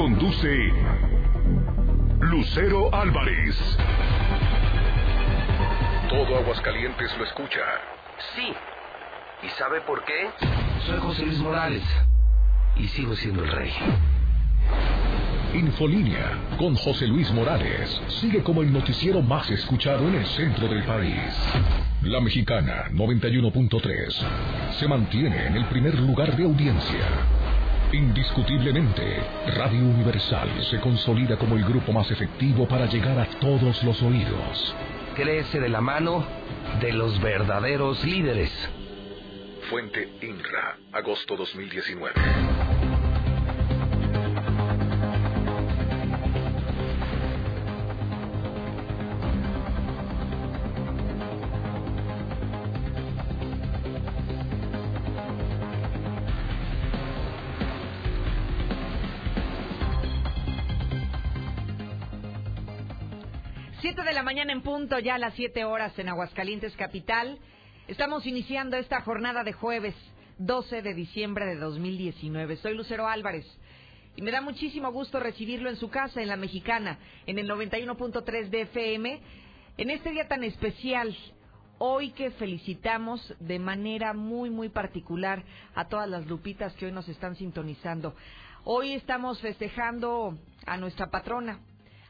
Conduce Lucero Álvarez. Todo Aguascalientes lo escucha. Sí. ¿Y sabe por qué? Soy José Luis Morales. Y sigo siendo el rey. Infolínea con José Luis Morales sigue como el noticiero más escuchado en el centro del país. La mexicana 91.3 se mantiene en el primer lugar de audiencia. Indiscutiblemente, Radio Universal se consolida como el grupo más efectivo para llegar a todos los oídos. Crece de la mano de los verdaderos líderes. Fuente INRA, agosto 2019. Mañana en punto, ya a las siete horas en Aguascalientes Capital. Estamos iniciando esta jornada de jueves 12 de diciembre de 2019. Soy Lucero Álvarez y me da muchísimo gusto recibirlo en su casa, en La Mexicana, en el 91.3 de FM, en este día tan especial. Hoy que felicitamos de manera muy, muy particular a todas las lupitas que hoy nos están sintonizando. Hoy estamos festejando a nuestra patrona,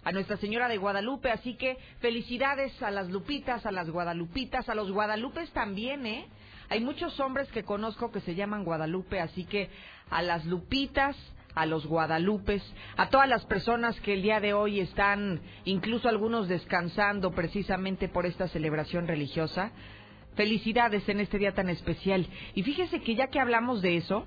a Nuestra Señora de Guadalupe. Así que felicidades a las Lupitas, a las Guadalupitas, a los Guadalupes también, ¿eh? Hay muchos hombres que conozco que se llaman Guadalupe, así que a las Lupitas, a los Guadalupes, a todas las personas que el día de hoy están, incluso algunos descansando precisamente por esta celebración religiosa. Felicidades en este día tan especial. Y fíjese que ya que hablamos de eso,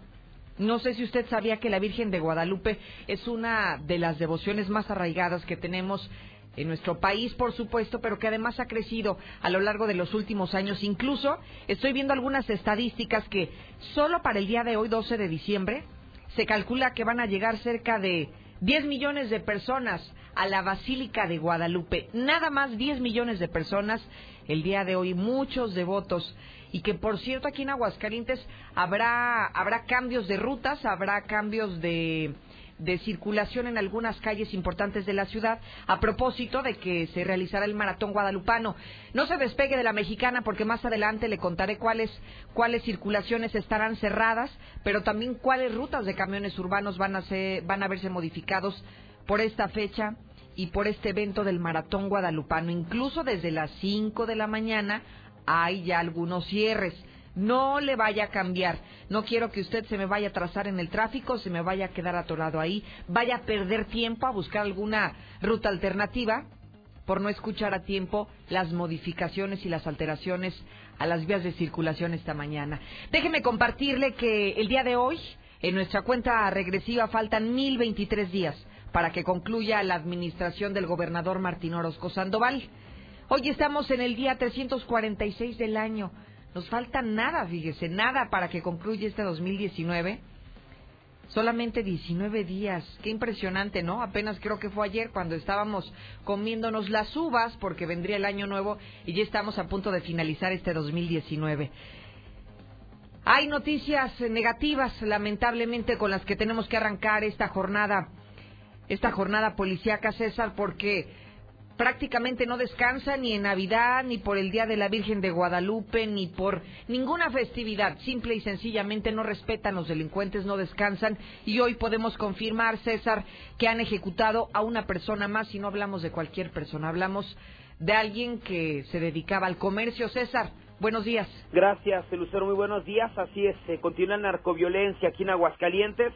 no sé si usted sabía que la Virgen de Guadalupe es una de las devociones más arraigadas que tenemos en nuestro país, por supuesto, pero que además ha crecido a lo largo de los últimos años. Incluso estoy viendo algunas estadísticas que solo para el día de hoy, 12 de diciembre, se calcula que van a llegar cerca de 10 millones de personas a la Basílica de Guadalupe. Nada más 10 millones de personas el día de hoy, muchos devotos y que por cierto aquí en Aguascalientes habrá habrá cambios de rutas, habrá cambios de de circulación en algunas calles importantes de la ciudad a propósito de que se realizará el maratón guadalupano. No se despegue de la mexicana porque más adelante le contaré cuáles cuáles circulaciones estarán cerradas, pero también cuáles rutas de camiones urbanos van a ser, van a verse modificados por esta fecha y por este evento del maratón guadalupano, incluso desde las 5 de la mañana hay ya algunos cierres. No le vaya a cambiar. No quiero que usted se me vaya a trazar en el tráfico, se me vaya a quedar atorado ahí, vaya a perder tiempo a buscar alguna ruta alternativa por no escuchar a tiempo las modificaciones y las alteraciones a las vías de circulación esta mañana. Déjeme compartirle que el día de hoy, en nuestra cuenta regresiva, faltan 1023 días para que concluya la administración del gobernador Martín Orozco Sandoval. Hoy estamos en el día 346 del año. Nos falta nada, fíjese, nada para que concluya este 2019. Solamente 19 días. Qué impresionante, ¿no? Apenas creo que fue ayer cuando estábamos comiéndonos las uvas porque vendría el año nuevo y ya estamos a punto de finalizar este 2019. Hay noticias negativas, lamentablemente, con las que tenemos que arrancar esta jornada, esta jornada policíaca, César, porque prácticamente no descansa ni en Navidad, ni por el Día de la Virgen de Guadalupe, ni por ninguna festividad. Simple y sencillamente no respetan los delincuentes, no descansan. Y hoy podemos confirmar, César, que han ejecutado a una persona más y no hablamos de cualquier persona, hablamos de alguien que se dedicaba al comercio. César, buenos días. Gracias, Lucero, muy buenos días. Así es, se continúa la narcoviolencia aquí en Aguascalientes.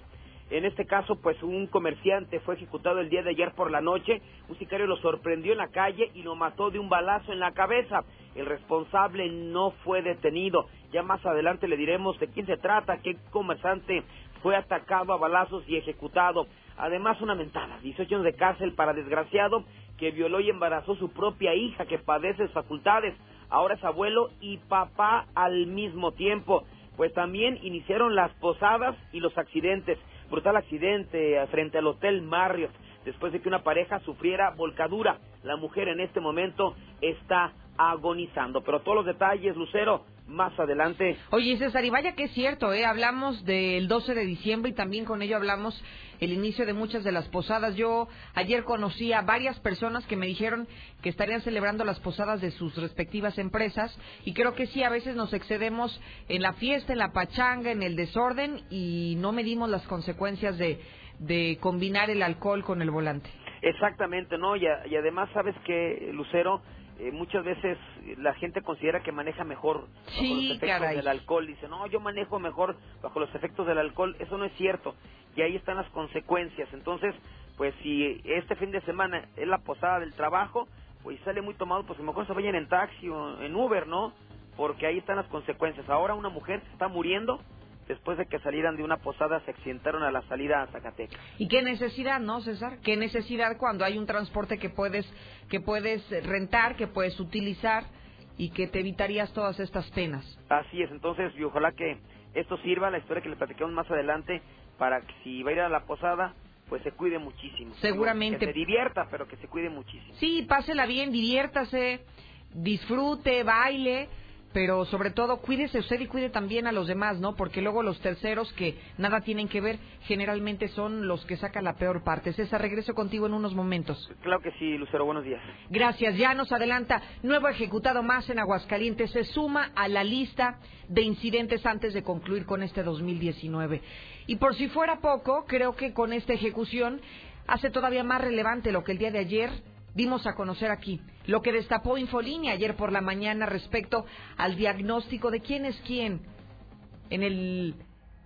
En este caso, pues un comerciante fue ejecutado el día de ayer por la noche. Un sicario lo sorprendió en la calle y lo mató de un balazo en la cabeza. El responsable no fue detenido. Ya más adelante le diremos de quién se trata, qué comerciante fue atacado a balazos y ejecutado. Además, una mentada, 18 años de cárcel para desgraciado que violó y embarazó su propia hija que padece facultades. Ahora es abuelo y papá al mismo tiempo. Pues también iniciaron las posadas y los accidentes brutal accidente eh, frente al Hotel Marriott después de que una pareja sufriera volcadura. La mujer en este momento está agonizando. Pero todos los detalles, Lucero, más adelante. Oye, César, y vaya que es cierto, ¿eh? hablamos del 12 de diciembre y también con ello hablamos el inicio de muchas de las posadas. Yo ayer conocí a varias personas que me dijeron que estarían celebrando las posadas de sus respectivas empresas y creo que sí, a veces nos excedemos en la fiesta, en la pachanga, en el desorden y no medimos las consecuencias de, de combinar el alcohol con el volante. Exactamente, ¿no? Y, y además, ¿sabes que Lucero? Eh, muchas veces la gente considera que maneja mejor bajo Sí, los efectos caray. del alcohol. Dice, no, yo manejo mejor bajo los efectos del alcohol. Eso no es cierto. Y ahí están las consecuencias. Entonces, pues si este fin de semana es la posada del trabajo, pues sale muy tomado, pues a lo mejor se vayan en taxi o en Uber, ¿no? Porque ahí están las consecuencias. Ahora una mujer se está muriendo después de que salieran de una posada, se accidentaron a la salida a Zacatecas. ¿Y qué necesidad, no, César? ¿Qué necesidad cuando hay un transporte que puedes que puedes rentar, que puedes utilizar y que te evitarías todas estas penas? Así es, entonces, y ojalá que esto sirva, la historia que le platicamos más adelante, para que si va a ir a la posada, pues se cuide muchísimo. Seguramente. Que se divierta, pero que se cuide muchísimo. Sí, pásela bien, diviértase, disfrute, baile, pero sobre todo cuídese usted y cuide también a los demás, ¿no? Porque luego los terceros que nada tienen que ver generalmente son los que sacan la peor parte. César, regreso contigo en unos momentos. Claro que sí, Lucero, buenos días. Gracias. Ya nos adelanta nuevo ejecutado más en Aguascalientes. Se suma a la lista de incidentes antes de concluir con este 2019. Y por si fuera poco, creo que con esta ejecución hace todavía más relevante lo que el día de ayer dimos a conocer aquí. Lo que destapó Infolínea ayer por la mañana respecto al diagnóstico de quién es quién en el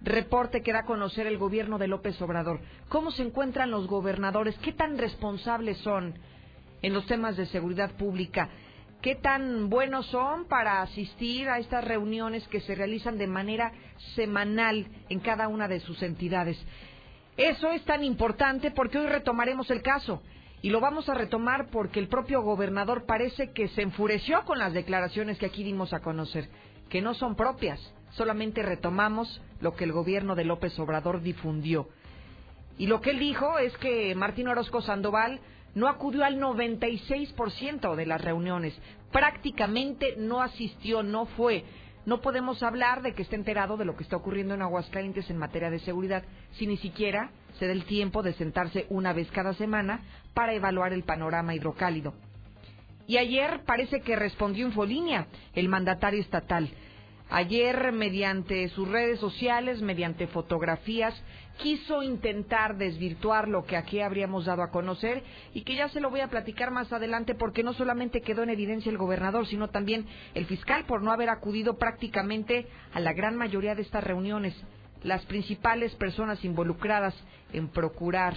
reporte que da a conocer el gobierno de López Obrador. ¿Cómo se encuentran los gobernadores? ¿Qué tan responsables son en los temas de seguridad pública? ¿Qué tan buenos son para asistir a estas reuniones que se realizan de manera semanal en cada una de sus entidades? Eso es tan importante porque hoy retomaremos el caso. Y lo vamos a retomar porque el propio gobernador parece que se enfureció con las declaraciones que aquí dimos a conocer, que no son propias, solamente retomamos lo que el gobierno de López Obrador difundió. Y lo que él dijo es que Martín Orozco Sandoval no acudió al 96% de las reuniones, prácticamente no asistió, no fue. No podemos hablar de que esté enterado de lo que está ocurriendo en Aguascalientes en materia de seguridad si ni siquiera se da el tiempo de sentarse una vez cada semana para evaluar el panorama hidrocálido. Y ayer parece que respondió Infolínea, el mandatario estatal. Ayer, mediante sus redes sociales, mediante fotografías, quiso intentar desvirtuar lo que aquí habríamos dado a conocer y que ya se lo voy a platicar más adelante porque no solamente quedó en evidencia el gobernador, sino también el fiscal por no haber acudido prácticamente a la gran mayoría de estas reuniones. Las principales personas involucradas en procurar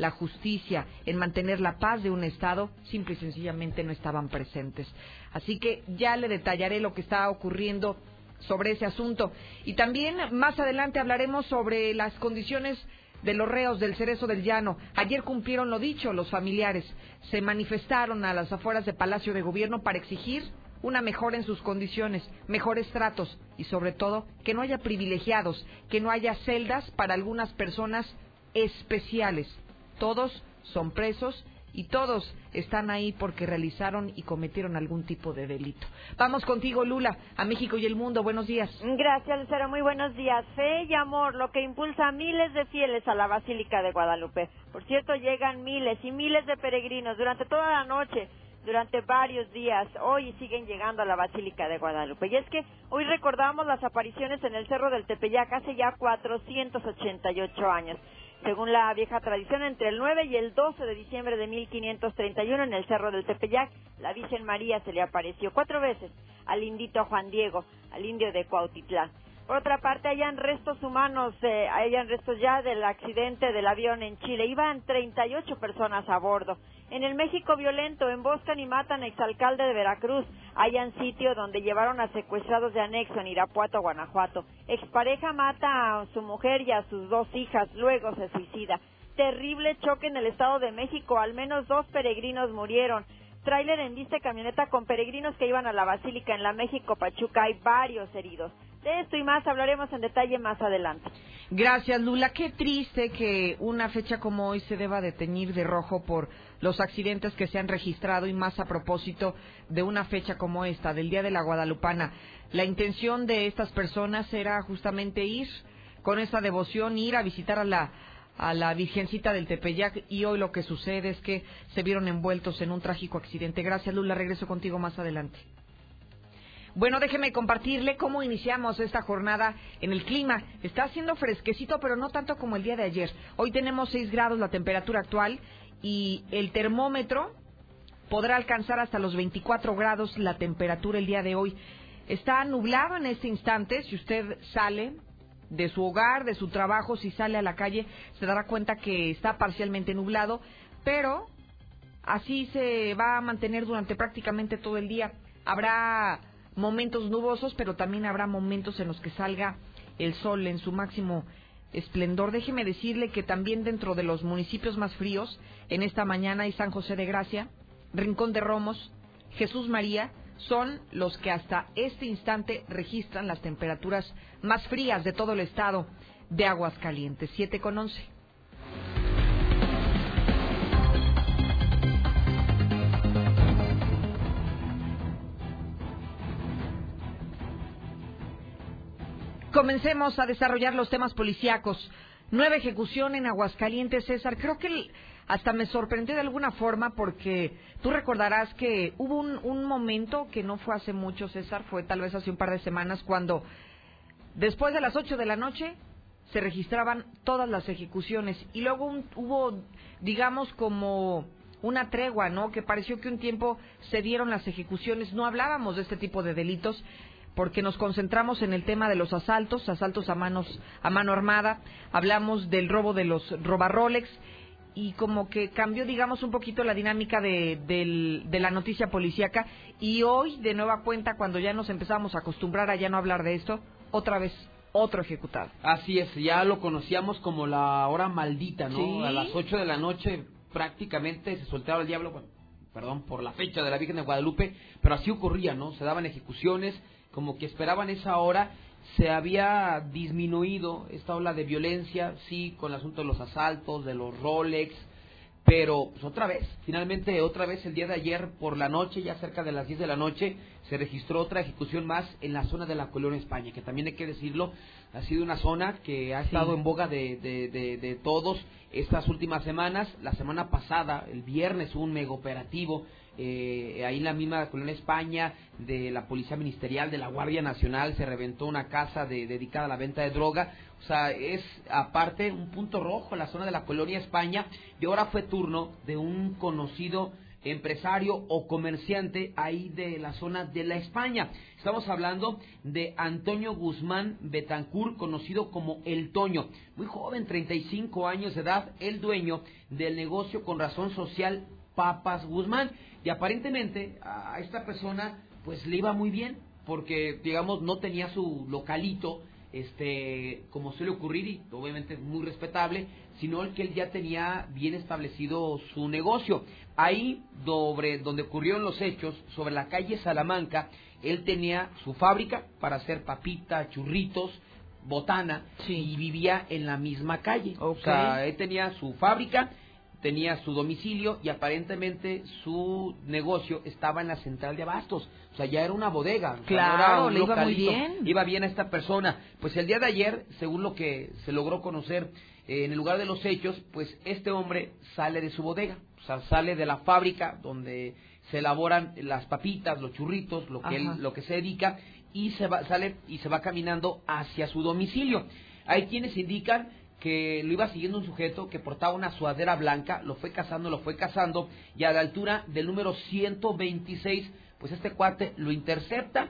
la justicia, en mantener la paz de un Estado, simple y sencillamente no estaban presentes. Así que ya le detallaré lo que está ocurriendo sobre ese asunto. Y también más adelante hablaremos sobre las condiciones de los reos del Cerezo del Llano. Ayer cumplieron lo dicho los familiares. Se manifestaron a las afueras de Palacio de Gobierno para exigir una mejora en sus condiciones, mejores tratos y sobre todo que no haya privilegiados, que no haya celdas para algunas personas especiales. Todos son presos y todos están ahí porque realizaron y cometieron algún tipo de delito. Vamos contigo, Lula, a México y el mundo. Buenos días. Gracias, Lucero. Muy buenos días. Fe y amor, lo que impulsa a miles de fieles a la Basílica de Guadalupe. Por cierto, llegan miles y miles de peregrinos durante toda la noche, durante varios días. Hoy siguen llegando a la Basílica de Guadalupe. Y es que hoy recordamos las apariciones en el Cerro del Tepeyac hace ya 488 años. Según la vieja tradición, entre el 9 y el 12 de diciembre de 1531 en el Cerro del Tepeyac, la Virgen María se le apareció cuatro veces al indito Juan Diego, al indio de Cuautitlán. Por otra parte, hayan restos humanos, eh, hayan restos ya del accidente del avión en Chile. Iban 38 personas a bordo. En el México violento, emboscan y matan exalcalde de Veracruz. Hayan sitio donde llevaron a secuestrados de anexo en Irapuato, Guanajuato. Expareja mata a su mujer y a sus dos hijas, luego se suicida. Terrible choque en el Estado de México, al menos dos peregrinos murieron. Tráiler en vista camioneta con peregrinos que iban a la Basílica en la México Pachuca, hay varios heridos. De esto y más hablaremos en detalle más adelante. Gracias, Lula. Qué triste que una fecha como hoy se deba de teñir de rojo por los accidentes que se han registrado y más a propósito de una fecha como esta, del Día de la Guadalupana. La intención de estas personas era justamente ir con esa devoción, ir a visitar a la a la Virgencita del Tepeyac y hoy lo que sucede es que se vieron envueltos en un trágico accidente. Gracias, Lula. Regreso contigo más adelante. Bueno, déjeme compartirle cómo iniciamos esta jornada en el clima. Está haciendo fresquecito, pero no tanto como el día de ayer. Hoy tenemos 6 grados la temperatura actual y el termómetro podrá alcanzar hasta los 24 grados la temperatura el día de hoy. Está nublado en este instante. Si usted sale de su hogar, de su trabajo, si sale a la calle, se dará cuenta que está parcialmente nublado, pero así se va a mantener durante prácticamente todo el día. Habrá momentos nubosos, pero también habrá momentos en los que salga el sol en su máximo esplendor. Déjeme decirle que también dentro de los municipios más fríos, en esta mañana hay San José de Gracia, Rincón de Romos, Jesús María, son los que hasta este instante registran las temperaturas más frías de todo el estado de Aguascalientes, 7 con 11. Comencemos a desarrollar los temas policíacos. Nueva ejecución en Aguascalientes, César. Creo que hasta me sorprendió de alguna forma porque tú recordarás que hubo un, momento que no fue hace mucho, César, fue tal vez hace un par de semanas, cuando después de las 8 de la noche se registraban todas las ejecuciones y luego hubo, digamos, como una tregua, ¿no? Que pareció que un tiempo se dieron las ejecuciones. No hablábamos de este tipo de delitos porque nos concentramos en el tema de los asaltos, asaltos a manos a mano armada, hablamos del robo de los robarrolex y como que cambió, digamos, un poquito la dinámica de, de la noticia policíaca y hoy, de nueva cuenta, cuando ya nos empezamos a acostumbrar a ya no hablar de esto, otra vez otro ejecutado. Así es, ya lo conocíamos como la hora maldita, ¿no? A las 8 de la noche prácticamente se soltaba el diablo, bueno, perdón por la fecha de la Virgen de Guadalupe, pero así ocurría, ¿no? Se daban ejecuciones, como que esperaban esa hora, se había disminuido esta ola de violencia, sí, con el asunto de los asaltos, de los Rolex, pero pues otra vez, finalmente otra vez el día de ayer por la noche, ya cerca de las 10 de la noche, se registró otra ejecución más en la zona de la Colonia España, que también hay que decirlo, ha sido una zona que ha estado en boga de, de, de, de, todos estas últimas semanas. La semana pasada, el viernes, hubo un mega operativo eh, ahí en la misma colonia España, de la Policía Ministerial, de la Guardia Nacional, se reventó una casa dedicada a la venta de droga. O sea, es aparte un punto rojo en la zona de la colonia España. Y ahora fue turno de un conocido empresario o comerciante ahí de la zona de la España. Estamos hablando de Antonio Guzmán Betancur, conocido como El Toño. Muy joven, 35 años de edad, el dueño del negocio con razón social Papas Guzmán. Y aparentemente a esta persona pues le iba muy bien porque digamos no tenía su localito este como suele ocurrir y obviamente es muy respetable, sino el que él ya tenía bien establecido su negocio. Ahí sobre donde ocurrieron los hechos, sobre la calle Salamanca, él tenía su fábrica para hacer papita, churritos, botana y vivía en la misma calle. O sea, él tenía su fábrica tenía su domicilio y aparentemente su negocio estaba en la central de abastos. O sea, ya era una bodega. Claro, le iba muy bien. Iba bien a esta persona. Pues el día de ayer, según lo que se logró conocer eh, en el lugar de los hechos, pues este hombre sale de su bodega. O sea, sale de la fábrica donde se elaboran las papitas, los churritos, lo que, él, lo que se dedica, y se va, sale y se va caminando hacia su domicilio. Hay quienes indican que lo iba siguiendo un sujeto que portaba una suadera blanca, lo fue cazando, lo fue cazando, y a la altura del número 126, pues este cuate lo intercepta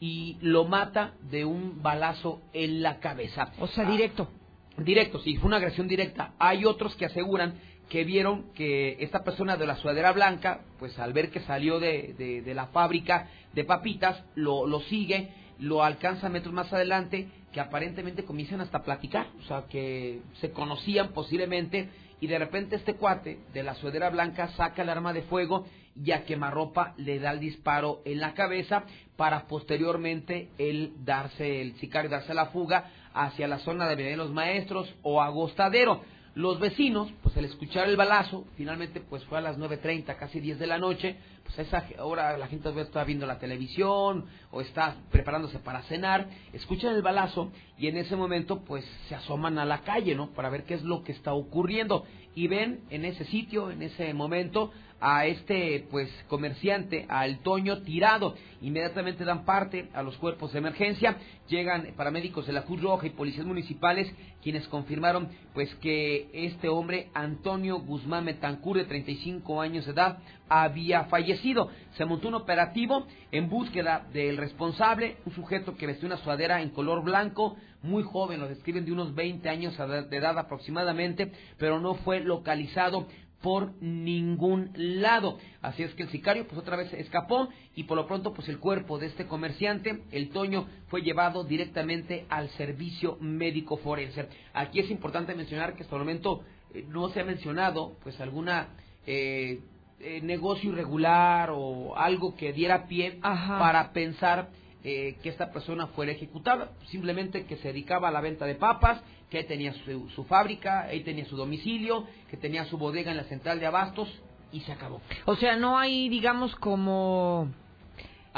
y lo mata de un balazo en la cabeza. O sea, directo. Ah, directo, sí, fue una agresión directa. Hay otros que aseguran que vieron que esta persona de la suadera blanca, pues al ver que salió de, de, la fábrica de papitas, lo, lo sigue, lo alcanza metros más adelante que aparentemente comienzan hasta a platicar, o sea, que se conocían posiblemente y de repente este cuate de la suedera blanca saca el arma de fuego y a quemarropa le da el disparo en la cabeza para posteriormente él darse, el sicario darse la fuga hacia la zona de los Maestros o Agostadero. Los vecinos, pues al escuchar el balazo, finalmente pues fue a las 9.30, casi 10 de la noche, pues a esa hora la gente está viendo la televisión o está preparándose para cenar, escuchan el balazo y en ese momento pues se asoman a la calle, ¿no? Para ver qué es lo que está ocurriendo y ven en ese sitio, en ese momento, a este pues comerciante, al Toño tirado. Inmediatamente dan parte a los cuerpos de emergencia, llegan paramédicos de la Cruz Roja y policías municipales quienes confirmaron pues que este hombre Antonio Guzmán Metancur de 35 años de edad había fallecido. Se montó un operativo en búsqueda del responsable, un sujeto que vestía una suadera en color blanco, muy joven, lo describen de unos 20 años de edad aproximadamente, pero no fue localizado por ningún lado. Así es que el sicario pues otra vez escapó y por lo pronto pues el cuerpo de este comerciante, el Toño, fue llevado directamente al servicio médico forense. Aquí es importante mencionar que hasta el momento eh, no se ha mencionado pues alguna eh, eh, negocio irregular o algo que diera pie para pensar que esta persona fuera ejecutada, simplemente que se dedicaba a la venta de papas que tenía su, fábrica, ahí tenía su domicilio, que tenía su bodega en la central de abastos y se acabó. O sea, no hay, digamos, como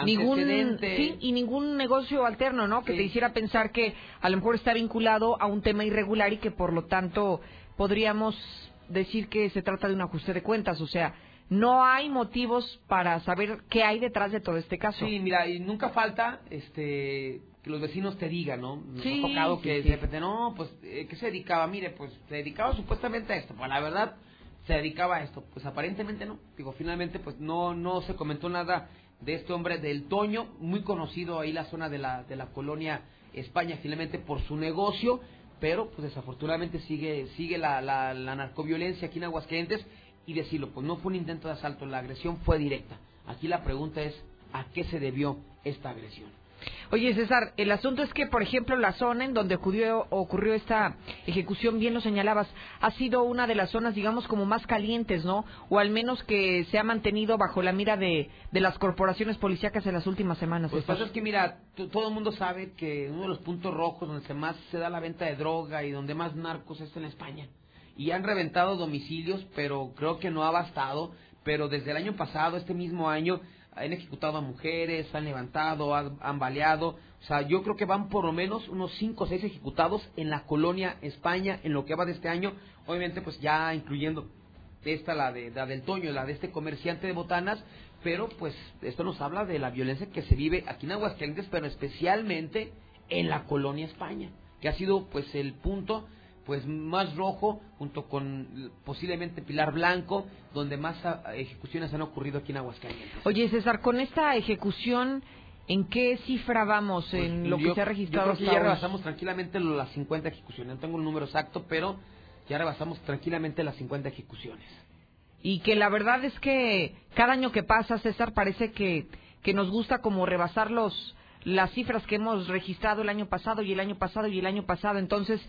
ningún sí, y ningún negocio alterno, ¿no? Que te hiciera pensar que a lo mejor está vinculado a un tema irregular y que por lo tanto podríamos decir que se trata de un ajuste de cuentas, o sea, no hay motivos para saber qué hay detrás de todo este caso. Sí, mira, y nunca falta este que los vecinos te digan, ¿no? Nos sí, ha tocado que de repente, no, pues, eh, ¿qué se dedicaba? Mire, pues, se dedicaba supuestamente a esto. Pues, la verdad, se dedicaba a esto. Pues, aparentemente no. Digo, finalmente, pues, no, no se comentó nada de este hombre del Toño, muy conocido ahí la zona de la, de la colonia España, finalmente por su negocio, pero, pues, desafortunadamente sigue, sigue la, la, la narcoviolencia aquí en Aguascalientes y decirlo, pues, no fue un intento de asalto, la agresión fue directa. Aquí la pregunta es, ¿a qué se debió esta agresión? Oye, César, el asunto es que, por ejemplo, la zona en donde ocurrió, ocurrió esta ejecución, bien lo señalabas, ha sido una de las zonas, digamos, como más calientes, ¿no? O al menos que se ha mantenido bajo la mira de, de las corporaciones policíacas en las últimas semanas. Pues pasa es que, mira, todo el mundo sabe que uno de los puntos rojos donde más se da la venta de droga y donde más narcos es en España. Y han reventado domicilios, pero creo que no ha bastado. Pero desde el año pasado, este mismo año, han ejecutado a mujeres, han levantado, han, baleado. O sea, yo creo que van por lo menos unos 5 o 6 ejecutados en la colonia España en lo que va de este año. Obviamente, pues ya incluyendo esta, la, de, la del Toño, la de este comerciante de botanas. Pero pues esto nos habla de la violencia que se vive aquí en Aguascalientes, pero especialmente en la colonia España, que ha sido pues el punto pues más rojo junto con posiblemente Pilar Blanco, donde más ah, ejecuciones han ocurrido aquí en Aguascalientes. Oye, César, con esta ejecución, ¿en qué cifra vamos pues, en lo que se ha registrado? Yo creo que ya rebasamos tranquilamente las 50 ejecuciones. No tengo el número exacto, pero ya rebasamos tranquilamente las 50 ejecuciones. Y que la verdad es que cada año que pasa, César, parece que, que nos gusta como rebasar los las cifras que hemos registrado el año pasado y el año pasado y el año pasado. Entonces,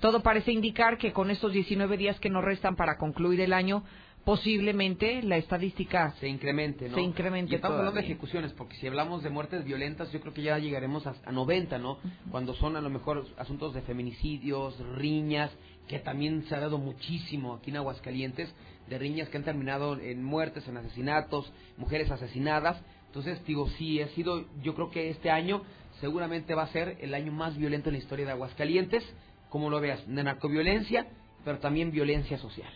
todo parece indicar que con estos 19 días que nos restan para concluir el año, posiblemente la estadística se incremente, ¿no? Se incremente. Y estamos hablando de ejecuciones, porque si hablamos de muertes violentas, yo creo que ya llegaremos a, 90, ¿no? Cuando son a lo mejor asuntos de feminicidios, riñas, que también se ha dado muchísimo aquí en Aguascalientes, de riñas que han terminado en muertes, en asesinatos, mujeres asesinadas. Entonces, digo, sí, ha sido, yo creo que este año seguramente va a ser el año más violento en la historia de Aguascalientes como lo veas, de narcoviolencia, pero también violencia social.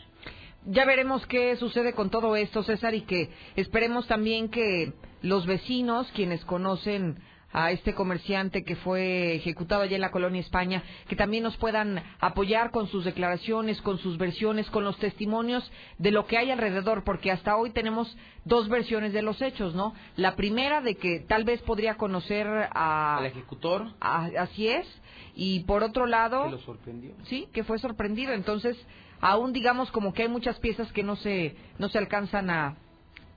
Ya veremos qué sucede con todo esto, César, y que esperemos también que los vecinos, quienes conocen a este comerciante que fue ejecutado allá en la colonia España, que también nos puedan apoyar con sus declaraciones, con sus versiones, con los testimonios de lo que hay alrededor, porque hasta hoy tenemos dos versiones de los hechos, ¿no? La primera de que tal vez podría conocer a... al ejecutor. así es, y por otro lado... Que lo sorprendió. Sí, que fue sorprendido. Entonces, aún digamos como que hay muchas piezas que no se, no se alcanzan a,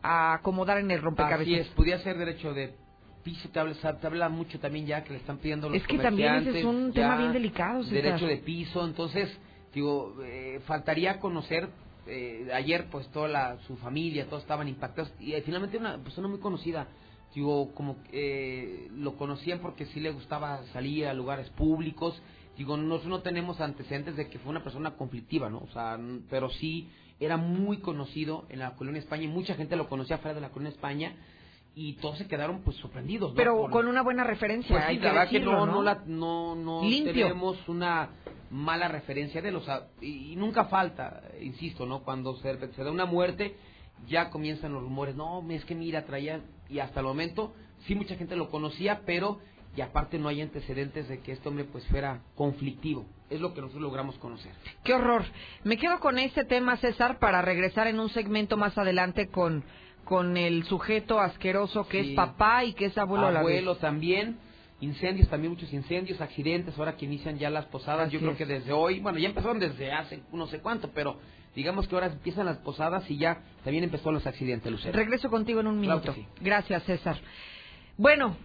a acomodar en el rompecabezas. Así es, podía ser derecho de piso, te habla, te habla mucho también ya que le están pidiendo los Es que también ese es un tema bien delicado. Derecho de piso, entonces, digo, eh, faltaría conocer eh, ayer pues toda la, su familia, todos estaban impactados y eh, finalmente una persona muy conocida, digo, como eh, lo conocían porque sí le gustaba salir a lugares públicos, digo, nosotros no tenemos antecedentes de que fue una persona conflictiva, ¿no? O sea, pero sí era muy conocido en la colonia España y mucha gente lo conocía fuera de la colonia España y todos se quedaron pues sorprendidos. ¿no? Pero con una buena referencia. Pues sí, la verdad que no, no, la, no, no tenemos una mala referencia de los y, nunca falta, insisto, ¿no? Cuando se, se da una muerte ya comienzan los rumores, no, es que mira, traía y hasta el momento sí mucha gente lo conocía, pero y aparte no hay antecedentes de que este hombre pues fuera conflictivo. Es lo que nosotros logramos conocer. Qué horror. Me quedo con este tema, César, para regresar en un segmento más adelante con, con el sujeto asqueroso que es papá y que es abuelo Abuelo también. Incendios, también muchos incendios, accidentes, ahora que inician ya las posadas, yo creo que desde hoy, bueno, ya empezaron desde hace no sé cuánto, pero digamos que ahora empiezan las posadas y ya también empezó los accidentes, Lucero. Regreso contigo en un minuto. Gracias, César. Bueno,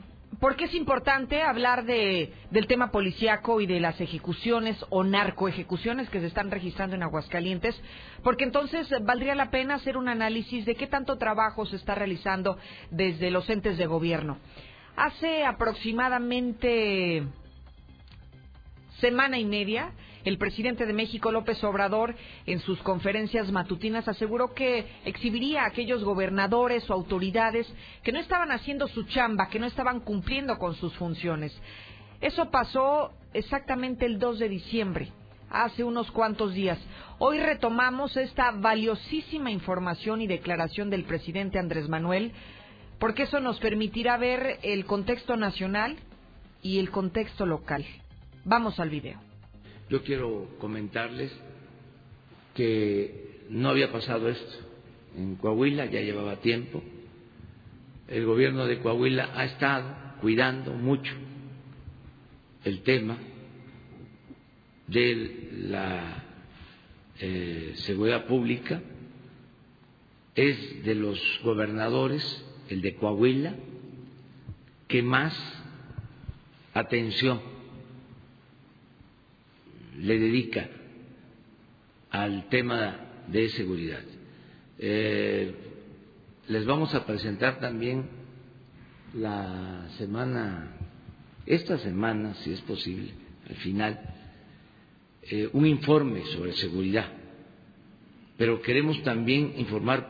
¿Por qué es importante hablar de, del tema policíaco y de las ejecuciones o narcoejecuciones que se están registrando en Aguascalientes? Porque entonces valdría la pena hacer un análisis de qué tanto trabajo se está realizando desde los entes de gobierno. Hace aproximadamente semana y media el presidente de México, López Obrador, en sus conferencias matutinas aseguró que exhibiría a aquellos gobernadores o autoridades que no estaban haciendo su chamba, que no estaban cumpliendo con sus funciones. Eso pasó exactamente el 2 de diciembre, hace unos cuantos días. Hoy retomamos esta valiosísima información y declaración del presidente Andrés Manuel, porque eso nos permitirá ver el contexto nacional y el contexto local. Vamos al video. Yo quiero comentarles que no había pasado esto en Coahuila, ya llevaba tiempo. El gobierno de Coahuila ha estado cuidando mucho el tema de la eh, seguridad pública. Es de los gobernadores, el de Coahuila, que más atención le dedica al tema de seguridad. Eh, les vamos a presentar también la semana, esta semana, si es posible, al final, eh, un informe sobre seguridad. Pero queremos también informar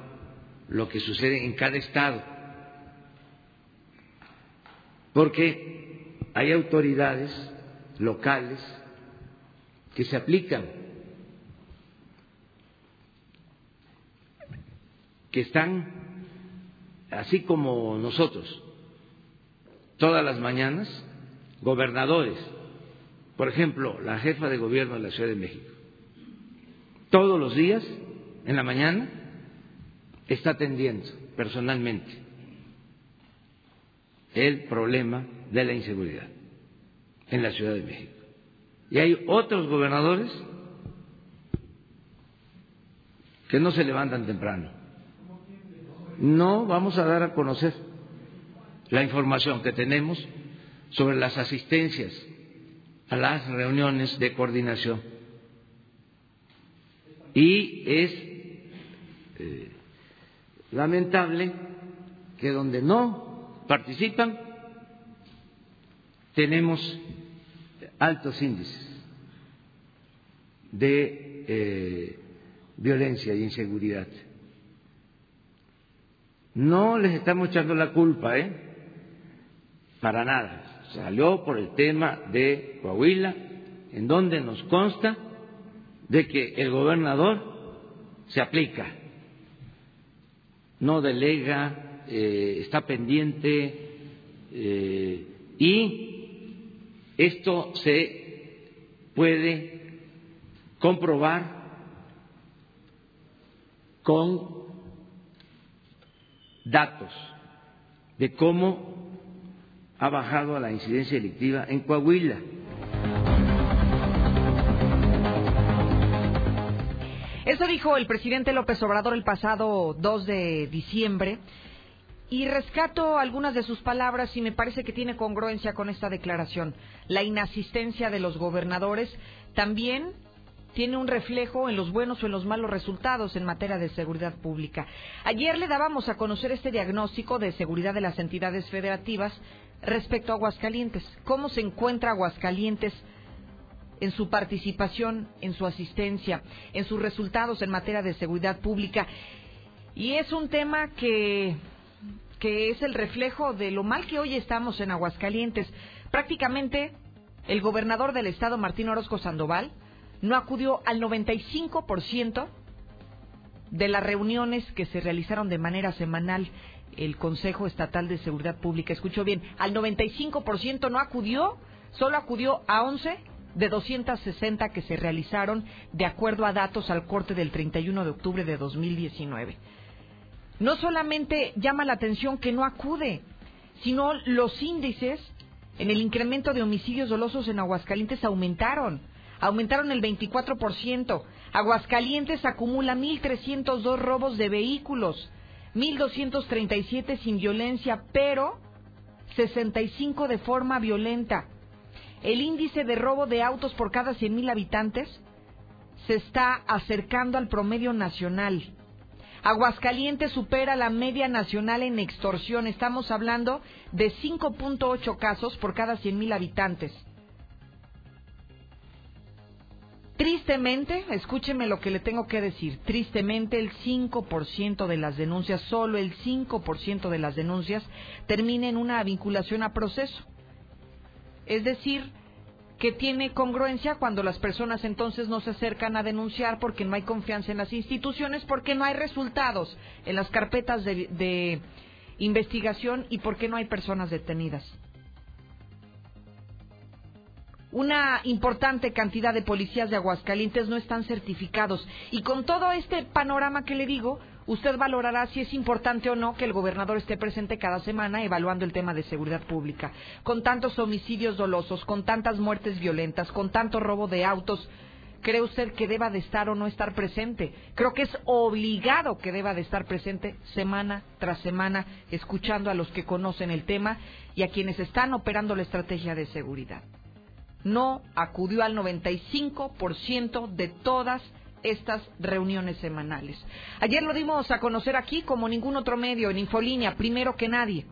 lo que sucede en cada estado, porque hay autoridades locales que se aplican, que están así como nosotros, todas las mañanas, gobernadores, por ejemplo, la jefa de gobierno de la Ciudad de México, todos los días, en la mañana, está atendiendo personalmente el problema de la inseguridad en la Ciudad de México. Y hay otros gobernadores que no se levantan temprano. No vamos a dar a conocer la información que tenemos sobre las asistencias a las reuniones de coordinación. Y es eh, lamentable que donde no participan tenemos altos índices de eh, violencia y inseguridad. No les estamos echando la culpa, ¿eh? Para nada. Salió por el tema de Coahuila, en donde nos consta de que el gobernador se aplica, no delega, eh, está pendiente eh, y esto se puede comprobar con datos de cómo ha bajado la incidencia delictiva en Coahuila. Eso dijo el presidente López Obrador el pasado 2 de diciembre y rescato algunas de sus palabras y me parece que tiene congruencia con esta declaración. La inasistencia de los gobernadores también tiene un reflejo en los buenos o en los malos resultados en materia de seguridad pública. Ayer le dábamos a conocer este diagnóstico de seguridad de las entidades federativas respecto a Aguascalientes. ¿Cómo se encuentra Aguascalientes en su participación, en su asistencia, en sus resultados en materia de seguridad pública? Y es un tema que, que es el reflejo de lo mal que hoy estamos en Aguascalientes. Prácticamente el gobernador del estado, Martín Orozco Sandoval, no acudió al 95% de las reuniones que se realizaron de manera semanal el Consejo Estatal de Seguridad Pública. Escuchó bien, al 95% no acudió, solo acudió a 11 de 260 que se realizaron de acuerdo a datos al corte del 31 de octubre de 2019. No solamente llama la atención que no acude, sino los índices en el incremento de homicidios dolosos en Aguascalientes aumentaron aumentaron el 24%. Aguascalientes acumula 1.302 robos de vehículos, 1.237 sin violencia, pero 65 de forma violenta. El índice de robo de autos por cada 100.000 habitantes se está acercando al promedio nacional. Aguascalientes supera la media nacional en extorsión. Estamos hablando de 5.8 casos por cada 100.000 habitantes. Tristemente, escúcheme lo que le tengo que decir, tristemente el 5% de las denuncias, solo el 5% de las denuncias termina en una vinculación a proceso. Es decir, que tiene congruencia cuando las personas entonces no se acercan a denunciar porque no hay confianza en las instituciones, porque no hay resultados en las carpetas de, de investigación y porque no hay personas detenidas una importante cantidad de policías de Aguascalientes no están certificados. Y con todo este panorama que le digo, usted valorará si es importante o no que el gobernador esté presente cada semana evaluando el tema de seguridad pública. Con tantos homicidios dolosos, con tantas muertes violentas, con tanto robo de autos, ¿cree usted que deba de estar o no estar presente? Creo que es obligado que deba de estar presente semana tras semana, escuchando a los que conocen el tema y a quienes están operando la estrategia de seguridad no acudió al 95% de todas estas reuniones semanales. Ayer lo dimos a conocer aquí como ningún otro medio, en Infolínea, primero que nadie.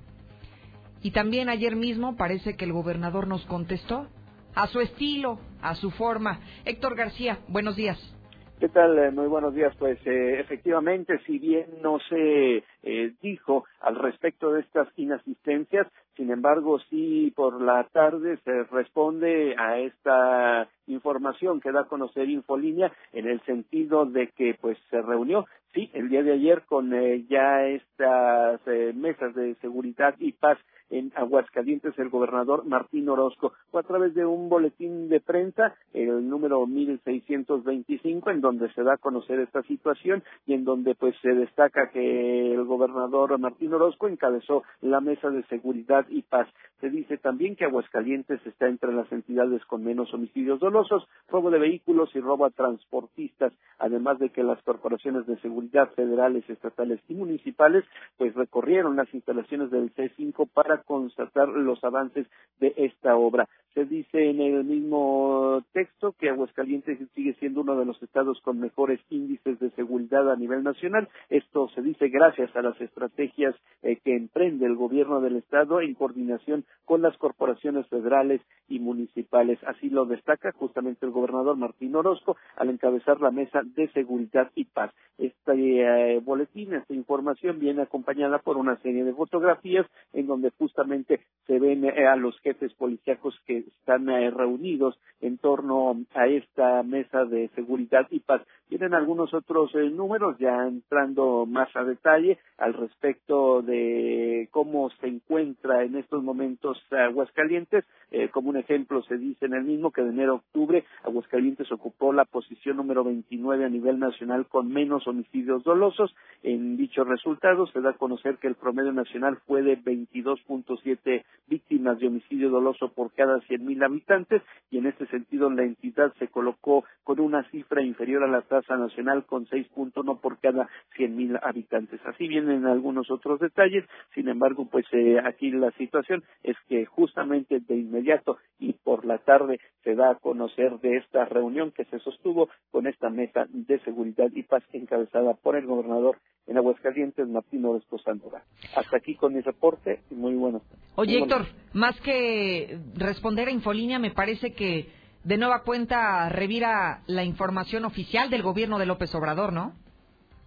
Y también ayer mismo parece que el gobernador nos contestó a su estilo, a su forma. Héctor García, buenos días. ¿Qué tal? Eh, muy buenos días. Pues eh, efectivamente, si bien no se eh, dijo al respecto de estas inasistencias, sin embargo, sí por la tarde se responde a esta información que da a conocer Infolínea en el sentido de que pues se reunió, sí, el día de ayer con ya estas mesas de seguridad y paz en Aguascalientes el gobernador Martín Orozco. Fue a través de un boletín de prensa, el número 1625, en donde se da a conocer esta situación y en donde pues se destaca que el gobernador Martín Orozco encabezó la mesa de seguridad y paz. Se dice también que Aguascalientes está entre las entidades con menos homicidios dolosos, robo de vehículos y robo a transportistas, además de que las corporaciones de seguridad federales, estatales y municipales pues recorrieron las instalaciones del C5 para constatar los avances de esta obra. Se dice en el mismo texto que Aguascalientes sigue siendo uno de los estados con mejores índices de seguridad a nivel nacional. Esto se dice gracias a las estrategias eh, que emprende el gobierno del estado en coordinación con las corporaciones federales y municipales. Así lo destaca justamente el gobernador Martín Orozco al encabezar la mesa de seguridad y paz. Este eh, boletín, esta información viene acompañada por una serie de fotografías en donde justamente se ven eh, a los jefes policíacos que están eh, reunidos en torno a esta mesa de seguridad y paz. Tienen algunos otros eh, números ya entrando más a detalle al respecto de cómo se encuentra en estos momentos Aguascalientes. como un ejemplo, se dice en el mismo que de enero a octubre Aguascalientes ocupó la posición número 29 a nivel nacional con menos homicidios dolosos. En dichos resultados se da a conocer que el promedio nacional fue de 22 siete víctimas de homicidio doloso por cada 100.000 habitantes y en este sentido la entidad se colocó con una cifra inferior a la tasa nacional con 6.1 por cada 100.000 habitantes. Así vienen algunos otros detalles, sin embargo, pues eh, aquí la situación es que justamente de inmediato y por la tarde se da a conocer de esta reunión que se sostuvo con esta mesa de seguridad y paz encabezada por el gobernador en Aguascalientes, Martín Orozco Sandoval. Hasta aquí con mi reporte y muy bueno. Oye, Héctor, más que responder a Infolínea, me parece que de nueva cuenta revira la información oficial del gobierno de López Obrador, ¿no?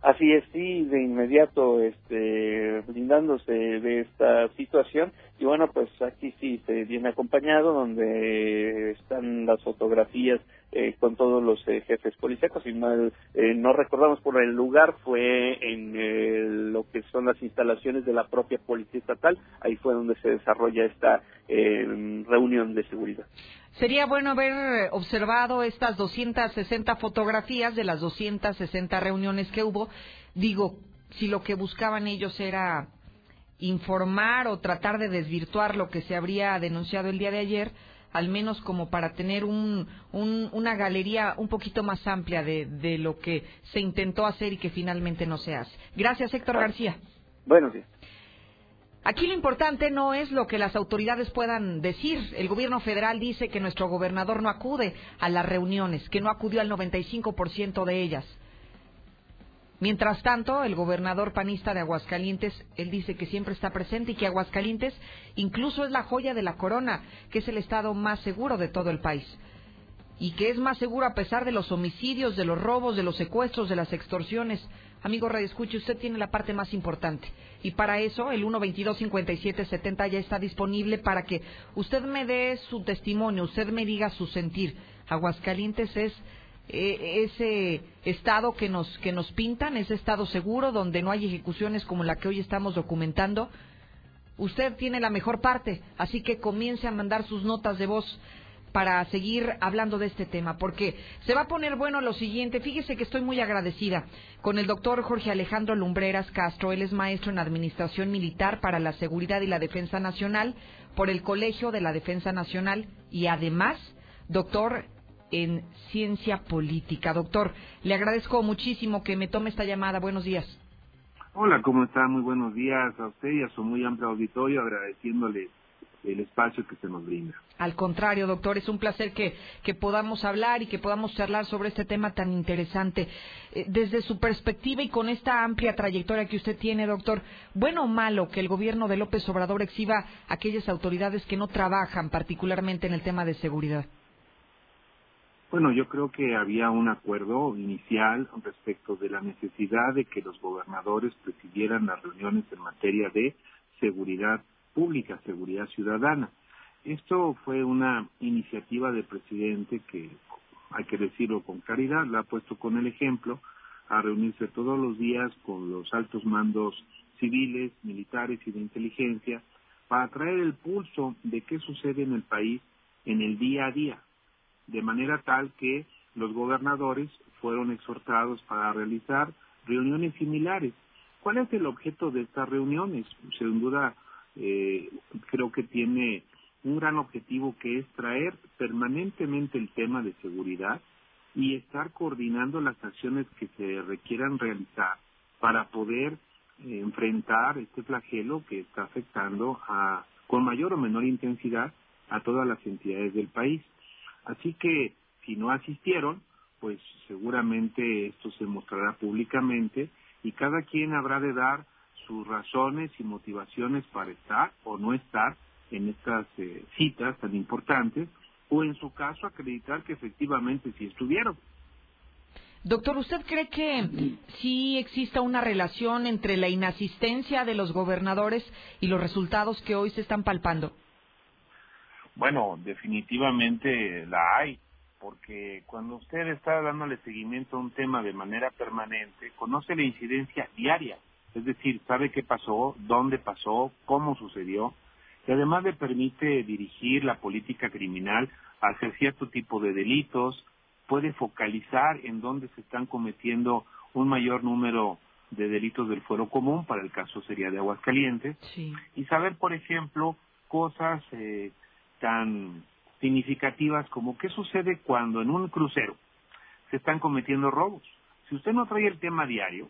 Así es, sí, de inmediato, este, brindándose de esta situación. Y bueno, pues aquí sí se viene acompañado, donde están las fotografías eh, con todos los eh, jefes policíacos. Si mal eh, no recordamos por el lugar, fue en lo que son las instalaciones de la propia Policía Estatal. Ahí fue donde se desarrolla esta reunión de seguridad. Sería bueno haber observado estas 260 fotografías de las 260 reuniones que hubo. Digo, si lo que buscaban ellos era informar o tratar de desvirtuar lo que se habría denunciado el día de ayer, al menos como para tener un, una galería un poquito más amplia de, de, lo que se intentó hacer y que finalmente no se hace. Gracias, Héctor García. Buenos días. Aquí lo importante no es lo que las autoridades puedan decir. El gobierno federal dice que nuestro gobernador no acude a las reuniones, que no acudió al 95% de ellas. Mientras tanto, el gobernador panista de Aguascalientes, él dice que siempre está presente y que Aguascalientes incluso es la joya de la corona, que es el estado más seguro de todo el país. Y que es más seguro a pesar de los homicidios, de los robos, de los secuestros, de las extorsiones. Amigo Radio Escuche, usted tiene la parte más importante. Y para eso, el 122-5770 ya está disponible para que usted me dé su testimonio, usted me diga su sentir. Aguascalientes es ese estado que nos, que nos pintan, ese estado seguro donde no hay ejecuciones como la que hoy estamos documentando. Usted tiene la mejor parte, así que comience a mandar sus notas de voz para seguir hablando de este tema, porque se va a poner bueno lo siguiente. Fíjese que estoy muy agradecida con el doctor Jorge Alejandro Lumbreras Castro. Él es maestro en Administración Militar para la Seguridad y la Defensa Nacional por el Colegio de la Defensa Nacional y además doctor en Ciencia Política. Doctor, le agradezco muchísimo que me tome esta llamada. Buenos días. Hola, ¿cómo está? Muy buenos días a usted y a su muy amplio auditorio, agradeciéndole el espacio que se nos brinda. Al contrario, doctor, es un placer que, que podamos hablar y que podamos charlar sobre este tema tan interesante. Eh, desde su perspectiva y con esta amplia trayectoria que usted tiene, doctor, ¿bueno o malo que el gobierno de López Obrador exhiba a aquellas autoridades que no trabajan particularmente en el tema de seguridad? Bueno, yo creo que había un acuerdo inicial respecto de la necesidad de que los gobernadores presidieran las reuniones en materia de seguridad pública, seguridad ciudadana. Esto fue una iniciativa del presidente que, hay que decirlo con claridad, la ha puesto con el ejemplo a reunirse todos los días con los altos mandos civiles, militares y de inteligencia para traer el pulso de qué sucede en el país en el día a día de manera tal que los gobernadores fueron exhortados para realizar reuniones similares. ¿Cuál es el objeto de estas reuniones? Sin duda, eh, creo que tiene un gran objetivo que es traer permanentemente el tema de seguridad y estar coordinando las acciones que se requieran realizar para poder enfrentar este flagelo que está afectando a, con mayor o menor intensidad a todas las entidades del país. Así que si no asistieron, pues seguramente esto se mostrará públicamente y cada quien habrá de dar sus razones y motivaciones para estar o no estar en estas eh, citas tan importantes o en su caso acreditar que efectivamente sí estuvieron. Doctor, ¿usted cree que sí exista una relación entre la inasistencia de los gobernadores y los resultados que hoy se están palpando? Bueno, definitivamente la hay, porque cuando usted está dándole seguimiento a un tema de manera permanente, conoce la incidencia diaria, es decir, sabe qué pasó, dónde pasó, cómo sucedió, y además le permite dirigir la política criminal hacia cierto tipo de delitos, puede focalizar en dónde se están cometiendo un mayor número de delitos del fuero común, para el caso sería de Aguascalientes, y saber, por ejemplo, cosas eh, tan significativas como qué sucede cuando en un crucero se están cometiendo robos. Si usted no trae el tema diario,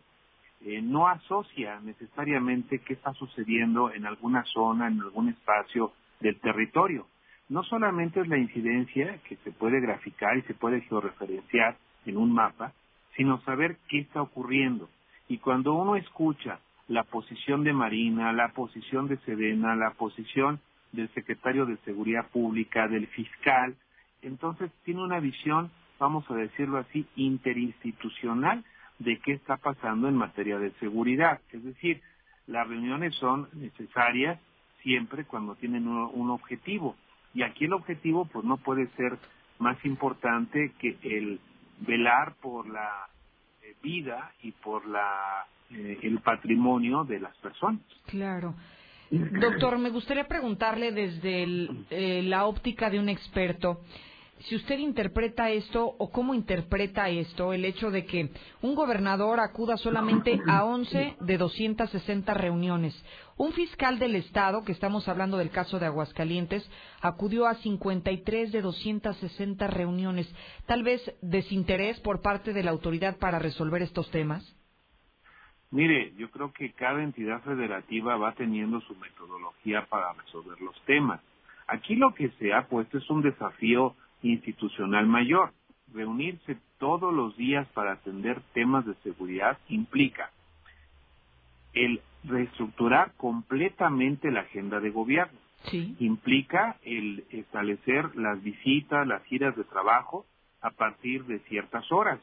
eh, no asocia necesariamente qué está sucediendo en alguna zona, en algún espacio del territorio. No solamente es la incidencia que se puede graficar y se puede georreferenciar en un mapa, sino saber qué está ocurriendo. Y cuando uno escucha la posición de Marina, la posición de Sedena, la posición del secretario de Seguridad Pública, del fiscal, entonces tiene una visión, vamos a decirlo así, interinstitucional de qué está pasando en materia de seguridad. Es decir, las reuniones son necesarias siempre cuando tienen un, objetivo. Y aquí el objetivo pues no puede ser más importante que el velar por la eh, vida y por la eh, el patrimonio de las personas. Claro. Doctor, me gustaría preguntarle desde eh, la óptica de un experto, si usted interpreta esto o cómo interpreta esto, el hecho de que un gobernador acuda solamente a 11 de 260 reuniones. Un fiscal del Estado, que estamos hablando del caso de Aguascalientes, acudió a 53 de 260 reuniones. Tal vez desinterés por parte de la autoridad para resolver estos temas. Mire, yo creo que cada entidad federativa va teniendo su metodología para resolver los temas. Aquí lo que se ha puesto es un desafío institucional mayor. Reunirse todos los días para atender temas de seguridad implica el reestructurar completamente la agenda de gobierno. Implica el establecer las visitas, las giras de trabajo a partir de ciertas horas.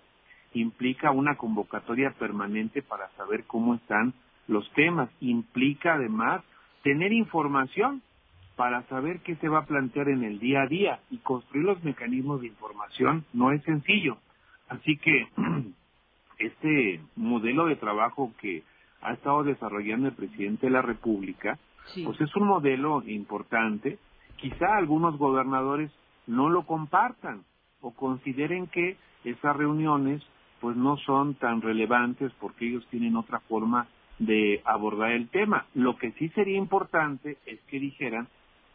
Implica una convocatoria permanente para saber cómo están los temas. Implica además tener información para saber qué se va a plantear en el día a día y construir los mecanismos de información no es sencillo. Así que este modelo de trabajo que ha estado desarrollando el presidente de la República, pues es un modelo importante. Quizá algunos gobernadores no lo compartan o consideren que esas reuniones pues no son tan relevantes porque ellos tienen otra forma de abordar el tema. Lo que sí sería importante es que dijeran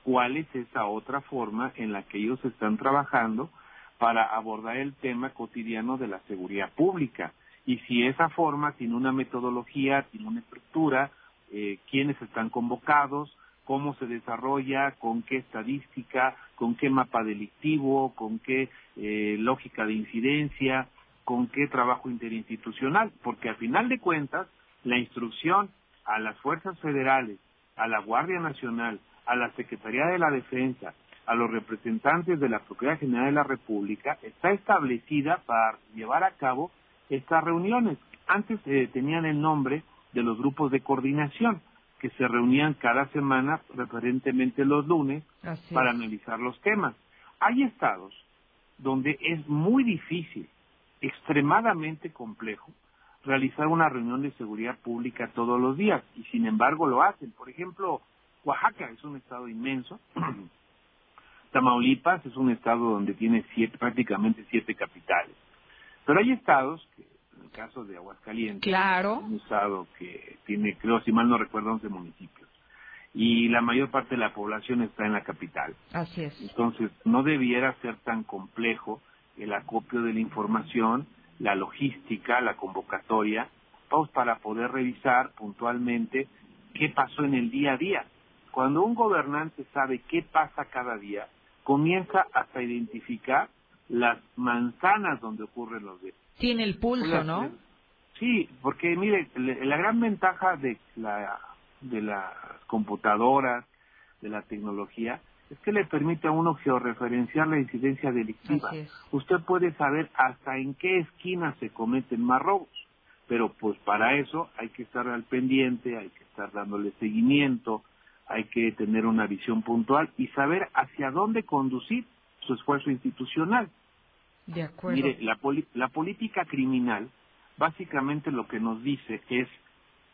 cuál es esa otra forma en la que ellos están trabajando para abordar el tema cotidiano de la seguridad pública. Y si esa forma tiene una metodología, tiene una estructura, eh, quiénes están convocados, cómo se desarrolla, con qué estadística, con qué mapa delictivo, con qué eh, lógica de incidencia, con qué trabajo interinstitucional, porque al final de cuentas, la instrucción a las fuerzas federales, a la Guardia Nacional, a la Secretaría de la Defensa, a los representantes de la Procuraduría General de la República, está establecida para llevar a cabo estas reuniones. Antes eh, tenían el nombre de los grupos de coordinación, que se reunían cada semana, preferentemente los lunes, para analizar los temas. Hay estados donde es muy difícil, extremadamente complejo, realizar una reunión de seguridad pública todos los días, y sin embargo lo hacen. Por ejemplo, Oaxaca es un estado inmenso. Tamaulipas es un estado donde tiene siete, prácticamente siete capitales. Pero hay estados, que, en el caso de Aguascalientes, claro. un estado que tiene, creo, si mal no recuerdo, 11 municipios. Y la mayor parte de la población está en la capital. Así es. Entonces, no debiera ser tan complejo el acopio de la información, la logística, la convocatoria, pues, para poder revisar puntualmente qué pasó en el día a día. Cuando un gobernante sabe qué pasa cada día, comienza hasta identificar las manzanas donde ocurren los delitos. Tiene el pulso, ¿no? Sí, porque mire, la gran ventaja de la de las computadoras, de la tecnología, es que le permite a uno georreferenciar la incidencia delictiva. Usted puede saber hasta en qué esquina se cometen más robos, pero pues para eso hay que estar al pendiente, hay que estar dándole seguimiento, hay que tener una visión puntual y saber hacia dónde conducir su esfuerzo institucional. De acuerdo. Mire, la, la política criminal básicamente lo que nos dice es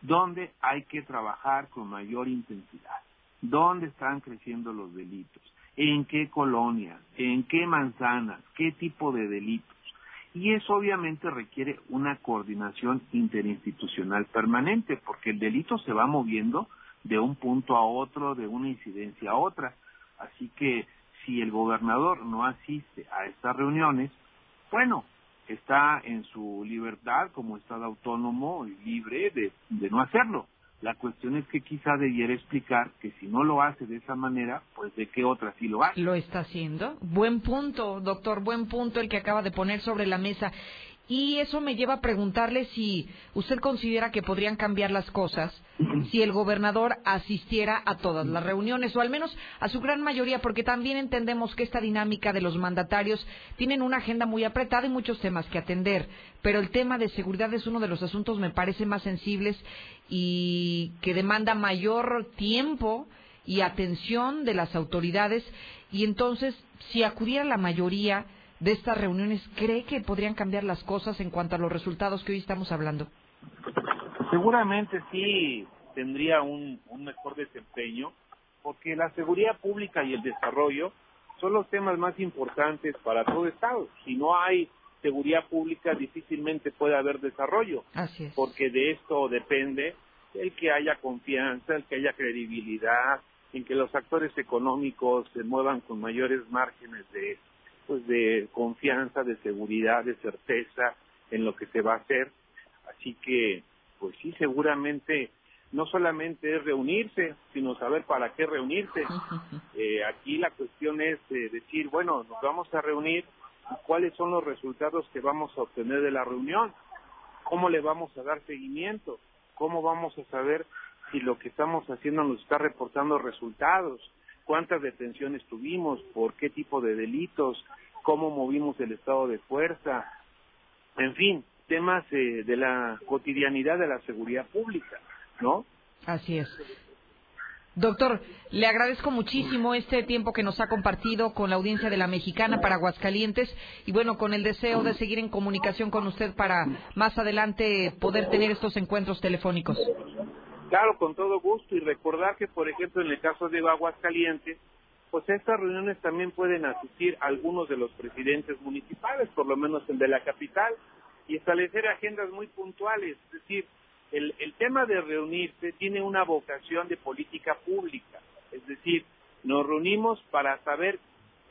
dónde hay que trabajar con mayor intensidad, dónde están creciendo los delitos, en qué colonias, en qué manzanas, qué tipo de delitos. Y eso obviamente requiere una coordinación interinstitucional permanente, porque el delito se va moviendo de un punto a otro, de una incidencia a otra. Así que si el gobernador no asiste a estas reuniones, bueno, está en su libertad como Estado autónomo y libre de, de no hacerlo. La cuestión es que quizá debiera explicar que si no lo hace de esa manera, pues de qué otra sí lo hace. Lo está haciendo. Buen punto, doctor, buen punto el que acaba de poner sobre la mesa. Y eso me lleva a preguntarle si usted considera que podrían cambiar las cosas si el gobernador asistiera a todas las reuniones, o al menos a su gran mayoría, porque también entendemos que esta dinámica de los mandatarios tienen una agenda muy apretada y muchos temas que atender. Pero el tema de seguridad es uno de los asuntos, me parece, más sensibles y que demanda mayor tiempo y atención de las autoridades. Y entonces, si acudiera la mayoría, de estas reuniones cree que podrían cambiar las cosas en cuanto a los resultados que hoy estamos hablando? Seguramente sí tendría un, mejor desempeño, porque la seguridad pública y el desarrollo son los temas más importantes para todo Estado. Si no hay seguridad pública, difícilmente puede haber desarrollo, Así es. porque de esto depende el que haya confianza, el que haya credibilidad, en que los actores económicos se muevan con mayores márgenes de pues de confianza, de seguridad, de certeza en lo que se va a hacer. Así que, pues sí, seguramente no solamente es reunirse, sino saber para qué reunirse. Eh, aquí la cuestión es eh, decir, bueno, nos vamos a reunir, ¿cuáles son los resultados que vamos a obtener de la reunión? ¿Cómo le vamos a dar seguimiento? ¿Cómo vamos a saber si lo que estamos haciendo nos está reportando resultados? Cuántas detenciones tuvimos, por qué tipo de delitos, cómo movimos el estado de fuerza, en fin, temas eh, de la cotidianidad de la seguridad pública, ¿no? Así es. Doctor, le agradezco muchísimo este tiempo que nos ha compartido con la audiencia de la Mexicana para Aguascalientes y bueno, con el deseo de seguir en comunicación con usted para más adelante poder tener estos encuentros telefónicos. Claro, con todo gusto y recordar que, por ejemplo, en el caso de Aguascalientes, pues estas reuniones también pueden asistir algunos de los presidentes municipales, por lo menos el de la capital, y establecer agendas muy puntuales. Es decir, el tema de reunirse tiene una vocación de política pública, es decir, nos reunimos para saber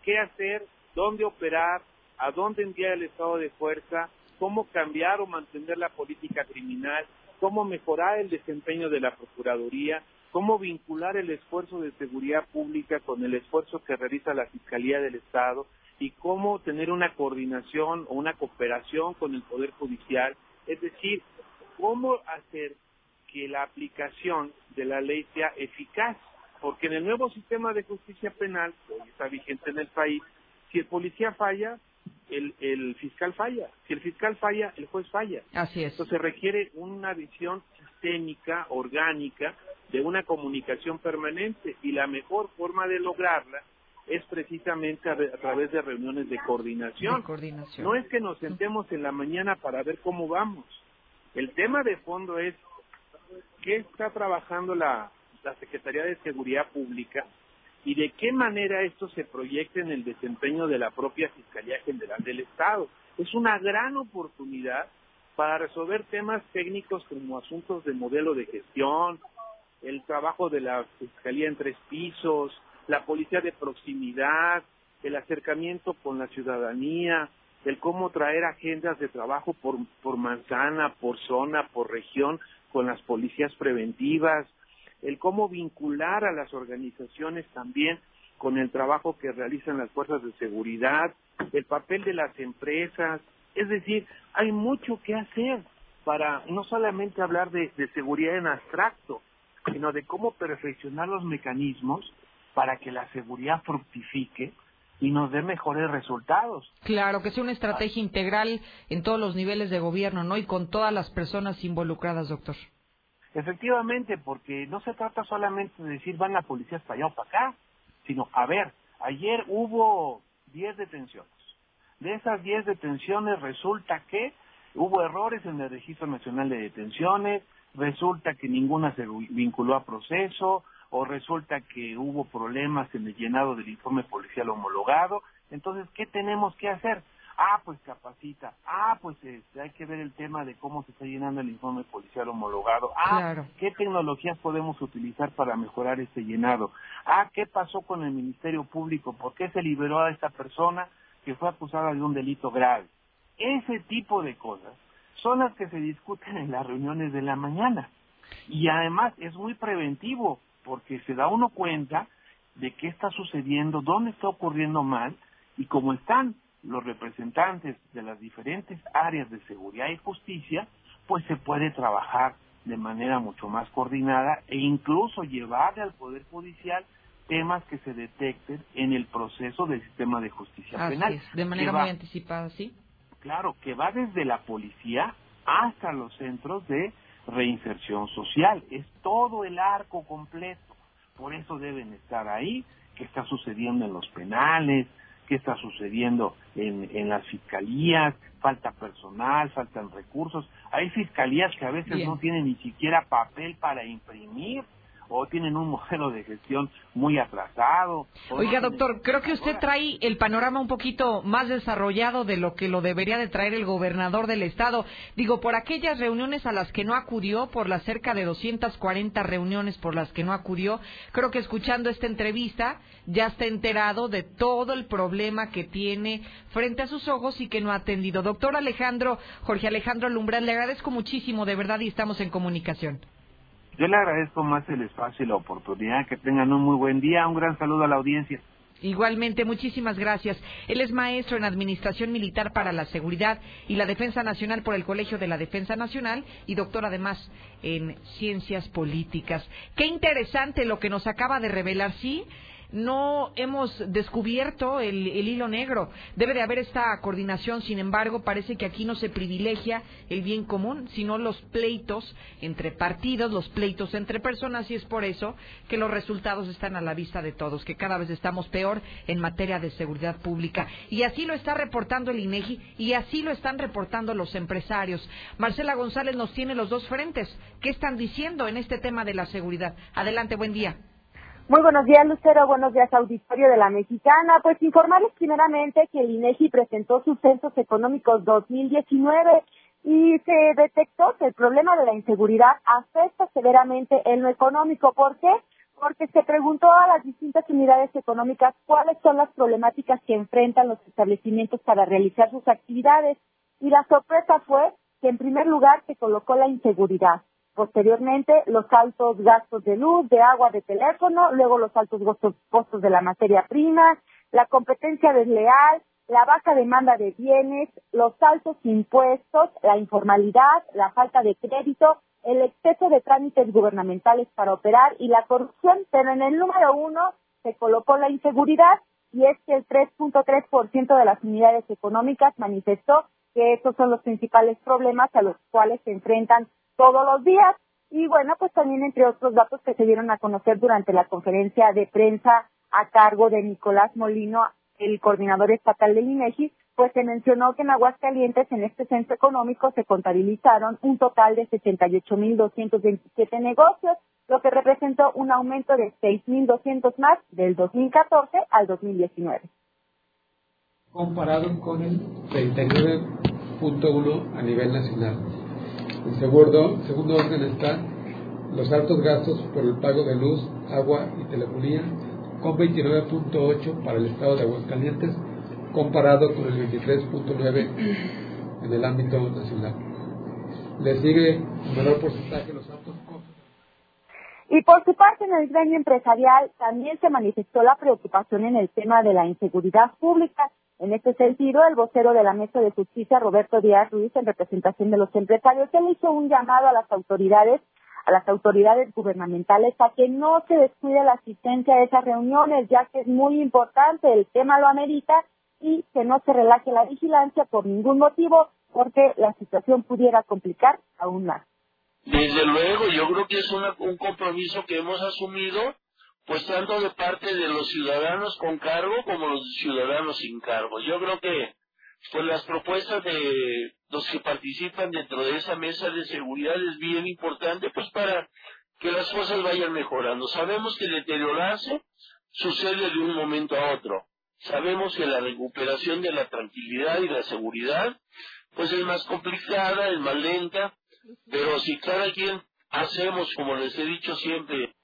qué hacer, dónde operar, a dónde enviar el estado de fuerza, cómo cambiar o mantener la política criminal, cómo mejorar el desempeño de la Procuraduría, cómo vincular el esfuerzo de seguridad pública con el esfuerzo que realiza la Fiscalía del Estado y cómo tener una coordinación o una cooperación con el Poder Judicial, es decir, cómo hacer que la aplicación de la ley sea eficaz, porque en el nuevo sistema de justicia penal, que está vigente en el país, si el policía falla, el, el fiscal falla. Si el fiscal falla, el juez falla. Así es. Entonces requiere una visión sistémica, orgánica, de una comunicación permanente y la mejor forma de lograrla es precisamente a, través de reuniones de coordinación. coordinación. No es que nos sentemos en la mañana para ver cómo vamos. El tema de fondo es qué está trabajando la, la Secretaría de Seguridad Pública y de qué manera esto se proyecta en el desempeño de la propia Fiscalía General del Estado. Es una gran oportunidad para resolver temas técnicos como asuntos de modelo de gestión, el trabajo de la Fiscalía en tres pisos, la policía de proximidad, el acercamiento con la ciudadanía, el cómo traer agendas de trabajo por, por manzana, por zona, por región, con las policías preventivas, el cómo vincular a las organizaciones también con el trabajo que realizan las fuerzas de seguridad, el papel de las empresas, es decir, hay mucho que hacer para no solamente hablar de, seguridad en abstracto, sino de cómo perfeccionar los mecanismos para que la seguridad fructifique y nos dé mejores resultados. Claro, que sea una estrategia integral en todos los niveles de gobierno, ¿no? Y con todas las personas involucradas, doctor. Efectivamente, porque no se trata solamente de decir van la policía para allá o para acá, sino, a ver, ayer hubo 10 detenciones. De esas 10 detenciones resulta que hubo errores en el Registro Nacional de Detenciones, resulta que ninguna se vinculó a proceso, o resulta que hubo problemas en el llenado del informe policial homologado. Entonces, ¿qué tenemos que hacer? Ah, pues capacita. Ah, pues este, hay que ver el tema de cómo se está llenando el informe policial homologado. Ah, ¿qué tecnologías podemos utilizar para mejorar este llenado? Ah, ¿qué pasó con el Ministerio Público? ¿Por qué se liberó a esta persona que fue acusada de un delito grave? ese tipo de cosas son las que se discuten en las reuniones de la mañana. Y además es muy preventivo porque se da uno cuenta de qué está sucediendo, dónde está ocurriendo mal y cómo están los representantes de las diferentes áreas de seguridad y justicia, pues se puede trabajar de manera mucho más coordinada e incluso llevarle al Poder Judicial temas que se detecten en el proceso del sistema de justicia penal. de manera muy anticipada, ¿sí? Claro, que va desde la policía hasta los centros de reinserción social. Es todo el arco completo. Por eso deben estar ahí. ¿Qué está sucediendo en los penales? ¿Qué está sucediendo en, en las fiscalías? Falta personal, faltan recursos. Hay fiscalías que a veces no tienen ni siquiera papel para imprimir o tienen un modelo de gestión muy atrasado. Oiga, doctor, creo que usted trae el panorama un poquito más desarrollado de lo que lo debería de traer el gobernador del estado. Digo, por aquellas reuniones a las que no acudió, por las cerca de 240 reuniones por las que no acudió, creo que escuchando esta entrevista ya está enterado de todo el problema que tiene frente a sus ojos y que no ha atendido. Doctor Alejandro, Jorge Alejandro Lumbral, le agradezco muchísimo, de verdad, y estamos en comunicación. Yo le agradezco más el espacio y la oportunidad. Que tengan un muy buen día. Un gran saludo a la audiencia. Igualmente, muchísimas gracias. Él es maestro en Administración Militar para la Seguridad y la Defensa Nacional por el Colegio de la Defensa Nacional y doctor además en Ciencias Políticas. Qué interesante lo que nos acaba de revelar, ¿sí? No hemos descubierto el, hilo negro. Debe de haber esta coordinación, sin embargo, parece que aquí no se privilegia el bien común, sino los pleitos entre partidos, los pleitos entre personas, y es por eso que los resultados están a la vista de todos, que cada vez estamos peor en materia de seguridad pública. Y así lo está reportando el INEGI y así lo están reportando los empresarios. Marcela González nos tiene los dos frentes. ¿Qué están diciendo en este tema de la seguridad? Adelante, buen día. Muy buenos días, Lucero. Buenos días, auditorio de la Mexicana. Pues informarles primeramente que el INEGI presentó sus censos económicos 2019 y se detectó que el problema de la inseguridad afecta severamente en lo económico. ¿Por qué? Porque se preguntó a las distintas unidades económicas cuáles son las problemáticas que enfrentan los establecimientos para realizar sus actividades. Y la sorpresa fue que en primer lugar se colocó la inseguridad. Posteriormente, los altos gastos de luz, de agua, de teléfono, luego los altos costos, de la materia prima, la competencia desleal, la baja demanda de bienes, los altos impuestos, la informalidad, la falta de crédito, el exceso de trámites gubernamentales para operar y la corrupción, pero en el número uno se colocó la inseguridad y es que el 3.3% de las unidades económicas manifestó que estos son los principales problemas a los cuales se enfrentan todos los días. Y bueno, pues también entre otros datos que se dieron a conocer durante la conferencia de prensa a cargo de Nicolás Molino, el coordinador estatal del INEGI, pues se mencionó que en Aguascalientes, en este centro económico, se contabilizaron un total de 68.227 negocios, lo que representó un aumento de 6.200 más del 2014 al 2019. Comparado con el 39.1 a nivel nacional. En segundo, segundo orden está los altos gastos por el pago de luz, agua y telefonía, con 29.8 para el estado de Aguascalientes, comparado con el 23.9 en el ámbito nacional. Le sigue un menor porcentaje los altos costos. Y por su parte, en el gremio empresarial también se manifestó la preocupación en el tema de la inseguridad pública en este sentido, el vocero de la Mesa de Justicia, Roberto Díaz Ruiz, en representación de los empresarios, él hizo un llamado a las autoridades, a las autoridades gubernamentales, a que no se descuide la asistencia a esas reuniones, ya que es muy importante, el tema lo amerita, y que no se relaje la vigilancia por ningún motivo, porque la situación pudiera complicar aún más. Desde luego, yo creo que es un compromiso que hemos asumido pues tanto de parte de los ciudadanos con cargo como los ciudadanos sin cargo. Yo creo que pues las propuestas de los que participan dentro de esa mesa de seguridad es bien importante pues para que las cosas vayan mejorando. Sabemos que deteriorarse sucede de un momento a otro. Sabemos que la recuperación de la tranquilidad y la seguridad pues es más complicada, es más lenta, pero si cada quien hacemos, como les he dicho siempre,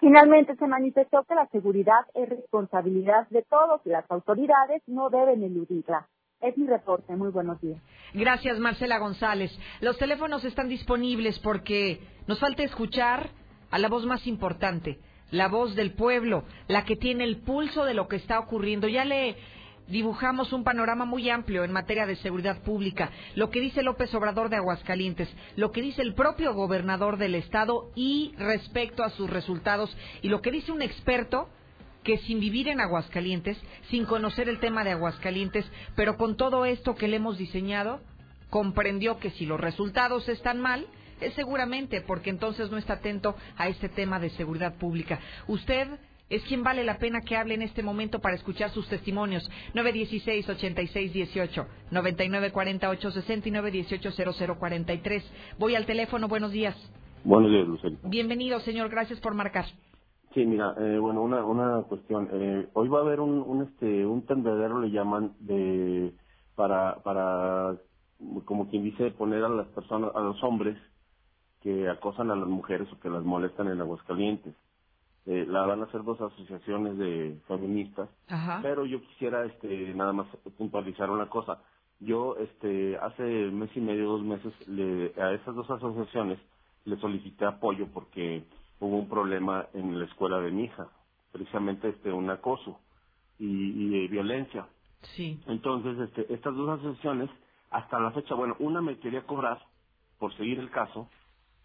Finalmente se manifestó que la seguridad es responsabilidad de todos y las autoridades no deben eludirla. Es mi reporte. Muy buenos días. Gracias, Marcela González. Los teléfonos están disponibles porque nos falta escuchar a la voz más importante, la voz del pueblo, la que tiene el pulso de lo que está ocurriendo. Ya le dibujamos un panorama muy amplio en materia de seguridad pública, lo que dice López Obrador de Aguascalientes, lo que dice el propio gobernador del estado y respecto a sus resultados, y lo que dice un experto que sin vivir en Aguascalientes, sin conocer el tema de Aguascalientes, pero con todo esto que le hemos diseñado, comprendió que si los resultados están mal, es seguramente porque entonces no está atento a este tema de seguridad pública. Usted es quien vale la pena que hable en este momento para escuchar sus testimonios. 916-8618, 9948-60 y 918-0043. Voy al teléfono, buenos días. Buenos días, Lucero. Bienvenido, señor, gracias por marcar. Sí, mira, eh, bueno, una, una cuestión. Eh, hoy va a haber un, un, este, un tendedero, le llaman, de, para, para, como quien dice, poner a las personas, a los hombres que acosan a las mujeres o que las molestan en Aguascalientes. Eh, la van a hacer dos asociaciones de feministas, pero yo quisiera este nada más puntualizar una cosa. Yo este hace mes y medio, dos meses, le, a esas dos asociaciones le solicité apoyo porque hubo un problema en la escuela de mi hija, precisamente este un acoso y, y violencia. Sí. Entonces, este, estas dos asociaciones, hasta la fecha, bueno, una me quería cobrar por seguir el caso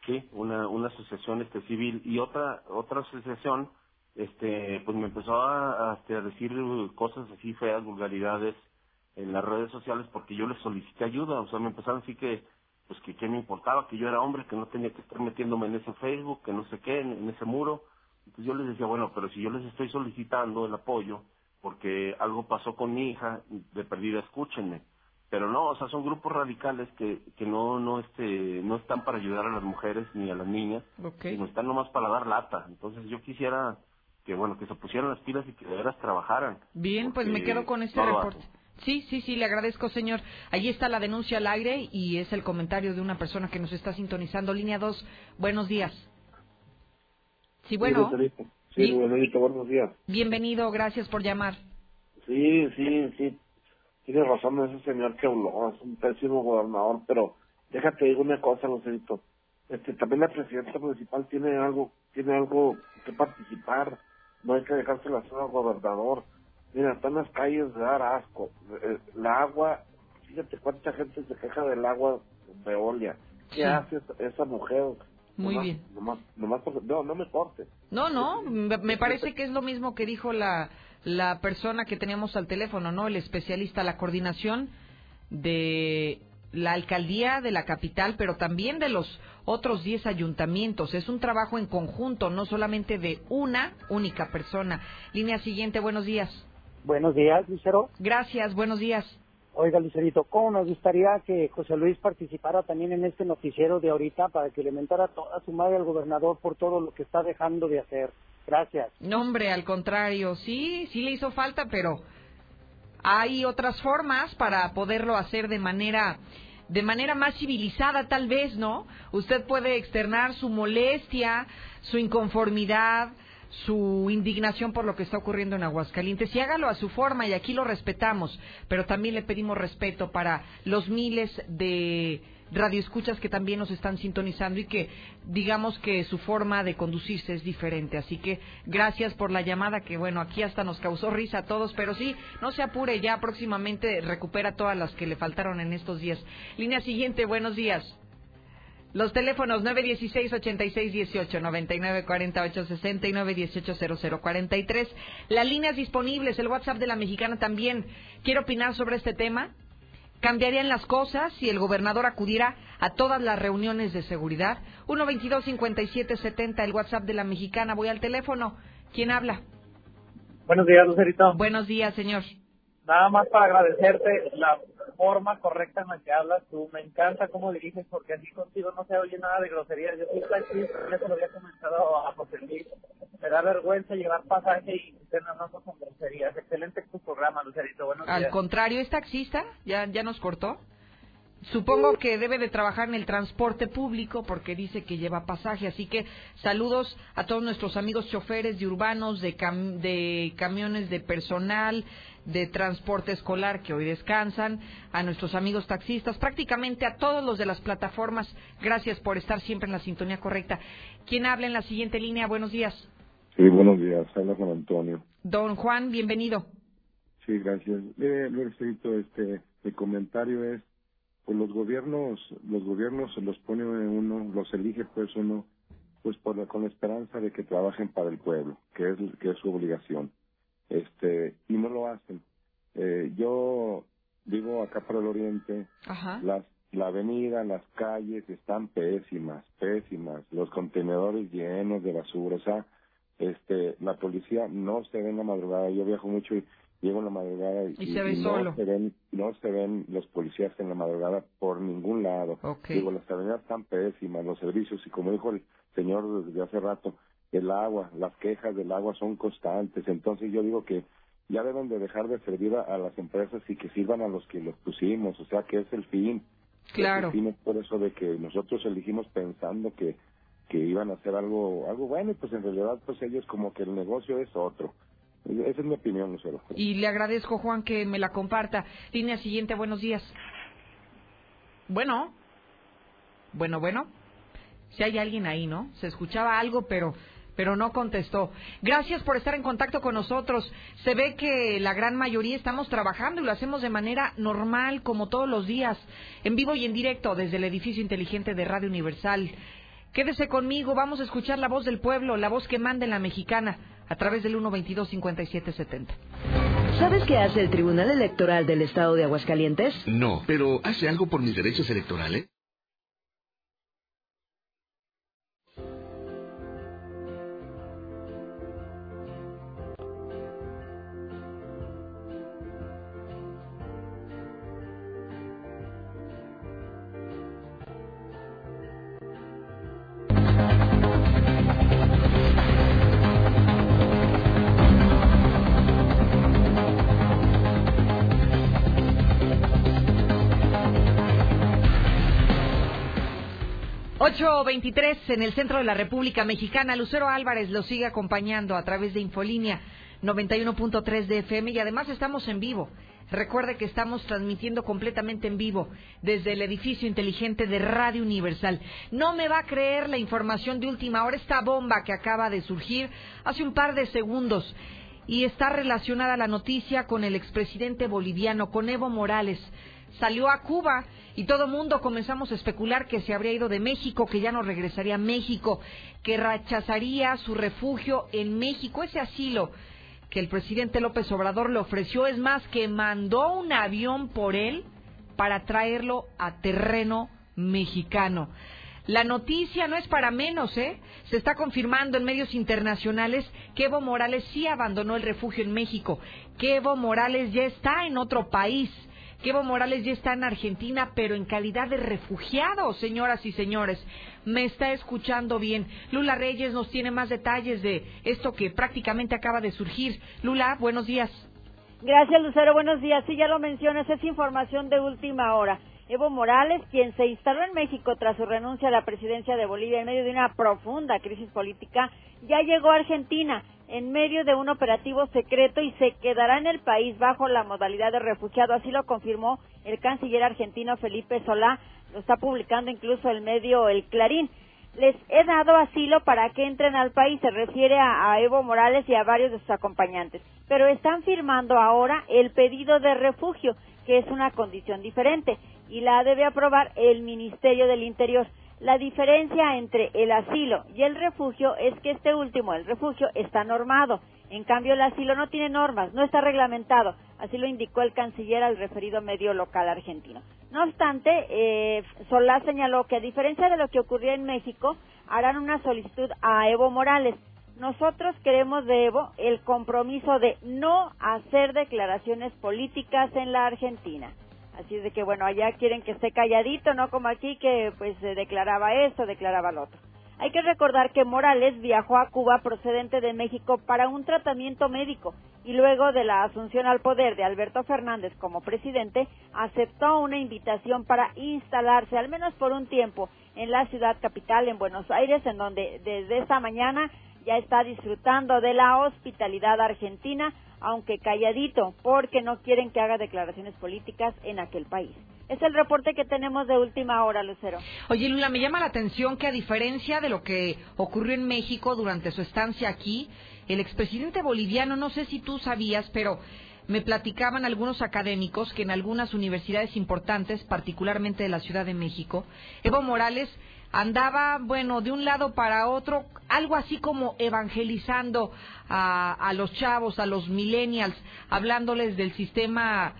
sí, una, una asociación este civil y otra otra asociación este pues me empezó a, este, decir cosas así feas, vulgaridades en las redes sociales porque yo les solicité ayuda, o sea, me empezaron así que pues que qué me importaba, que yo era hombre, que no tenía que estar metiéndome en ese Facebook, que no sé qué, en ese muro. Entonces yo les decía, bueno, pero si yo les estoy solicitando el apoyo porque algo pasó con mi hija, de perdida escúchenme pero no, o sea, son grupos radicales que, que no, no, este, no están para ayudar a las mujeres ni a las niñas, sino están nomás para dar lata. Entonces yo quisiera que, bueno, que se pusieran las pilas y que de veras trabajaran. Bien, pues me quedo con este reporte. Sí, sí, sí, le agradezco, señor. Allí está la denuncia al aire y es el comentario de una persona que nos está sintonizando. Línea 2, buenos días. Sí, bueno. Sí, buenos días. Bienvenido, gracias por llamar. Sí, sí, sí, tiene razón ese señor que habló, es un pésimo gobernador, pero déjate digo una cosa, Lucerito. Este, también la presidenta municipal tiene algo, tiene algo que participar, no hay que dejarse la zona gobernador. Mira, están las calles de dar asco. Eh, la agua, fíjate cuánta gente se queja del agua de Olia. ¿Qué hace esa mujer? Muy bien. Nomás, nomás no, no me corte. No, no, me parece que es lo mismo que dijo la la persona que teníamos al teléfono, ¿no? El especialista, la coordinación de la alcaldía de la capital, pero también de los otros 10 ayuntamientos. Es un trabajo en conjunto, no solamente de una única persona. Línea siguiente, buenos días. Buenos días, Lucero. Gracias, buenos días. Oiga, Lucerito, ¿cómo nos gustaría que José Luis participara también en este noticiero de ahorita para que le mentara toda su madre al gobernador por todo lo que está dejando de hacer? Gracias. No, hombre, al contrario, sí, sí le hizo falta, pero hay otras formas para poderlo hacer de manera de manera más civilizada tal vez, ¿no? Usted puede externar su molestia, su inconformidad, su indignación por lo que está ocurriendo en Aguascalientes y hágalo a su forma y aquí lo respetamos, pero también le pedimos respeto para los miles de radioescuchas que también nos están sintonizando y que digamos que su forma de conducirse es diferente. Así que gracias por la llamada que bueno, aquí hasta nos causó risa a todos, pero sí, no se apure, ya próximamente recupera todas las que le faltaron en estos días. Línea siguiente, buenos días. Los teléfonos 916-8618, 994860 y 918-0043. Las líneas disponibles, el WhatsApp de la mexicana también. ¿Quiere opinar sobre este tema? ¿Cambiarían las cosas si el gobernador acudiera a todas las reuniones de seguridad? 122-5770, el WhatsApp de la mexicana. Voy al teléfono. ¿Quién habla? Buenos días, Lucerito. Buenos días, señor. Nada más para agradecerte la forma correcta en la que hablas tú. Me encanta cómo diriges porque así contigo no se oye nada de groserías. Yo soy taxista, ya se lo había comentado a José Luis. Me da vergüenza llevar pasaje y tener con groserías. Excelente tu programa, Lucerito. Buenos Al contrario, ¿es taxista? ¿Ya, ¿Ya nos cortó? Supongo que debe de trabajar en el transporte público porque dice que lleva pasaje. Así que saludos a todos nuestros amigos choferes de urbanos, de, de camiones de personal, de transporte escolar que hoy descansan, a nuestros amigos taxistas, prácticamente a todos los de las plataformas. Gracias por estar siempre en la sintonía correcta. ¿Quién habla en la siguiente línea? Buenos días. Sí, buenos días. Habla Juan Antonio. Don Juan, bienvenido. Sí, gracias. Mire, Luisito, este, mi comentario es, pues los gobiernos, los gobiernos se los pone uno, los elige pues uno, pues por, con la esperanza de que trabajen para el pueblo, que es, que es su obligación. Este, y no lo hacen. Eh, yo vivo acá para el oriente, las la avenida, las calles están pésimas, pésimas, los contenedores llenos de basura, o sea, este, la policía no se ve en la madrugada, yo viajo mucho y llego en la madrugada y, no se ven no se ven los policías en la madrugada por ningún lado. Digo las avenidas están pésimas los servicios y como dijo el señor desde hace rato el agua las quejas del agua son constantes. Entonces yo digo que ya deben de dejar de servir a, las empresas y que sirvan a los que los pusimos o sea que es el fin. Claro. el fin es por eso de que nosotros elegimos pensando que que iban a hacer algo algo bueno y pues en realidad pues ellos como que el negocio es otro esa es mi opinión, Lucero. Y le agradezco, Juan, que me la comparta. Línea siguiente, buenos días. Bueno. Bueno, bueno. Si hay alguien ahí, ¿no? Se escuchaba algo, pero pero no contestó. Gracias por estar en contacto con nosotros. Se ve que la gran mayoría estamos trabajando y lo hacemos de manera normal, como todos los días, en vivo y en directo desde el edificio inteligente de Radio Universal. Quédese conmigo, vamos a escuchar la voz del pueblo, la voz que manda en la mexicana a través del 122-5770. ¿Sabes qué hace el Tribunal Electoral del Estado de Aguascalientes? No, pero ¿hace algo por mis derechos electorales? 8.23 en el centro de la República Mexicana. Lucero Álvarez lo sigue acompañando a través de Infolínea 91.3 de FM y además estamos en vivo. Recuerde que estamos transmitiendo completamente en vivo desde el edificio inteligente de Radio Universal. No me va a creer la información de última hora, esta bomba que acaba de surgir hace un par de segundos y está relacionada la noticia con el expresidente boliviano, con Evo Morales salió a Cuba y todo mundo comenzamos a especular que se habría ido de México, que ya no regresaría a México, que rechazaría su refugio en México, ese asilo que el presidente López Obrador le ofreció, es más, que mandó un avión por él para traerlo a terreno mexicano. La noticia no es para menos, ¿eh? Se está confirmando en medios internacionales que Evo Morales sí abandonó el refugio en México, que Evo Morales ya está en otro país que Evo Morales ya está en Argentina, pero en calidad de refugiado, señoras y señores. Me está escuchando bien. Lula Reyes nos tiene más detalles de esto que prácticamente acaba de surgir. Lula, buenos días. Gracias, Lucero. Buenos días. Sí, ya lo mencionas, es información de última hora. Evo Morales, quien se instaló en México tras su renuncia a la presidencia de Bolivia en medio de una profunda crisis política, ya llegó a Argentina en medio de un operativo secreto y se quedará en el país bajo la modalidad de refugiado. Así lo confirmó el canciller argentino Felipe Solá. Lo está publicando incluso el medio El Clarín. Les he dado asilo para que entren al país, se refiere a, Evo Morales y a varios de sus acompañantes. Pero están firmando ahora el pedido de refugio, que es una condición diferente, y la debe aprobar el Ministerio del Interior. La diferencia entre el asilo y el refugio es que este último, el refugio, está normado. En cambio, el asilo no tiene normas, no está reglamentado. Así lo indicó el canciller al referido medio local argentino. No obstante, eh, Solá señaló que a diferencia de lo que ocurrió en México, harán una solicitud a Evo Morales. Nosotros queremos de Evo el compromiso de no hacer declaraciones políticas en la Argentina. Así es de que, bueno, allá quieren que esté calladito, no como aquí que pues declaraba esto, declaraba lo otro. Hay que recordar que Morales viajó a Cuba procedente de México para un tratamiento médico y luego de la asunción al poder de Alberto Fernández como presidente, aceptó una invitación para instalarse, al menos por un tiempo, en la ciudad capital, en Buenos Aires, en donde desde esta mañana ya está disfrutando de la hospitalidad argentina, aunque calladito, porque no quieren que haga declaraciones políticas en aquel país. Es el reporte que tenemos de última hora, Lucero. Oye, Lula, me llama la atención que a diferencia de lo que ocurrió en México durante su estancia aquí, el expresidente boliviano, no sé si tú sabías, pero me platicaban algunos académicos que en algunas universidades importantes, particularmente de la Ciudad de México, Evo Morales andaba, bueno, de un lado para otro, algo así como evangelizando a, a los chavos, a los millennials, hablándoles del sistema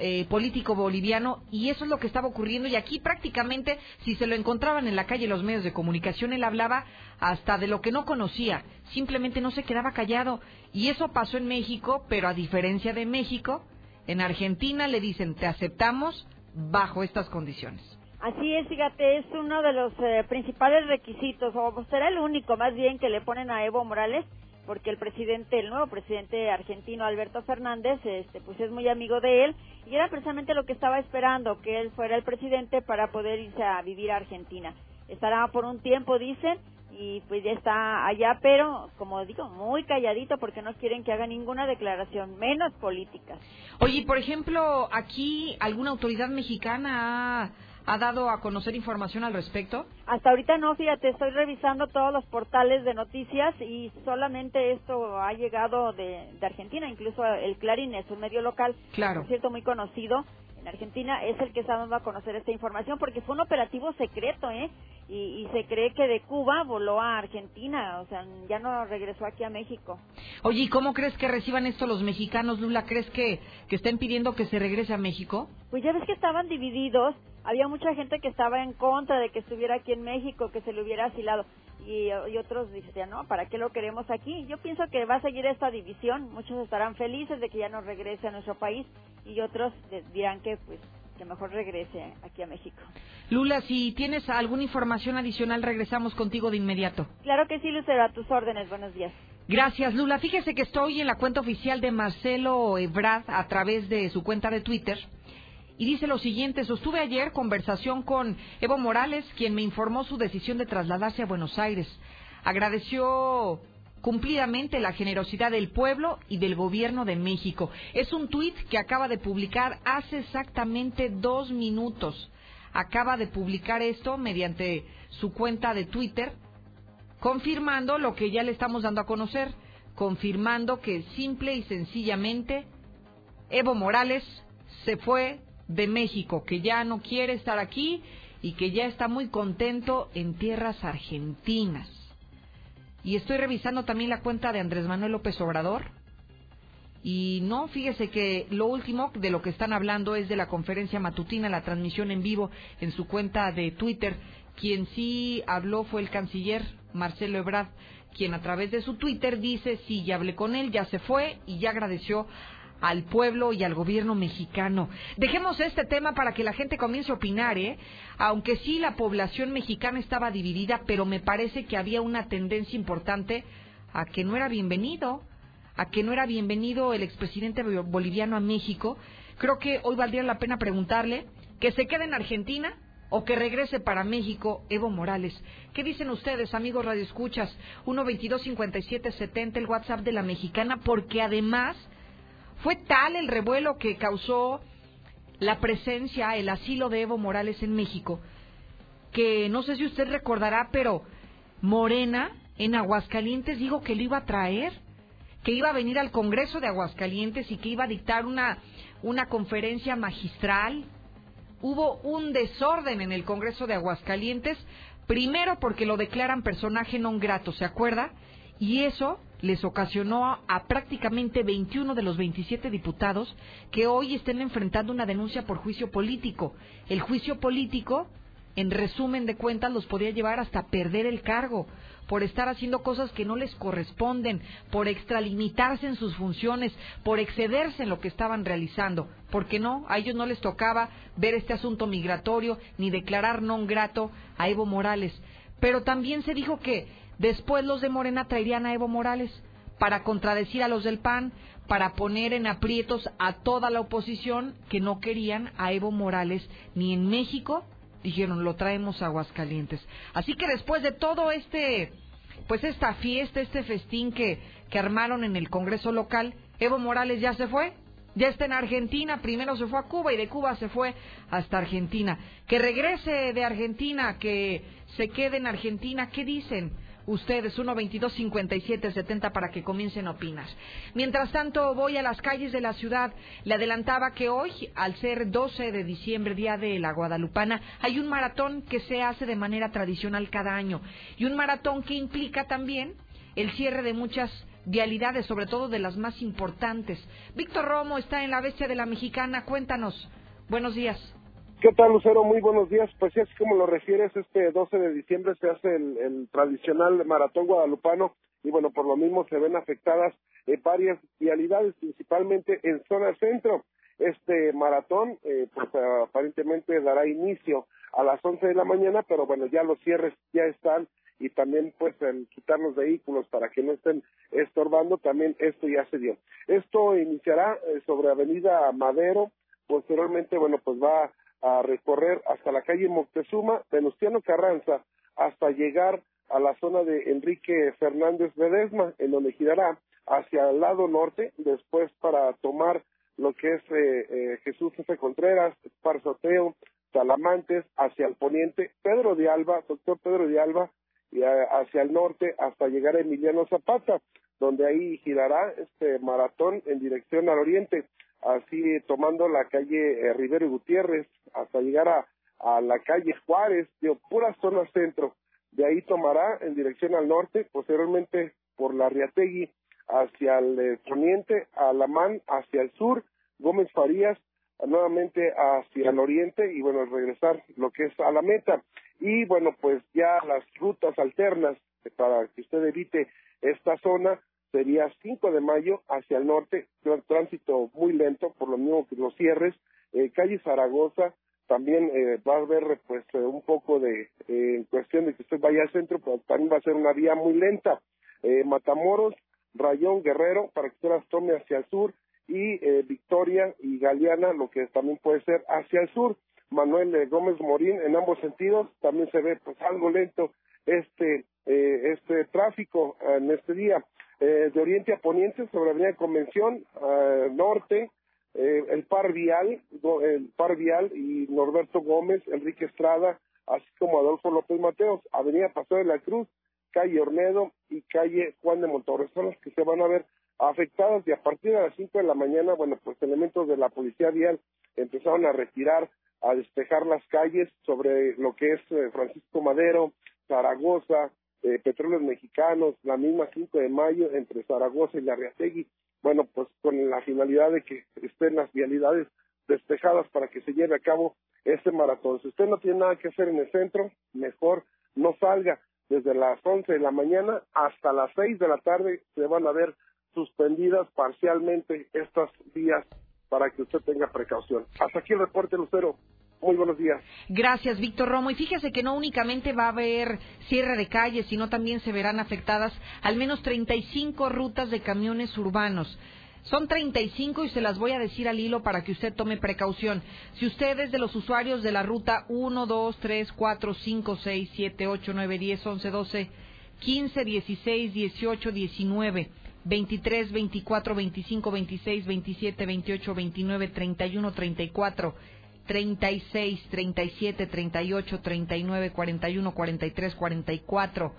eh, político boliviano y eso es lo que estaba ocurriendo y aquí prácticamente si se lo encontraban en la calle los medios de comunicación él hablaba hasta de lo que no conocía, simplemente no se quedaba callado y eso pasó en México, pero a diferencia de México, en Argentina le dicen te aceptamos bajo estas condiciones. Así es, fíjate, es uno de los eh, principales requisitos, o será el único más bien que le ponen a Evo Morales, porque el presidente, el nuevo presidente argentino Alberto Fernández, este, pues es muy amigo de él y era precisamente lo que estaba esperando, que él fuera el presidente para poder irse a vivir a Argentina. Estará por un tiempo, dicen, y pues ya está allá, pero como digo, muy calladito porque no quieren que haga ninguna declaración, menos política. Oye, por ejemplo, aquí alguna autoridad mexicana ha ha dado a conocer información al respecto? Hasta ahorita no, fíjate, estoy revisando todos los portales de noticias y solamente esto ha llegado de, Argentina, incluso el Clarín es un medio local, claro. por cierto, muy conocido en Argentina, es el que está dando a conocer esta información porque fue un operativo secreto, ¿eh? Y, y, se cree que de Cuba voló a Argentina, o sea, ya no regresó aquí a México. Oye, ¿y cómo crees que reciban esto los mexicanos, Lula? ¿Crees que, que estén pidiendo que se regrese a México? Pues ya ves que estaban divididos había mucha gente que estaba en contra de que estuviera aquí en México, que se le hubiera asilado. Y, otros decían, no, ¿para qué lo queremos aquí? Yo pienso que va a seguir esta división. Muchos estarán felices de que ya no regrese a nuestro país y otros dirán que, pues, que mejor regrese aquí a México. Lula, si tienes alguna información adicional, regresamos contigo de inmediato. Claro que sí, Lucero, a tus órdenes. Buenos días. Gracias, Lula. Fíjese que estoy en la cuenta oficial de Marcelo Ebrard a través de su cuenta de Twitter y dice lo siguiente, sostuve ayer conversación con Evo Morales, quien me informó su decisión de trasladarse a Buenos Aires. Agradeció cumplidamente la generosidad del pueblo y del gobierno de México. Es un tuit que acaba de publicar hace exactamente dos minutos. Acaba de publicar esto mediante su cuenta de Twitter, confirmando lo que ya le estamos dando a conocer, confirmando que simple y sencillamente Evo Morales se fue de México, que ya no quiere estar aquí y que ya está muy contento en tierras argentinas. Y estoy revisando también la cuenta de Andrés Manuel López Obrador. Y no, fíjese que lo último de lo que están hablando es de la conferencia matutina, la transmisión en vivo en su cuenta de Twitter. Quien sí habló fue el canciller Marcelo Ebrard, quien a través de su Twitter dice, sí, ya hablé con él, ya se fue y ya agradeció al pueblo y al gobierno mexicano. Dejemos este tema para que la gente comience a opinar, ¿eh? Aunque sí la población mexicana estaba dividida, pero me parece que había una tendencia importante a que no era bienvenido, a que no era bienvenido el expresidente boliviano a México. Creo que hoy valdría la pena preguntarle que se quede en Argentina o que regrese para México Evo Morales. ¿Qué dicen ustedes, amigos radioescuchas? 122-5770, el WhatsApp de la mexicana, porque además fue tal el revuelo que causó la presencia, el asilo de Evo Morales en México, que no sé si usted recordará, pero Morena en Aguascalientes dijo que lo iba a traer, que iba a venir al Congreso de Aguascalientes y que iba a dictar una, una conferencia magistral. Hubo un desorden en el Congreso de Aguascalientes, primero porque lo declaran personaje non grato, ¿se acuerda? Y eso les ocasionó a prácticamente 21 de los 27 diputados que hoy estén enfrentando una denuncia por juicio político. El juicio político, en resumen de cuentas, los podría llevar hasta perder el cargo por estar haciendo cosas que no les corresponden, por extralimitarse en sus funciones, por excederse en lo que estaban realizando. Porque no, a ellos no les tocaba ver este asunto migratorio ni declarar non grato a Evo Morales. Pero también se dijo que Después los de Morena traerían a Evo Morales para contradecir a los del PAN, para poner en aprietos a toda la oposición que no querían a Evo Morales ni en México, dijeron, lo traemos a Aguascalientes. Así que después de todo este pues esta fiesta, este festín que, que armaron en el Congreso local. Evo Morales ya se fue, ya está en Argentina, primero se fue a Cuba y de Cuba se fue hasta Argentina. Que regrese de Argentina, que se quede en Argentina, ¿qué dicen? Ustedes, 1-22-57-70 para que comiencen a opinar. Mientras tanto, voy a las calles de la ciudad. Le adelantaba que hoy, al ser 12 de diciembre, día de la Guadalupana, hay un maratón que se hace de manera tradicional cada año. Y un maratón que implica también el cierre de muchas vialidades, sobre todo de las más importantes. Víctor Romo está en la bestia de la mexicana. Cuéntanos. Buenos días. ¿Qué tal, Lucero? Muy buenos días. Pues sí, así como lo refieres, este 12 de diciembre se hace el, tradicional maratón guadalupano y bueno, por lo mismo se ven afectadas eh, varias vialidades, principalmente en zona centro. Este maratón, eh, pues aparentemente dará inicio a las 11 de la mañana, pero bueno, ya los cierres ya están y también pues el quitar los vehículos para que no estén estorbando, también esto ya se dio. Esto iniciará eh, sobre Avenida Madero, posteriormente, bueno, pues va a recorrer hasta la calle Moctezuma, Venustiano Carranza, hasta llegar a la zona de Enrique Fernández Ledesma, en donde girará hacia el lado norte, después para tomar lo que es eh, eh, Jesús F. Contreras, Parzoteo, Salamantes, hacia el poniente, Pedro de Alba, doctor Pedro de Alba, y hacia el norte hasta llegar a Emiliano Zapata, donde ahí girará este maratón en dirección al oriente así tomando la calle eh, Rivero Gutiérrez hasta llegar a, a la calle Juárez, digo, pura zona centro. De ahí tomará en dirección al norte, posteriormente por la Riategui hacia el eh, poniente, Alamán hacia el sur, Gómez Farías nuevamente hacia el oriente y bueno, regresar lo que es a la meta. Y bueno, pues ya las rutas alternas para que usted evite esta zona sería 5 de mayo hacia el norte, tránsito muy lento, por lo mismo que los cierres, eh, calle Zaragoza, también eh, va a haber pues eh, un poco de, en cuestión de que usted vaya al centro, pero también va a ser una vía muy lenta. Matamoros, Rayón, Guerrero, para que usted las tome hacia el sur, y Victoria y Galeana, lo que también puede ser hacia el sur. Manuel Gómez Morín, en ambos sentidos, también se ve pues algo lento este, este tráfico en este día. Eh, de oriente a poniente sobre la avenida Convención, eh, norte, eh, el par vial, el par vial y Norberto Gómez, Enrique Estrada, así como Adolfo López Mateos, avenida Paseo de la Cruz, calle Ornedo y calle Juan de Montorres, son las que se van a ver afectadas y a partir de las 5 de la mañana, bueno, pues elementos de la policía vial empezaron a retirar, a despejar las calles sobre lo que es Francisco Madero, Zaragoza, eh, petróleos mexicanos, la misma 5 de mayo entre Zaragoza y Larriategui, bueno, pues con la finalidad de que estén las vialidades despejadas para que se lleve a cabo este maratón. Si usted no tiene nada que hacer en el centro, mejor no salga. Desde las 11 de la mañana hasta las 6 de la tarde se van a ver suspendidas parcialmente estas vías para que usted tenga precaución. Hasta aquí el reporte, Lucero. Muy buenos días. Gracias, Víctor Romo. Y fíjese que no únicamente va a haber cierre de calles, sino también se verán afectadas al menos 35 rutas de camiones urbanos. Son 35 y se las voy a decir al hilo para que usted tome precaución. Si usted es de los usuarios de la ruta 1, 2, 3, 4, 5, 6, 7, 8, 9, 10, 11, 12, 15, 16, 18, 19, 23, 24, 25, 26, 27, 28, 29, 31, 34, 36, 37, 38, 39, 41, 43, 44,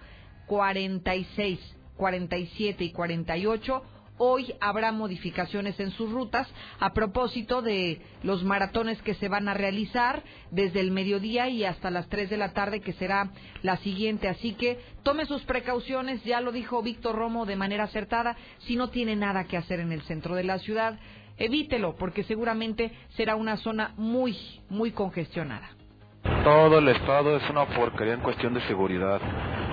46, 47 y 48. Hoy habrá modificaciones en sus rutas a propósito de los maratones que se van a realizar desde el mediodía y hasta las 3 de la tarde, que será la siguiente. Así que tome sus precauciones, ya lo dijo Víctor Romo de manera acertada, si no tiene nada que hacer en el centro de la ciudad, evítelo porque seguramente será una zona muy, muy congestionada. Todo el estado es una porquería en cuestión de seguridad.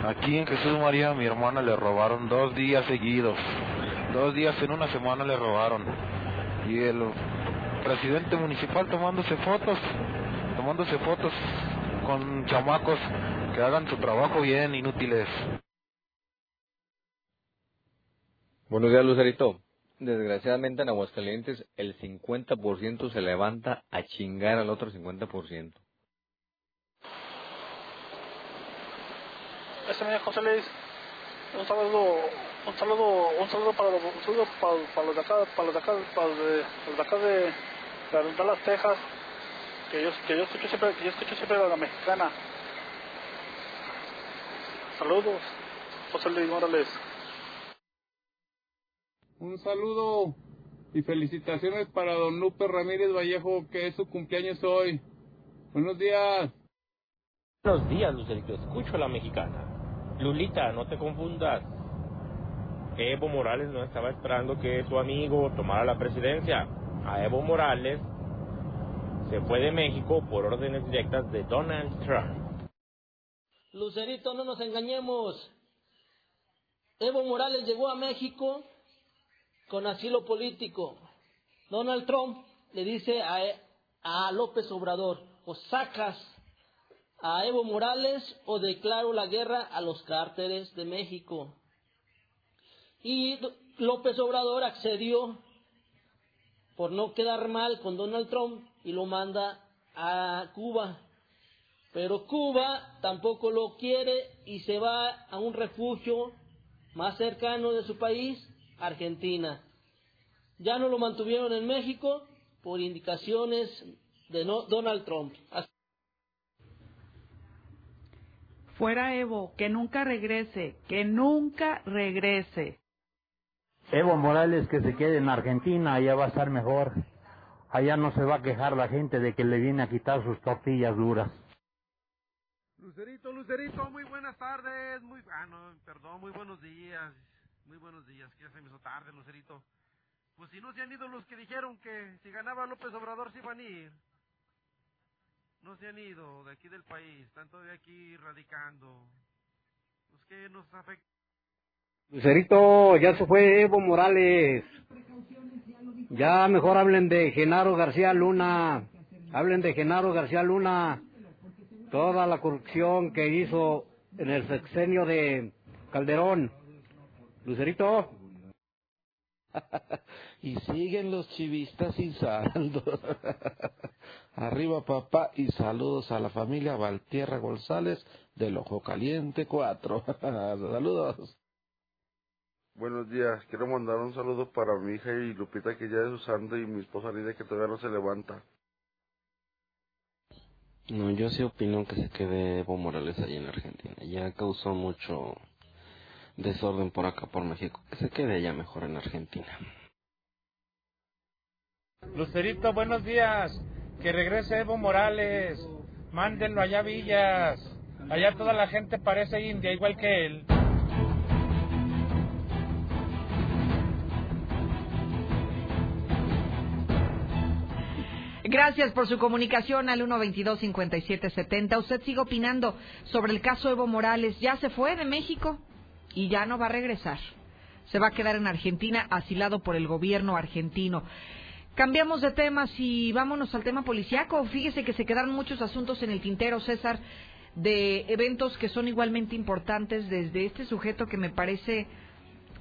Aquí en Jesús María mi hermana le robaron dos días seguidos. Dos días en una semana le robaron. Y el presidente municipal tomándose fotos, tomándose fotos con chamacos que hagan su trabajo bien, inútiles. Buenos días, Lucerito. Desgraciadamente en Aguascalientes el 50% se levanta a chingar al otro 50%. Ese me José Luis. un saludo, un saludo, un saludo para, un saludo para, para los de acá, para los de acá, para los de, los de acá de, de Dallas, Texas, que yo, que yo escucho siempre, que yo escucho siempre a la mexicana. Saludos, José Luis Morales. Un saludo y felicitaciones para don Lupe Ramírez Vallejo, que es su cumpleaños hoy. Buenos días. Buenos días, Lucerito. Escucho a la mexicana. Lulita, no te confundas. Evo Morales no estaba esperando que su amigo tomara la presidencia. A Evo Morales se fue de México por órdenes directas de Donald Trump. Lucerito, no nos engañemos. Evo Morales llegó a México con asilo político. Donald Trump le dice a, a López Obrador, o sacas a Evo Morales o declaro la guerra a los cárteles de México. Y López Obrador accedió por no quedar mal con Donald Trump y lo manda a Cuba. Pero Cuba tampoco lo quiere y se va a un refugio más cercano de su país, Argentina. Ya no lo mantuvieron en México por indicaciones de Donald Trump. Fuera Evo, que nunca regrese, que nunca regrese. Evo Morales que se quede en Argentina, allá va a estar mejor. Allá no se va a quejar la gente de que le viene a quitar sus tortillas duras. Lucerito, Lucerito, muy buenas tardes, muy, ah, no, perdón, muy buenos días, muy buenos días, que ya se me hizo tarde, Lucerito. Pues si no se han ido los que dijeron que si ganaba López Obrador se iban a ir. No se han ido de aquí del país, están todavía aquí radicando. Pues que nos afecta. Lucerito, ya se fue Evo Morales. Ya mejor hablen de Genaro García Luna. Hablen de Genaro García Luna. Toda la corrupción que hizo en el sexenio de Calderón. Lucerito. y siguen los chivistas y saldo. Arriba papá y saludos a la familia Valtierra González del Ojo Caliente 4. saludos. Buenos días, quiero mandar un saludo para mi hija y Lupita que ya es usando y mi esposa Lidia que todavía no se levanta. No, yo sí opino que se quede Evo Morales allí en Argentina. Ya causó mucho desorden por acá, por México. Que se quede allá mejor en Argentina. Lucerito, buenos días. Que regrese Evo Morales. Mándenlo allá a Villas. Allá toda la gente parece india, igual que él. Gracias por su comunicación al 122-5770. Usted sigue opinando sobre el caso Evo Morales. Ya se fue de México y ya no va a regresar. Se va a quedar en Argentina asilado por el gobierno argentino. Cambiamos de temas y vámonos al tema policiaco. Fíjese que se quedaron muchos asuntos en el tintero, César, de eventos que son igualmente importantes desde este sujeto que me parece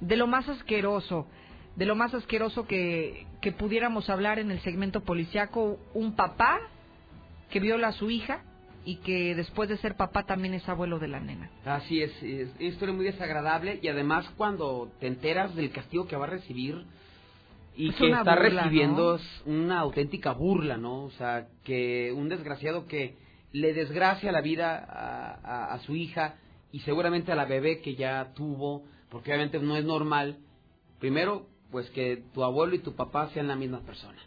de lo más asqueroso de lo más asqueroso que, que pudiéramos hablar en el segmento policiaco, un papá que viola a su hija y que después de ser papá también es abuelo de la nena. Así es, es una historia muy desagradable y además cuando te enteras del castigo que va a recibir y que está recibiendo es una auténtica burla, ¿no? O sea, que un desgraciado que le desgracia la vida a, a su hija y seguramente a la bebé que ya tuvo, porque obviamente no es normal, primero pues que tu abuelo y tu papá sean la misma persona.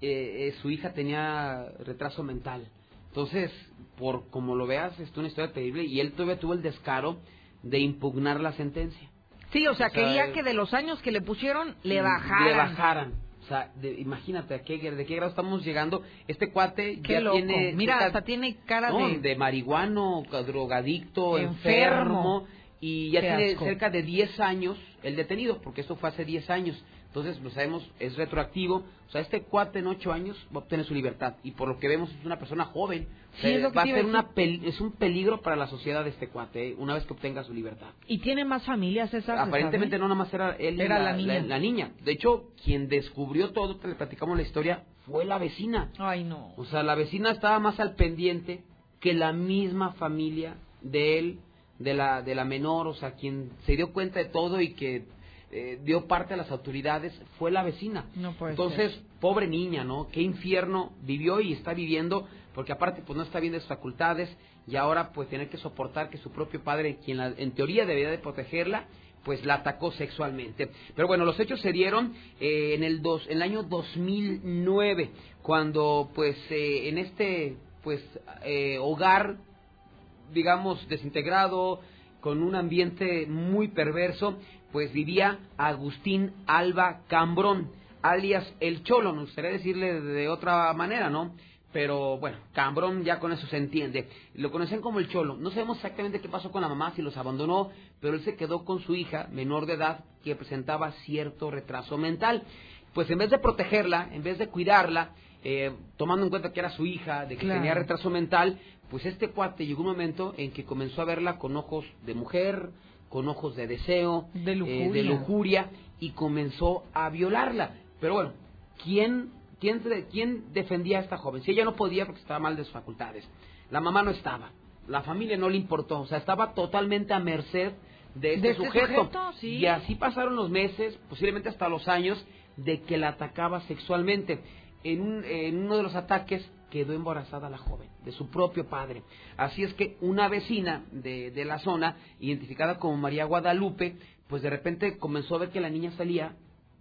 Eh, eh, su hija tenía retraso mental. Entonces, por como lo veas, es una historia terrible y él todavía tuvo el descaro de impugnar la sentencia. Sí, o sea, quería que de los años que le pusieron le bajaran. Le bajaran. O sea, imagínate a qué, de qué grado estamos llegando. Este cuate ya tiene... Mira, hasta tiene cara de... De marihuano, drogadicto, enfermo y ya tiene cerca de 10 años el detenido, porque eso fue hace 10 años. Entonces, lo sabemos, es retroactivo. O sea, este cuate en 8 años va a obtener su libertad. Y por lo que vemos, es una persona joven. va a ser una es un peligro para la sociedad este cuate, ¿eh? una vez que obtenga su libertad. ¿Y tiene más familias esas? Aparentemente no, nada más era él era la, niña. La, niña. De hecho, quien descubrió todo, que le platicamos la historia, fue la vecina. Ay, no. O sea, la vecina estaba más al pendiente que la misma familia de él de la, de la menor, o sea, quien se dio cuenta de todo y que eh, dio parte a las autoridades fue la vecina. No puede Entonces, ser. pobre niña, ¿no? Qué infierno vivió y está viviendo, porque aparte pues no está bien de sus facultades y ahora pues tener que soportar que su propio padre, quien la- en teoría debería de protegerla, pues la atacó sexualmente. Pero bueno, los hechos se dieron eh, en el dos, en el año 2009, cuando pues eh, en este pues eh, hogar digamos, desintegrado, con un ambiente muy perverso, pues vivía Agustín Alba Cambrón, alias El Cholo, me gustaría decirle de otra manera, ¿no? Pero bueno, Cambrón ya con eso se entiende. Lo conocen como El Cholo. No sabemos exactamente qué pasó con la mamá, si los abandonó, pero él se quedó con su hija menor de edad que presentaba cierto retraso mental. Pues en vez de protegerla, en vez de cuidarla, eh, tomando en cuenta que era su hija, de que Claro. tenía retraso mental, pues este cuate llegó un momento en que comenzó a verla con ojos de mujer, con ojos de deseo, De eh, lujuria. de lujuria, y comenzó a violarla. Pero bueno, ¿quién, quién, ¿quién defendía a esta joven? Si ella no podía porque estaba mal de sus facultades. La mamá no estaba. La familia no le importó. O sea, estaba totalmente a merced de este, De este sujeto. sujeto, sí. Y así pasaron los meses, posiblemente hasta los años, de que la atacaba sexualmente. En, un- en uno de los ataques quedó embarazada la joven, de su propio padre. Así es que una vecina de, de la zona, identificada como María Guadalupe, pues de repente comenzó a ver que la niña salía,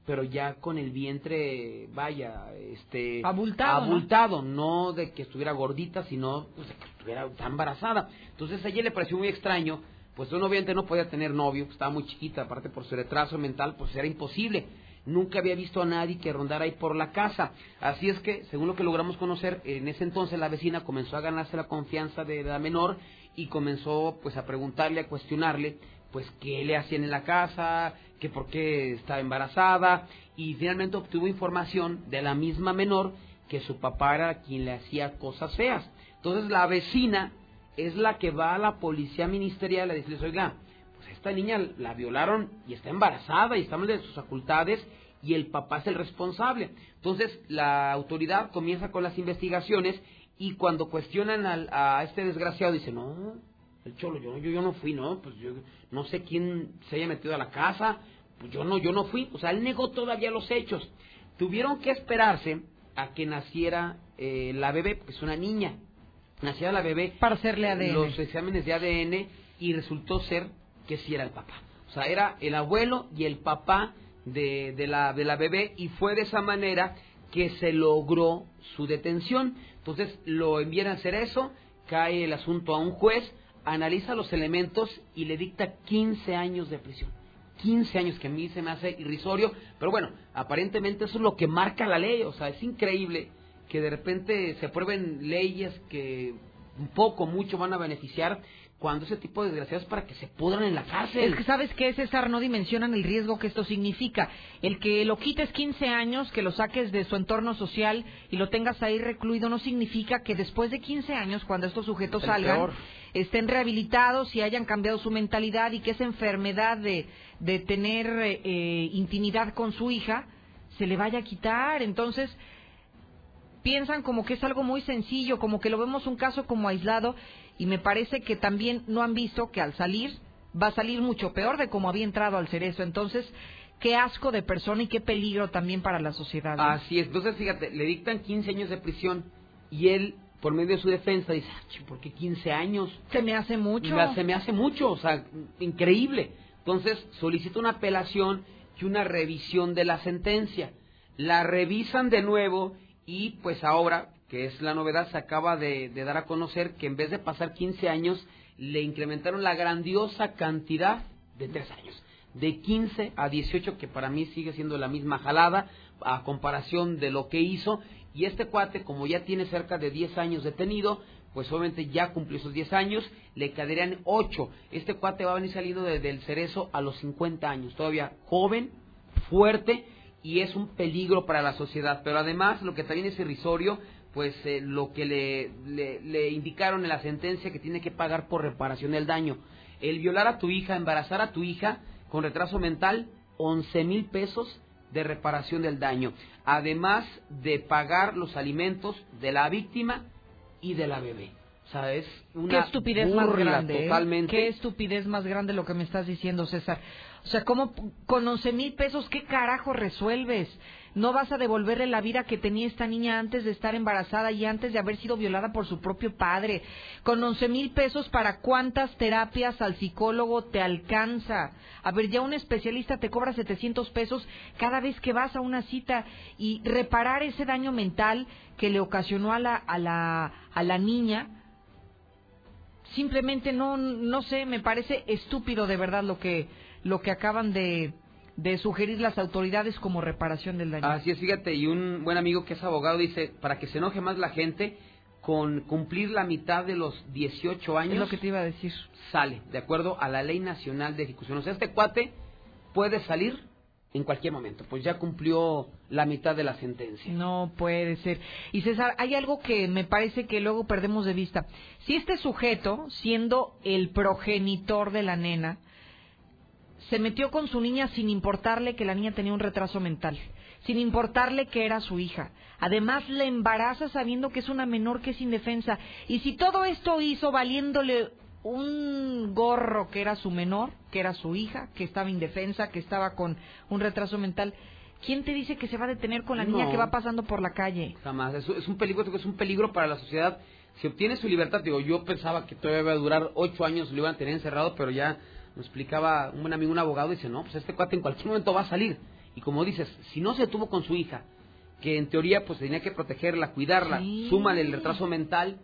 pero ya con el vientre, vaya, este... Abultado, ¿no? abultado, ¿no? de que estuviera gordita, sino pues, de que estuviera tan embarazada. Entonces a ella le pareció muy extraño, pues uno obviamente no podía tener novio, estaba muy chiquita, aparte por su retraso mental, pues era imposible. Nunca había visto a nadie que rondara ahí por la casa. Así es que, según lo que logramos conocer, en ese entonces la vecina comenzó a ganarse la confianza de la menor y comenzó pues a preguntarle, a cuestionarle, pues qué le hacían en la casa, que por qué estaba embarazada y finalmente obtuvo información de la misma menor que su papá era quien le hacía cosas feas. Entonces la vecina es la que va a la policía ministerial a decirles, oiga, esta niña la violaron y está embarazada y está mal de sus facultades y el papá es el responsable. Entonces la autoridad comienza con las investigaciones y cuando cuestionan al- a este desgraciado dice, no, el cholo, yo, yo, yo no fui, no, pues yo no sé quién se haya metido a la casa, pues yo no, yo no fui. O sea, él negó todavía los hechos. Tuvieron que esperarse a que naciera eh, la bebé, porque es una niña. Naciera la bebé. Para hacerle ADN. Los exámenes de ADN y resultó ser que sí era el papá. O sea, era el abuelo y el papá de, de, la, de la bebé y fue de esa manera que se logró su detención. Entonces lo envían a hacer eso, cae el asunto a un juez, analiza los elementos y le dicta 15 años de prisión. 15 años que a mí se me hace irrisorio, pero bueno, aparentemente eso es lo que marca la ley, o sea, es increíble que de repente se aprueben leyes que un poco, mucho van a beneficiar cuando ese tipo de desgraciados para que se pudran en la cárcel. Es que sabes que César no dimensionan el riesgo que esto significa. El que lo quites 15 años, que lo saques de su entorno social y lo tengas ahí recluido no significa que después de 15 años, cuando estos sujetos El salgan, peor. estén rehabilitados y hayan cambiado su mentalidad y que esa enfermedad de, de tener eh, eh, intimidad con su hija se le vaya a quitar. Entonces, piensan como que es algo muy sencillo, como que lo vemos un caso como aislado y me parece que también no han visto que al salir va a salir mucho peor de como había entrado al cerezo. Entonces, qué asco de persona y qué peligro también para la sociedad. ¿no? Así es, entonces fíjate, le dictan 15 años de prisión y él, por medio de su defensa, dice, "Ah, ¿por qué 15 años? Se me hace mucho. Se me hace mucho, o sea, increíble. Entonces solicita una apelación y una revisión de la sentencia. La revisan de nuevo y pues ahora, que es la novedad, se acaba de, dar a conocer que en vez de pasar 15 años, le incrementaron la grandiosa cantidad de 3 años. De 15 a 18, que para mí sigue siendo la misma jalada a comparación de lo que hizo. Y este cuate, como ya tiene cerca de 10 años detenido, pues obviamente ya cumplió esos 10 años, le quedarían 8. Este cuate va a venir saliendo de- del cerezo a los 50 años, todavía joven, fuerte y es un peligro para la sociedad. Pero además, lo que también es irrisorio, pues eh, lo que le, le, le indicaron en la sentencia que tiene que pagar por reparación del daño. El violar a tu hija, embarazar a tu hija con retraso mental, 11 mil pesos de reparación del daño. Además de pagar los alimentos de la víctima y de la bebé. O sea, es una Qué estupidez burla más grande. ¿eh? Qué estupidez más grande lo que me estás diciendo, César. O sea, ¿cómo con 11 mil pesos qué carajo resuelves? No vas a devolverle la vida que tenía esta niña antes de estar embarazada y antes de haber sido violada por su propio padre. Con 11 mil pesos, ¿para cuántas terapias al psicólogo te alcanza? A ver, ya un especialista te cobra 700 pesos cada vez que vas a una cita y reparar ese daño mental que le ocasionó a la, a la, a la niña simplemente no no sé me parece estúpido de verdad lo que lo que acaban de de sugerir las autoridades como reparación del daño. Así es, fíjate, y un buen amigo que es abogado dice, para que se enoje más la gente, con cumplir la mitad de los 18 años... Es lo que te iba a decir. Sale, de acuerdo a la Ley Nacional de Ejecución. O sea, este cuate puede salir en cualquier momento, pues ya cumplió la mitad de la sentencia. No puede ser. Y César, hay algo que me parece que luego perdemos de vista. Si este sujeto, siendo el progenitor de la nena, se metió con su niña sin importarle que la niña tenía un retraso mental, sin importarle que era su hija. Además, la embaraza sabiendo que es una menor que es indefensa. Y si todo esto hizo valiéndole un gorro que era su menor, que era su hija, que estaba indefensa, que estaba con un retraso mental, ¿quién te dice que se va a detener con la niña No. que va pasando por la calle? Jamás. Es, es un peligro, es un peligro para la sociedad. Si obtiene su libertad, digo, yo pensaba que todavía iba a durar ocho años, lo iban a tener encerrado, pero ya nos explicaba un buen amigo, un abogado, dice, no, pues este cuate en cualquier momento va a salir. Y como dices, si no se tuvo con su hija, que en teoría pues tenía que protegerla, cuidarla, Sí. súmale el retraso mental,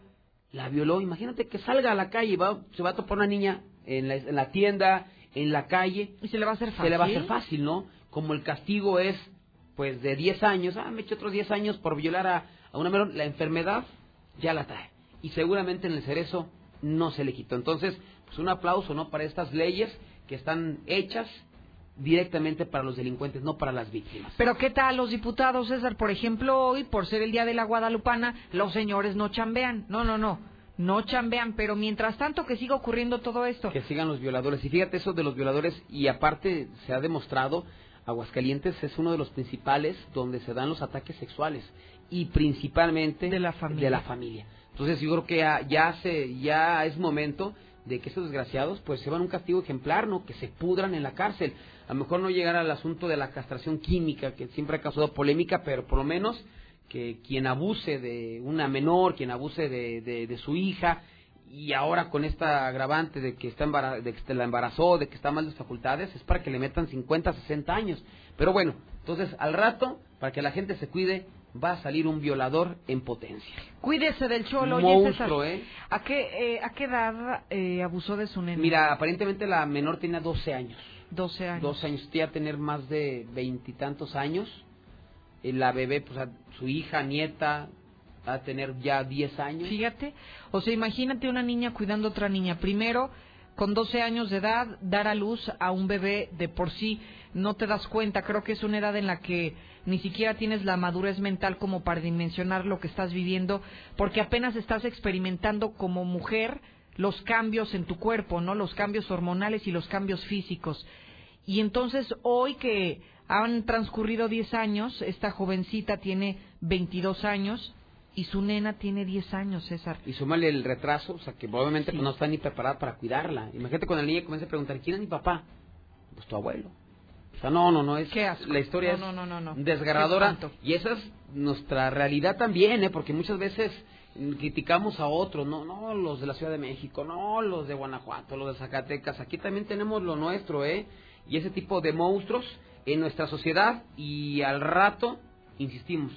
la violó. Imagínate que salga a la calle, va, se va a topar una niña en la, en la tienda, en la calle. Y se le va a hacer fácil. Se le va a hacer fácil, ¿no? Como el castigo es, pues, de 10 años, ah, me eché otros 10 años por violar a, a una menor, la enfermedad ya la trae. Y seguramente en el cerezo no se le quitó. Entonces, pues un aplauso, ¿no? Para estas leyes que están hechas directamente para los delincuentes, no para las víctimas. Pero ¿qué tal los diputados, César? Por ejemplo, hoy, por ser el Día de la Guadalupana, los señores no chambean. No, no, no. No chambean, pero mientras tanto que siga ocurriendo todo esto. Que sigan los violadores. Y fíjate eso de los violadores, y aparte se ha demostrado, Aguascalientes es uno de los principales donde se dan los ataques sexuales, y principalmente De la familia. de la familia. Entonces yo creo que ya, ya, se, ya es momento de que estos desgraciados pues se van a un castigo ejemplar, ¿no? Que se pudran en la cárcel. A lo mejor no llegar al asunto de la castración química, que siempre ha causado polémica, pero por lo menos que quien abuse de una menor, quien abuse de, de, de su hija, y ahora con esta agravante de que, está de que la embarazó, de que está mal de facultades, es para que le metan 50, 60 años. Pero bueno, entonces al rato, para que la gente se cuide, va a salir un violador en potencia. Cuídese del cholo, oye, Monstruo, César. ¿eh? ¿A qué, eh, ¿A qué edad eh, abusó de su nena? Mira, aparentemente la menor tenía 12 años. 12 años. 12 años, ya tener más de veintitantos años. Eh, La bebé, pues a su hija, nieta, va a tener ya 10 años. Fíjate, o sea, imagínate una niña cuidando a otra niña. Primero, con 12 años de edad, dar a luz a un bebé de por sí no te das cuenta. Creo que es una edad en la que ni siquiera tienes la madurez mental como para dimensionar lo que estás viviendo, porque apenas estás experimentando como mujer los cambios en tu cuerpo, ¿no? Los cambios hormonales y los cambios físicos. Y entonces hoy que han transcurrido 10 años, esta jovencita tiene 22 años y su nena tiene 10 años, César. Y súmale el retraso, o sea, que Sí. pues, no está ni preparada para cuidarla. Imagínate cuando la niña comienza a preguntar, ¿quién es mi papá? Pues tu abuelo. O sea, no, no, no, es, la historia No, es no, no, desgarradora. Y esa es nuestra realidad también, ¿eh? Porque muchas veces criticamos a otros, no, no, los de la Ciudad de México, no, los de Guanajuato, los de Zacatecas. Aquí también tenemos lo nuestro, ¿eh? Y ese tipo de monstruos en nuestra sociedad y al rato, insistimos,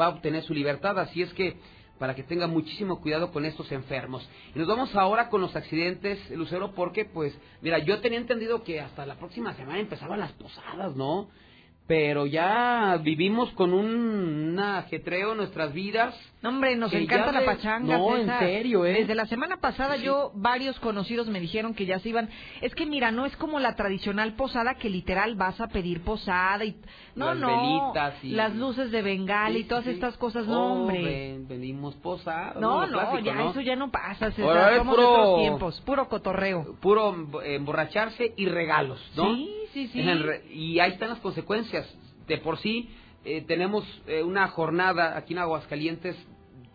va a obtener su libertad. Así es que para que tenga muchísimo cuidado con estos enfermos. Y nos vamos ahora con los accidentes, Lucero, porque pues, mira, yo tenía entendido que hasta la próxima semana empezaban las posadas, ¿no? Pero ya vivimos con un, ajetreo en nuestras vidas. No, hombre, nos encanta la pachanga. No, César. en serio, ¿eh? Desde la semana pasada yo, varios conocidos me dijeron que ya se iban. Es que mira, no es como la tradicional posada que literal vas a pedir posada y... No, Las no. velitas y- Las luces de bengala y todas sí. estas cosas, no, Oh, hombre. ven- vendimos posadas. No, no, clásico, ya ¿no? eso ya no pasa, César. Ahora es Somos de puro- otros tiempos, puro cotorreo. Puro emb- emborracharse y regalos, ¿no? Sí, sí, sí. Re- Y ahí están las consecuencias. De por sí eh, tenemos eh, una jornada aquí en Aguascalientes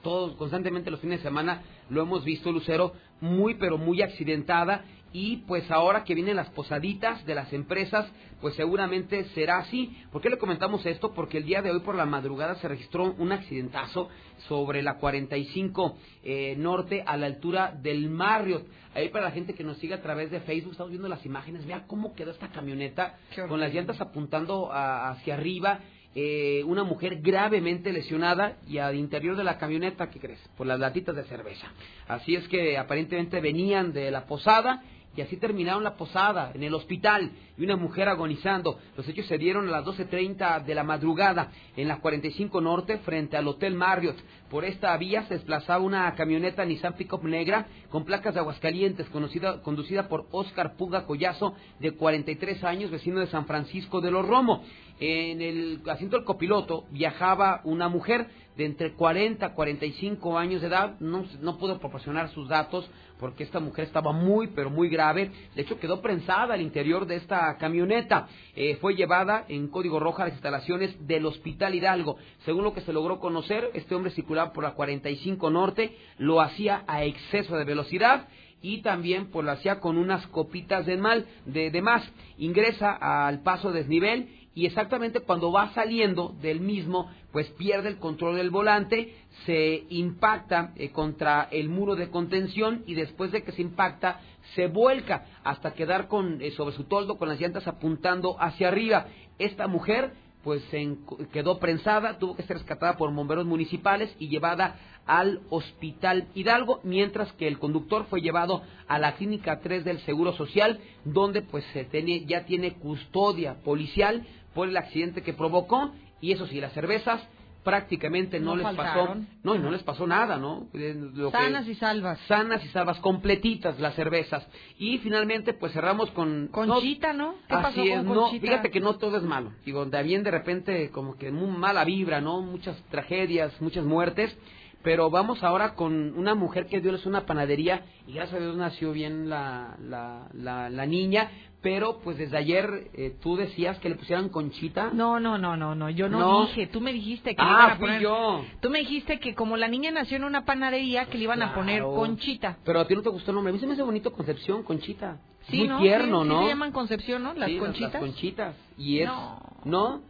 todos constantemente los fines de semana lo hemos visto, Lucero, muy pero muy accidentada y pues ahora que vienen las posaditas de las empresas, pues seguramente será así. ¿Por qué le comentamos esto? Porque el día de hoy por la madrugada se registró un accidentazo sobre la 45 eh, norte a la altura del Marriott. Ahí para la gente que nos sigue a través de Facebook, estamos viendo las imágenes, vea cómo quedó esta camioneta con las llantas apuntando hacia arriba. Eh, una mujer gravemente lesionada y al interior de la camioneta, ¿qué crees? Por las latitas de cerveza. Así es que aparentemente venían de la posada y así terminaron la posada en el hospital y una mujer agonizando. Los hechos se dieron a las 12.30 de la madrugada en la 45 Norte frente al Hotel Marriott. Por esta vía se desplazaba una camioneta Nissan Pickup negra con placas de Aguascalientes conocida, conducida por Oscar Puga Collazo de 43 años, vecino de San Francisco de los Romo. En el asiento del copiloto viajaba una mujer de entre 40 a 45 años de edad. No, no pudo proporcionar sus datos porque esta mujer estaba muy, pero muy grave. De hecho, quedó prensada al interior de esta camioneta. Eh, fue llevada en código rojo a las instalaciones del Hospital Hidalgo. Según lo que se logró conocer, este hombre circulaba por la 45 Norte, lo hacía a exceso de velocidad y también pues lo hacía con unas copitas de mal, de, de más. Ingresa al paso desnivel y exactamente cuando va saliendo del mismo, pues pierde el control del volante, se impacta eh, contra el muro de contención y después de que se impacta se vuelca hasta quedar con, eh, sobre su toldo con las llantas apuntando hacia arriba. Esta mujer pues se quedó prensada, tuvo que ser rescatada por bomberos municipales y llevada al Hospital Hidalgo, mientras que el conductor fue llevado a la Clínica 3 del Seguro Social, donde pues se tiene, ya tiene custodia policial por el accidente que provocó y eso sí, las cervezas prácticamente no, les pasó no no les pasó nada no eh, sanas y salvas. Sanas y salvas completitas las cervezas. Y finalmente pues cerramos con conchita no, ¿Qué así pasó es no fíjate que no todo es malo. Digo también de repente como que muy mala vibra no muchas tragedias muchas muertes. Pero vamos ahora con una mujer que Dios es una panadería y gracias a Dios nació bien la, la, la, la niña, pero pues desde ayer eh, tú decías que le pusieran conchita. No, no, no, no, no, yo no, dije, tú me dijiste que ah, le iban a poner... yo. Tú me dijiste que como la niña nació en una panadería que le iban a poner conchita. Pero a ti no te gustó el nombre, a mí se me hace bonito Concepción, Conchita. Sí, Muy tierno, ¿no? Sí, se llaman Concepción, ¿no? Las conchitas. Las conchitas. Y es no. ¿no?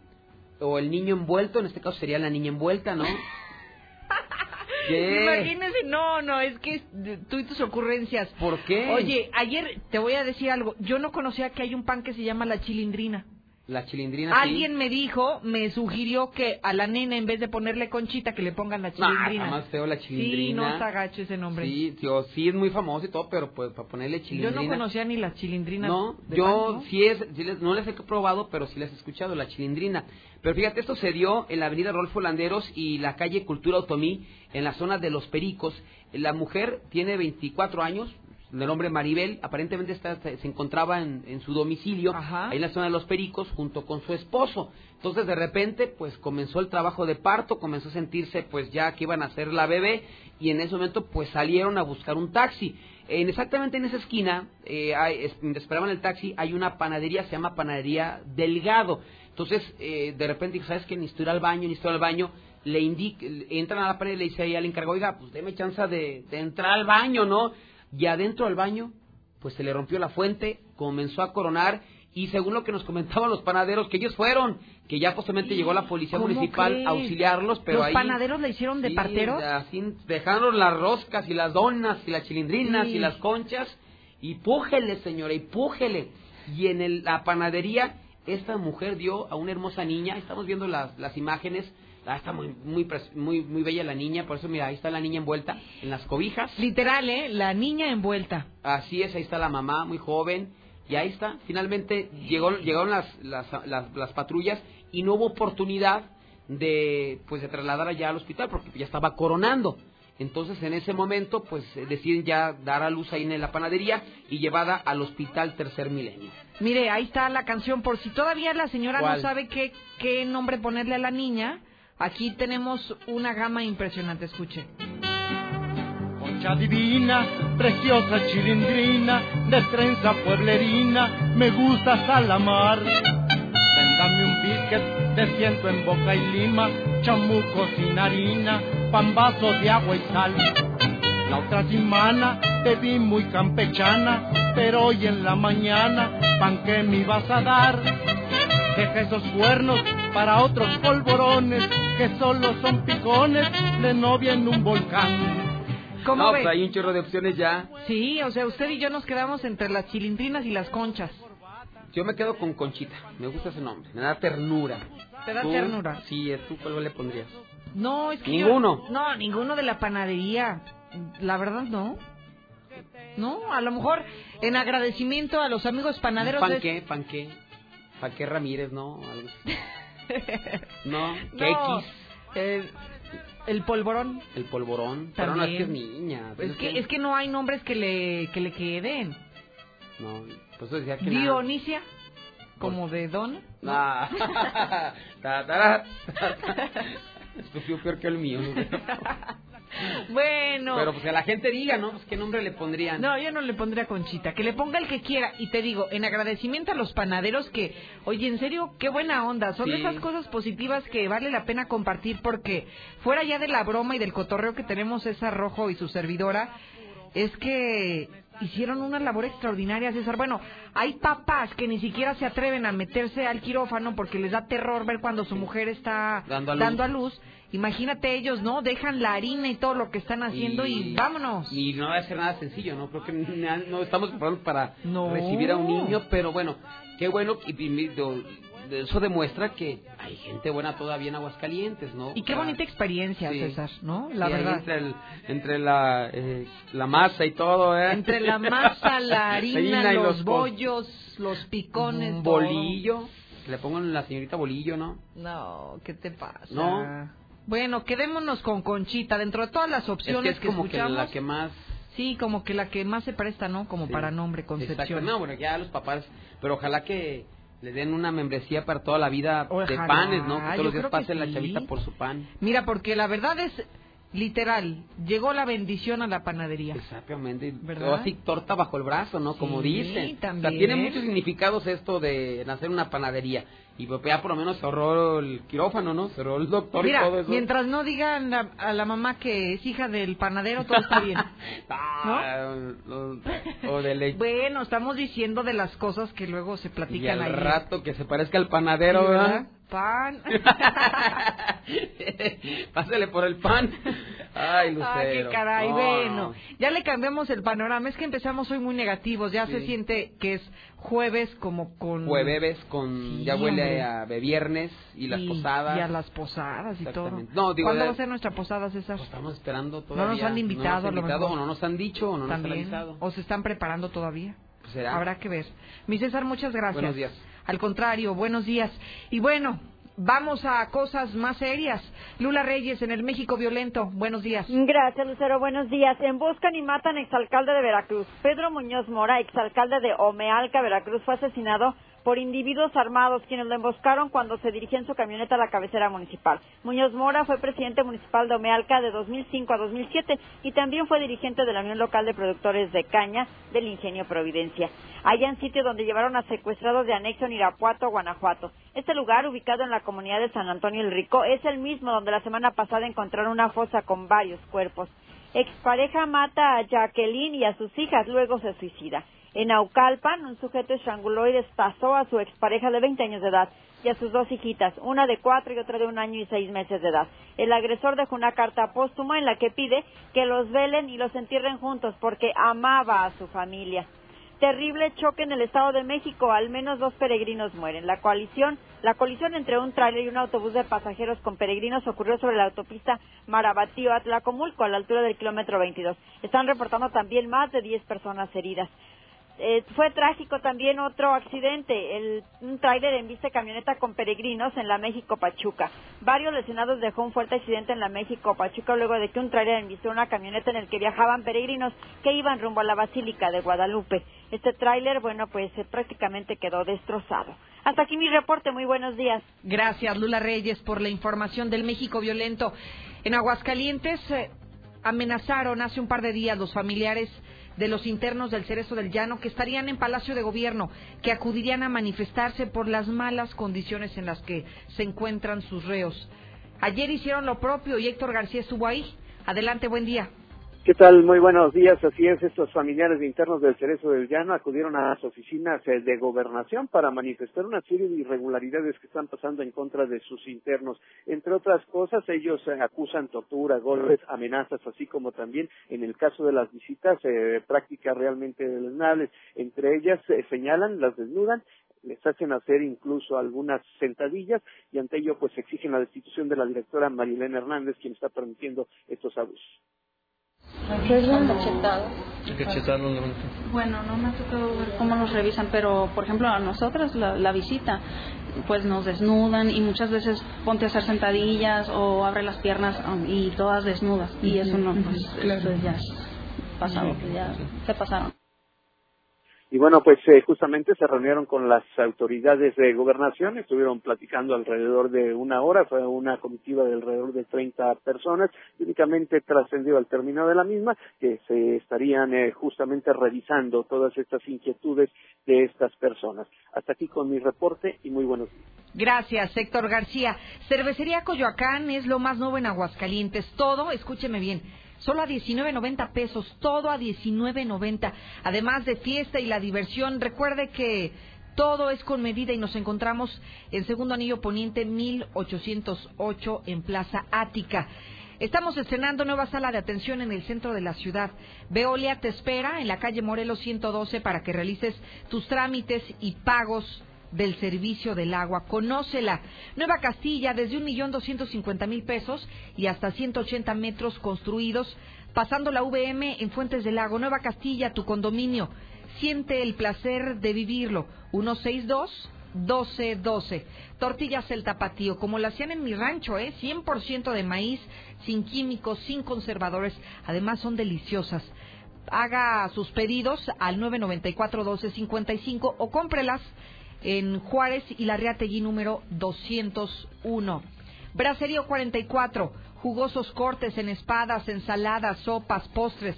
O el niño envuelto, en este caso sería la niña envuelta, ¿no? Imagínese, no, no, es que tú y tus ocurrencias. ¿Por qué? Oye, ayer te voy a decir algo. Yo no conocía que hay un pan que se llama la chilindrina. La chilindrina. Alguien me dijo, me sugirió que a la nena en vez de ponerle conchita que le pongan la chilindrina. Ah, más feo la chilindrina. Sí, no se agache ese nombre. Sí, tío, sí es muy famoso y todo, pero pues para ponerle chilindrina. Yo no conocía ni las chilindrinas. No, yo sí es, les, no les he probado, pero sí les he escuchado la chilindrina. Pero fíjate, esto se dio en la avenida Rolfo Landeros y la calle Cultura Otomí, en la zona de Los Pericos. La mujer tiene 24 años, de nombre Maribel, aparentemente se encontraba en, su domicilio, ahí en la zona de Los Pericos, junto con su esposo. Entonces, de repente, pues comenzó el trabajo de parto, comenzó a sentirse, pues ya que iban a hacer la bebé, y en ese momento, pues salieron a buscar un taxi. En, exactamente en esa esquina, eh, esperaban el taxi, hay una panadería, se llama Panadería Delgado. Entonces, eh, de repente, ¿sabes qué? Necesito ir al baño, necesito ir al baño le indica, entran a la pared y le dice ahí al encargado, oiga, pues deme chance de, de, entrar al baño, ¿no? y adentro del baño, pues se le rompió la fuente, comenzó a coronar y según lo que nos comentaban los panaderos, que ellos fueron, que ya posiblemente llegó la policía municipal a auxiliarlos, pero ¿Los ahí... panaderos le hicieron de parteros? Así dejaron las roscas y las donas y las chilindrinas y las conchas y pújele, señora, y pújele. Y en el, la panadería, esta mujer dio a una hermosa niña, estamos viendo las, las imágenes, Ah, está muy, muy, muy, muy bella la niña, por eso mira, ahí está la niña envuelta en las cobijas. Literal, ¿eh? La niña envuelta. Así es, ahí está la mamá, muy joven, y ahí está. Finalmente llegó, llegaron las, las, las, patrullas y no hubo oportunidad de, pues, de trasladar allá al hospital porque ya estaba coronando. Entonces, en ese momento, pues deciden ya dar a luz ahí en la panadería y llevada al hospital Tercer Milenio. Mire, ahí está la canción, por si todavía la señora no sabe qué, qué nombre ponerle a la niña Aquí tenemos una gama impresionante, escuche. Concha divina, preciosa chilindrina, de trenza pueblerina, me gusta salamar. Véndame un biscuit de ciento en boca y lima, chamuco sin harina, pan vasos de agua y sal. La otra semana te vi muy campechana, pero hoy en la mañana, pan que me ibas a dar. Deja esos cuernos para otros polvorones que solo son picones de novia en un volcán. ¿Cómo no, ve? pues hay un chorro de opciones ya. Sí, o sea, usted y yo nos quedamos entre las chilindrinas y las conchas. Yo me quedo con Conchita. Me gusta ese nombre. Me da ternura. ¿Te da ¿Tú? ternura? Sí, ¿tú cuál le pondrías? No, es que yo- Ninguno. no, ninguno de la panadería. La verdad, no. No, a lo mejor en agradecimiento a los amigos panaderos. ¿Pan es- qué? ¿Pan qué? ¿Pan qué Ramírez, no? Algo. No, ¿qué No, X? el, el polvorón. El polvorón. Pero no, es que es También. niña. Es que, es que no hay nombres que le, que le queden. No, pues eso decía que nada. Dionisia, como de don. Ah. Ta. Esto peor que el mío. ¿no? Bueno. Pero pues que la gente diga, ¿no? Pues qué nombre le pondrían. No, yo no le pondría Conchita, que le ponga el que quiera. Y te digo, en agradecimiento a los panaderos que, oye, en serio, qué buena onda. Son Sí. esas cosas positivas que vale la pena compartir porque fuera ya de la broma y del cotorreo que tenemos César Rojo y su servidora, es que hicieron una labor extraordinaria, César. Bueno, hay papás que ni siquiera se atreven a meterse al quirófano porque les da terror ver cuando su mujer está Dando a luz. luz. Imagínate ellos, ¿no? Dejan la harina y todo lo que están haciendo y, vámonos. Y no va a ser nada sencillo, ¿no? Creo que no estamos preparados para No. recibir a un niño, pero bueno, qué bueno. Y, eso demuestra que hay gente buena todavía en Aguascalientes, ¿no? Y qué sea, bonita experiencia, sí. César, ¿no? La sí, verdad. Entre, el- entre la, eh, la masa y todo, ¿eh? Entre la masa, la harina, y los, cos- bollos, los picones, Un todo. bolillo. Que le pongan la señorita bolillo, ¿no? No, ¿qué te pasa? No. Bueno, quedémonos con Conchita. Dentro de todas las Es opciones que es como que escuchamos, la que más... sí, como que la que más se presta, ¿no? Como Sí. para nombre, Exacto. Concepción. No, bueno, ya los papás, pero ojalá que le den una membresía para toda la vida de panes, ¿no? Que yo todos los días pase la chavita por su pan. Mira, porque la verdad es literal, llegó la bendición a la panadería. Exactamente. ¿Verdad? Así torta bajo el brazo, ¿no? Como Sí, dicen. también. O sea, tiene muchos significados esto de nacer una panadería. Y pues ya por lo menos se ahorró el quirófano, ¿no? Se ahorró el doctor Mira, y todo eso. mientras no digan a, a la mamá que es hija del panadero, todo está bien. Ah, lo- o de leche. Bueno, estamos diciendo de las cosas que luego se y platican al ahí. rato que se parezca al panadero, Sí, ¿verdad? Pan. Pásale por el pan. Ay, Lucero. Ah, qué caray, No. bueno. Ya le cambiamos el panorama. Es que empezamos hoy muy negativos. Ya se Sí. siente que es jueves como con... Jueves con Sí, ya huele a viernes y las y- posadas. Y a las posadas y todo. No, digo, ¿Cuándo de- va a ser nuestra posada, César? Estamos esperando no todavía. nos han invitado, no a nos lo han invitado, mejor. o no nos han dicho o no nos han También. avisado. ¿O se están preparando todavía? Pues será. Habrá que ver. Mi César, muchas gracias. Buenos días. Al contrario, buenos días. Y bueno, vamos a cosas más serias. Lula Reyes en el México violento. Buenos días. Gracias, Lucero. Buenos días. Emboscan y matan exalcalde de Veracruz. Pedro Muñoz Mora, exalcalde de Omealca, Veracruz, fue asesinado por individuos armados quienes lo emboscaron cuando se dirigía en su camioneta a la cabecera municipal. Muñoz Mora fue presidente municipal de Omealca de 2005 a 2007 y también fue dirigente de la Unión Local de Productores de Caña del Ingenio Providencia. Allá en sitio donde llevaron a secuestrados de anexo en Irapuato, Guanajuato. Este lugar, ubicado en la comunidad de San Antonio el Rico, es el mismo donde la semana pasada encontraron una fosa con varios cuerpos. Expareja mata a Jacqueline y a sus hijas, luego se suicida. En Aucalpan, un sujeto estranguló y a su expareja de 20 años de edad y a sus dos hijitas, una de cuatro y otra de un año y seis meses de edad. El agresor dejó una carta póstuma en la que pide que los velen y los entierren juntos porque amaba a su familia. Terrible choque en el Estado de México, al menos dos peregrinos mueren. La coalición, la colisión entre un tráiler y un autobús de pasajeros con peregrinos ocurrió sobre la autopista Marabatío Atlacomulco a la altura del kilómetro 22. Están reportando también más de 10 personas heridas. Eh, fue trágico también otro accidente, el, un tráiler en vista camioneta con peregrinos en la México Pachuca. Varios lesionados dejó un fuerte accidente en la México Pachuca luego de que un tráiler envistó una camioneta en el que viajaban peregrinos que iban rumbo a la Basílica de Guadalupe. Este tráiler, bueno, pues eh, prácticamente quedó destrozado. Hasta aquí mi reporte, muy buenos días. Gracias, Lula Reyes, por la información del México violento. En Aguascalientes eh, amenazaron hace un par de días los familiares de los internos del Cerezo del Llano que estarían en Palacio de Gobierno, que acudirían a manifestarse por las malas condiciones en las que se encuentran sus reos. Ayer hicieron lo propio y Héctor García estuvo ahí. Adelante, buen día. ¿Qué tal? Muy buenos días. Así es, estos familiares internos del Cerezo del Llano acudieron a las oficinas eh, de gobernación para manifestar una serie de irregularidades que están pasando en contra de sus internos. Entre otras cosas, ellos eh, acusan tortura, golpes, amenazas, así como también en el caso de las visitas, eh, prácticas realmente deleznables. Entre ellas señalan, las desnudan les hacen hacer incluso algunas sentadillas y ante ello pues exigen la destitución de la directora Marilena Hernández quien está permitiendo estos abusos. Bueno, no me ha tocado ver cómo los revisan, pero por ejemplo a nosotras la, visita, pues nos desnudan y muchas veces ponte a hacer sentadillas o abre las piernas um, y todas desnudas y eso no, pues eso ya pasado, ya se pasaron. Y bueno, pues eh, justamente se reunieron con las autoridades de gobernación, estuvieron platicando alrededor de una hora, fue una comitiva de alrededor de 30 personas, únicamente trascendió al término de la misma que se estarían eh, justamente revisando todas estas inquietudes de estas personas. Hasta aquí con mi reporte y muy buenos días. Gracias, Héctor García. Cervecería Coyoacán es lo más nuevo en Aguascalientes. Todo, escúcheme bien, solo a 19.90 pesos, todo a 19.90, además de fiesta y la diversión. Recuerde que todo es con medida y nos encontramos en Segundo Anillo Poniente 1808 en Plaza Ática. Estamos estrenando nueva sala de atención en el centro de la ciudad. Veolia te espera en la calle Morelos 112 para que realices tus trámites y pagos del servicio del agua. Conócela. Nueva Castilla, desde un millón doscientos cincuenta mil pesos y hasta 180 metros construidos, pasando la VM en Fuentes del Lago. Nueva Castilla, tu condominio. Siente el placer de vivirlo. 162 1212. Tortillas el tapatío, como la hacían en mi rancho, ¿eh? 100% de maíz, sin químicos, sin conservadores. Además son deliciosas. Haga sus pedidos al 994 1255 o cómprelas en Juárez y la Riategui número 201. Braserío 44, jugosos cortes en espadas, ensaladas, sopas, postres.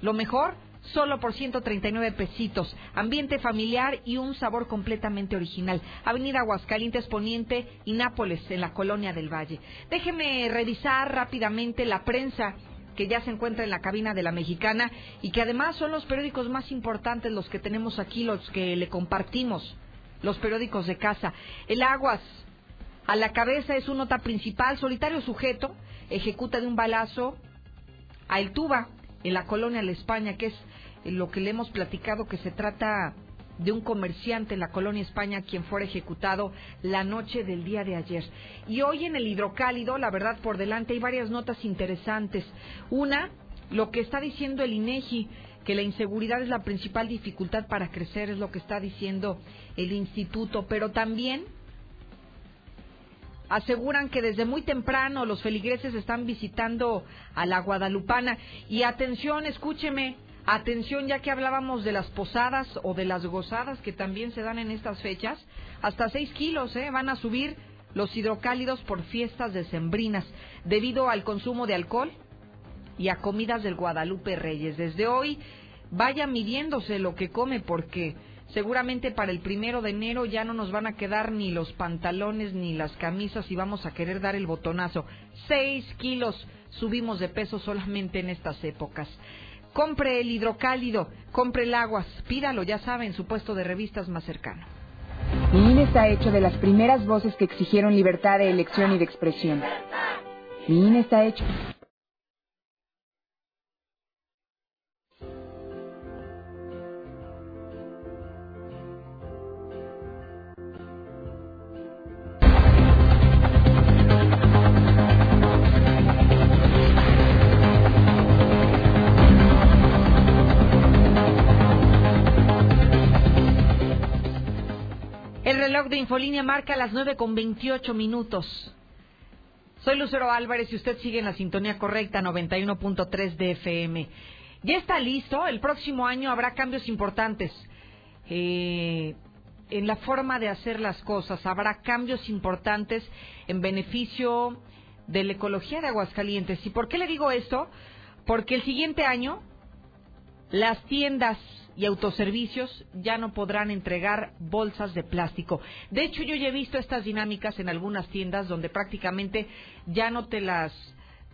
Lo mejor, solo por 139 pesitos. Ambiente familiar y un sabor completamente original. Avenida Aguascalientes Poniente y Nápoles, en la Colonia del Valle. Déjeme revisar rápidamente la prensa que ya se encuentra en la cabina de la mexicana y que además son los periódicos más importantes los que tenemos aquí, los que le compartimos los periódicos de casa. El Aguas, a la cabeza es su nota principal, solitario sujeto, ejecuta de un balazo a El Tuba, en la colonia La España, que es lo que le hemos platicado, que se trata de un comerciante en la colonia España quien fuera ejecutado la noche del día de ayer. Y hoy en el hidrocálido, la verdad por delante, hay varias notas interesantes. Una, lo que está diciendo el INEGI, que la inseguridad es la principal dificultad para crecer, es lo que está diciendo el instituto, pero también aseguran que desde muy temprano los feligreses están visitando a la Guadalupana. Y atención, escúcheme, atención ya que hablábamos de las posadas o de las gozadas que también se dan en estas fechas, hasta seis kilos ¿eh? van a subir los hidrocálidos por fiestas decembrinas debido al consumo de alcohol y a comidas del Guadalupe Reyes. Desde hoy vaya midiéndose lo que come porque seguramente para el primero de enero ya no nos van a quedar ni los pantalones ni las camisas y vamos a querer dar el botonazo. Seis kilos subimos de peso solamente en estas épocas. Compre el hidrocálido, compre el aguas, pídalo, ya saben, su puesto de revistas más cercano. Mi INE está hecho de las primeras voces que exigieron libertad de elección y de expresión. Mi INE está hecho. Infolínea marca las 9 con 28 minutos. Soy Lucero Álvarez y usted sigue en la sintonía correcta 91.3 de FM. Ya está listo, el próximo año habrá cambios importantes eh, en la forma de hacer las cosas, habrá cambios importantes en beneficio de la ecología de Aguascalientes. ¿Y por qué le digo esto? Porque el siguiente año las tiendas y autoservicios ya no podrán entregar bolsas de plástico. De hecho, yo ya he visto estas dinámicas en algunas tiendas donde prácticamente ya no te las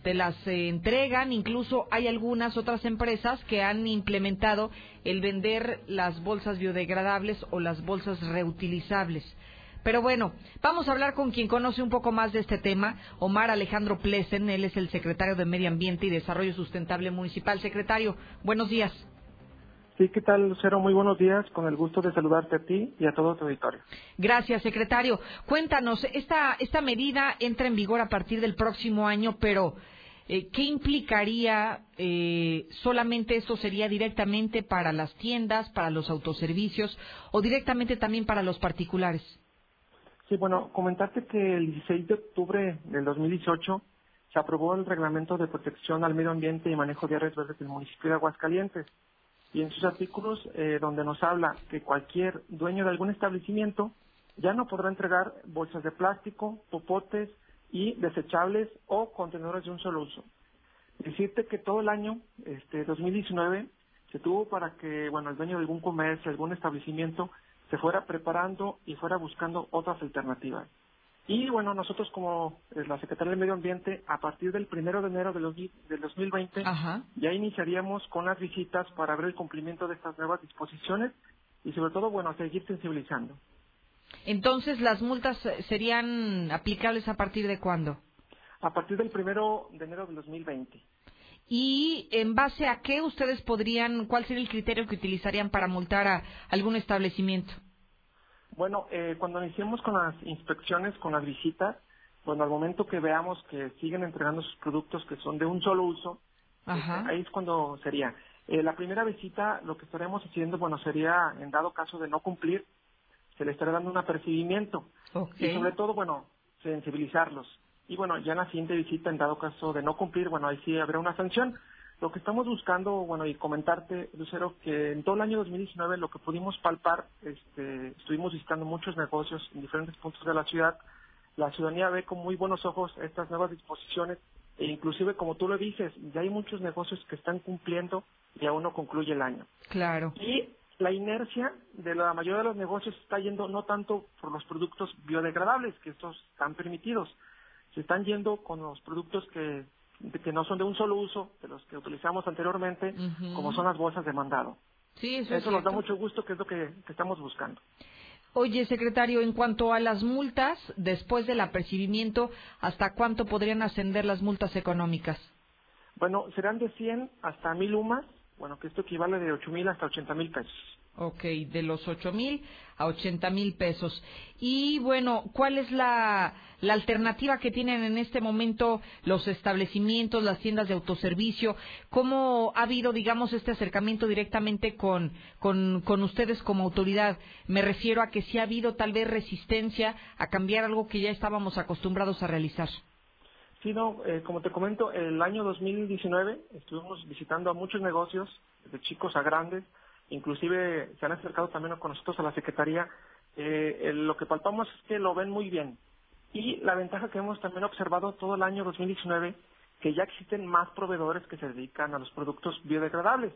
te las eh, entregan, incluso hay algunas otras empresas que han implementado el vender las bolsas biodegradables o las bolsas reutilizables. Pero bueno, vamos a hablar con quien conoce un poco más de este tema, Omar Alejandro Plesen, él es el secretario de Medio Ambiente y Desarrollo Sustentable Municipal. Secretario, buenos días. Sí, ¿qué tal, Lucero? Muy buenos días. Con el gusto de saludarte a ti y a todo tu auditorio. Gracias, secretario. Cuéntanos, esta, esta medida entra en vigor a partir del próximo año, pero eh, ¿qué implicaría? Eh, ¿Solamente esto sería directamente para las tiendas, para los autoservicios o directamente también para los particulares? Sí, bueno, comentarte que el 16 de octubre del 2018 se aprobó el Reglamento de Protección al Medio Ambiente y Manejo de Áreas Verdes del municipio de Aguascalientes. Y en sus artículos, eh, donde nos habla que cualquier dueño de algún establecimiento ya no podrá entregar bolsas de plástico, popotes, y desechables o contenedores de un solo uso. Decirte que todo el año, este 2019, se tuvo para que, bueno, el dueño de algún comercio, algún establecimiento, se fuera preparando y fuera buscando otras alternativas. Y bueno, nosotros como eh, la Secretaría del Medio Ambiente, a partir del primero de enero del 2020, ya iniciaríamos con las visitas para ver el cumplimiento de estas nuevas disposiciones y sobre todo, bueno, seguir sensibilizando. Entonces, ¿las multas serían aplicables a partir de cuándo? A partir del primero de enero del 2020. ¿Y en base a qué ustedes podrían, cuál sería el criterio que utilizarían para multar a algún establecimiento? Bueno, eh, cuando iniciemos con las inspecciones, con las visitas, bueno, al momento que veamos que siguen entregando sus productos que son de un solo uso, este, ahí es cuando sería. Eh, la primera visita, lo que estaremos haciendo, bueno, sería, en dado caso de no cumplir, se le estará dando un apercibimiento. Y sobre todo, bueno, sensibilizarlos. Y bueno, ya en la siguiente visita, en dado caso de no cumplir, bueno, ahí sí habrá una sanción. Lo que estamos buscando, bueno, y comentarte, Lucero, que en todo el año 2019 lo que pudimos palpar, este, estuvimos visitando muchos negocios en diferentes puntos de la ciudad. La ciudadanía ve con muy buenos ojos estas nuevas disposiciones e inclusive, como tú lo dices, ya hay muchos negocios que están cumpliendo y aún no concluye el año. Claro. Y la inercia de la mayoría de los negocios está yendo no tanto por los productos biodegradables, que estos están permitidos, se están yendo con los productos que, que no son de un solo uso, de los que utilizamos anteriormente, como son las bolsas de mandado. Sí, eso, eso nos da mucho gusto, que es lo que, estamos buscando. Oye, secretario, en cuanto a las multas, después del apercibimiento, ¿hasta cuánto podrían ascender las multas económicas? Bueno, serán de 100 hasta 1000 UMAS bueno, que esto equivale de ocho mil hasta ochenta mil pesos. Ok, de los ocho mil a ochenta mil pesos. Y bueno, ¿cuál es la, alternativa que tienen en este momento los establecimientos, las tiendas de autoservicio? ¿Cómo ha habido, digamos, este acercamiento directamente con, ustedes como autoridad? Me refiero a que si ha habido tal vez resistencia a cambiar algo que ya estábamos acostumbrados a realizar. Sí, no, eh, como te comento, el año 2019 estuvimos visitando a muchos negocios, de chicos a grandes, inclusive se han acercado también con nosotros a la Secretaría. Eh, lo que palpamos es que lo ven muy bien. Y la ventaja que hemos también observado todo el año 2019, que ya existen más proveedores que se dedican a los productos biodegradables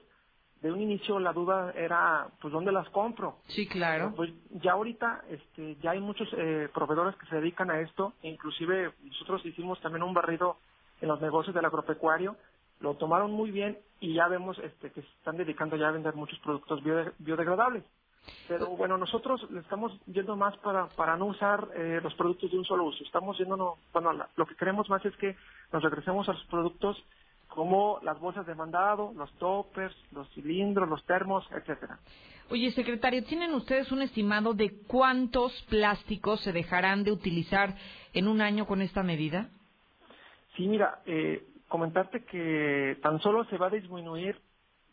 de un inicio la duda era, pues, ¿dónde las compro? Sí, claro. Pues ya ahorita este, ya hay muchos eh, proveedores que se dedican a esto, inclusive nosotros hicimos también un barrido en los negocios del agropecuario, lo tomaron muy bien y ya vemos este, que se están dedicando ya a vender muchos productos biodegradables. Pero bueno, nosotros le estamos yendo más para, para no usar eh, los productos de un solo uso. Estamos yendo, bueno, lo que queremos más es que nos regresemos a los productos como las bolsas de mandado, los toppers, los cilindros, los termos, etcétera. Oye, secretario, ¿tienen ustedes un estimado de cuántos plásticos se dejarán de utilizar en un año con esta medida? Sí, mira, eh, comentarte que tan solo se va a disminuir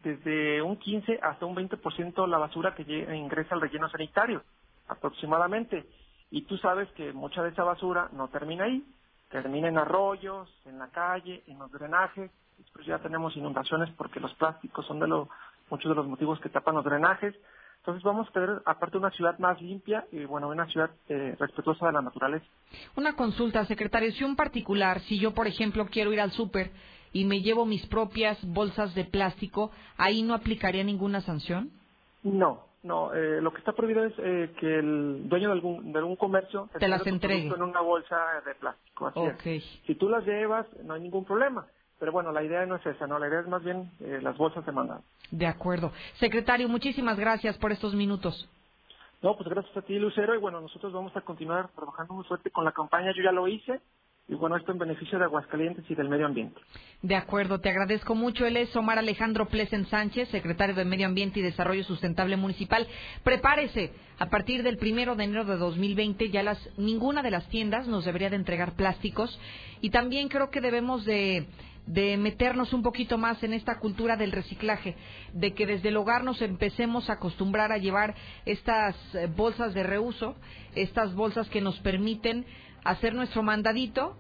desde un 15 hasta un 20% la basura que ingresa al relleno sanitario, aproximadamente. Y tú sabes que mucha de esa basura no termina ahí, termina en arroyos, en la calle, en los drenajes, Después ya tenemos inundaciones porque los plásticos son de lo, muchos de los motivos que tapan los drenajes. Entonces vamos a tener, aparte, una ciudad más limpia y, bueno, una ciudad eh, respetuosa de la naturaleza. Una consulta, secretario. Si un particular, si yo, por ejemplo, quiero ir al súper y me llevo mis propias bolsas de plástico, ¿ahí no aplicaría ninguna sanción? No, no. Eh, lo que está prohibido es eh, que el dueño de algún, de algún comercio te las entregue en una bolsa de plástico. Así Si tú las llevas, no hay ningún problema. Pero bueno, la idea no es esa, ¿no? La idea es más bien eh, las bolsas de mandado. De acuerdo. Secretario, muchísimas gracias por estos minutos. No, pues gracias a ti, Lucero. Y bueno, nosotros vamos a continuar trabajando muy fuerte con la campaña Yo ya lo hice y bueno, esto en beneficio de Aguascalientes y del medio ambiente. De acuerdo, te agradezco mucho. Él es Omar Alejandro Plesen Sánchez, secretario de Medio Ambiente y Desarrollo Sustentable Municipal. Prepárese, a partir del primero de enero de 2020 ya las, ninguna de las tiendas nos debería de entregar plásticos y también creo que debemos de de meternos un poquito más en esta cultura del reciclaje, de que desde el hogar nos empecemos a acostumbrar a llevar estas eh, bolsas de reuso, estas bolsas que nos permiten hacer nuestro mandadito,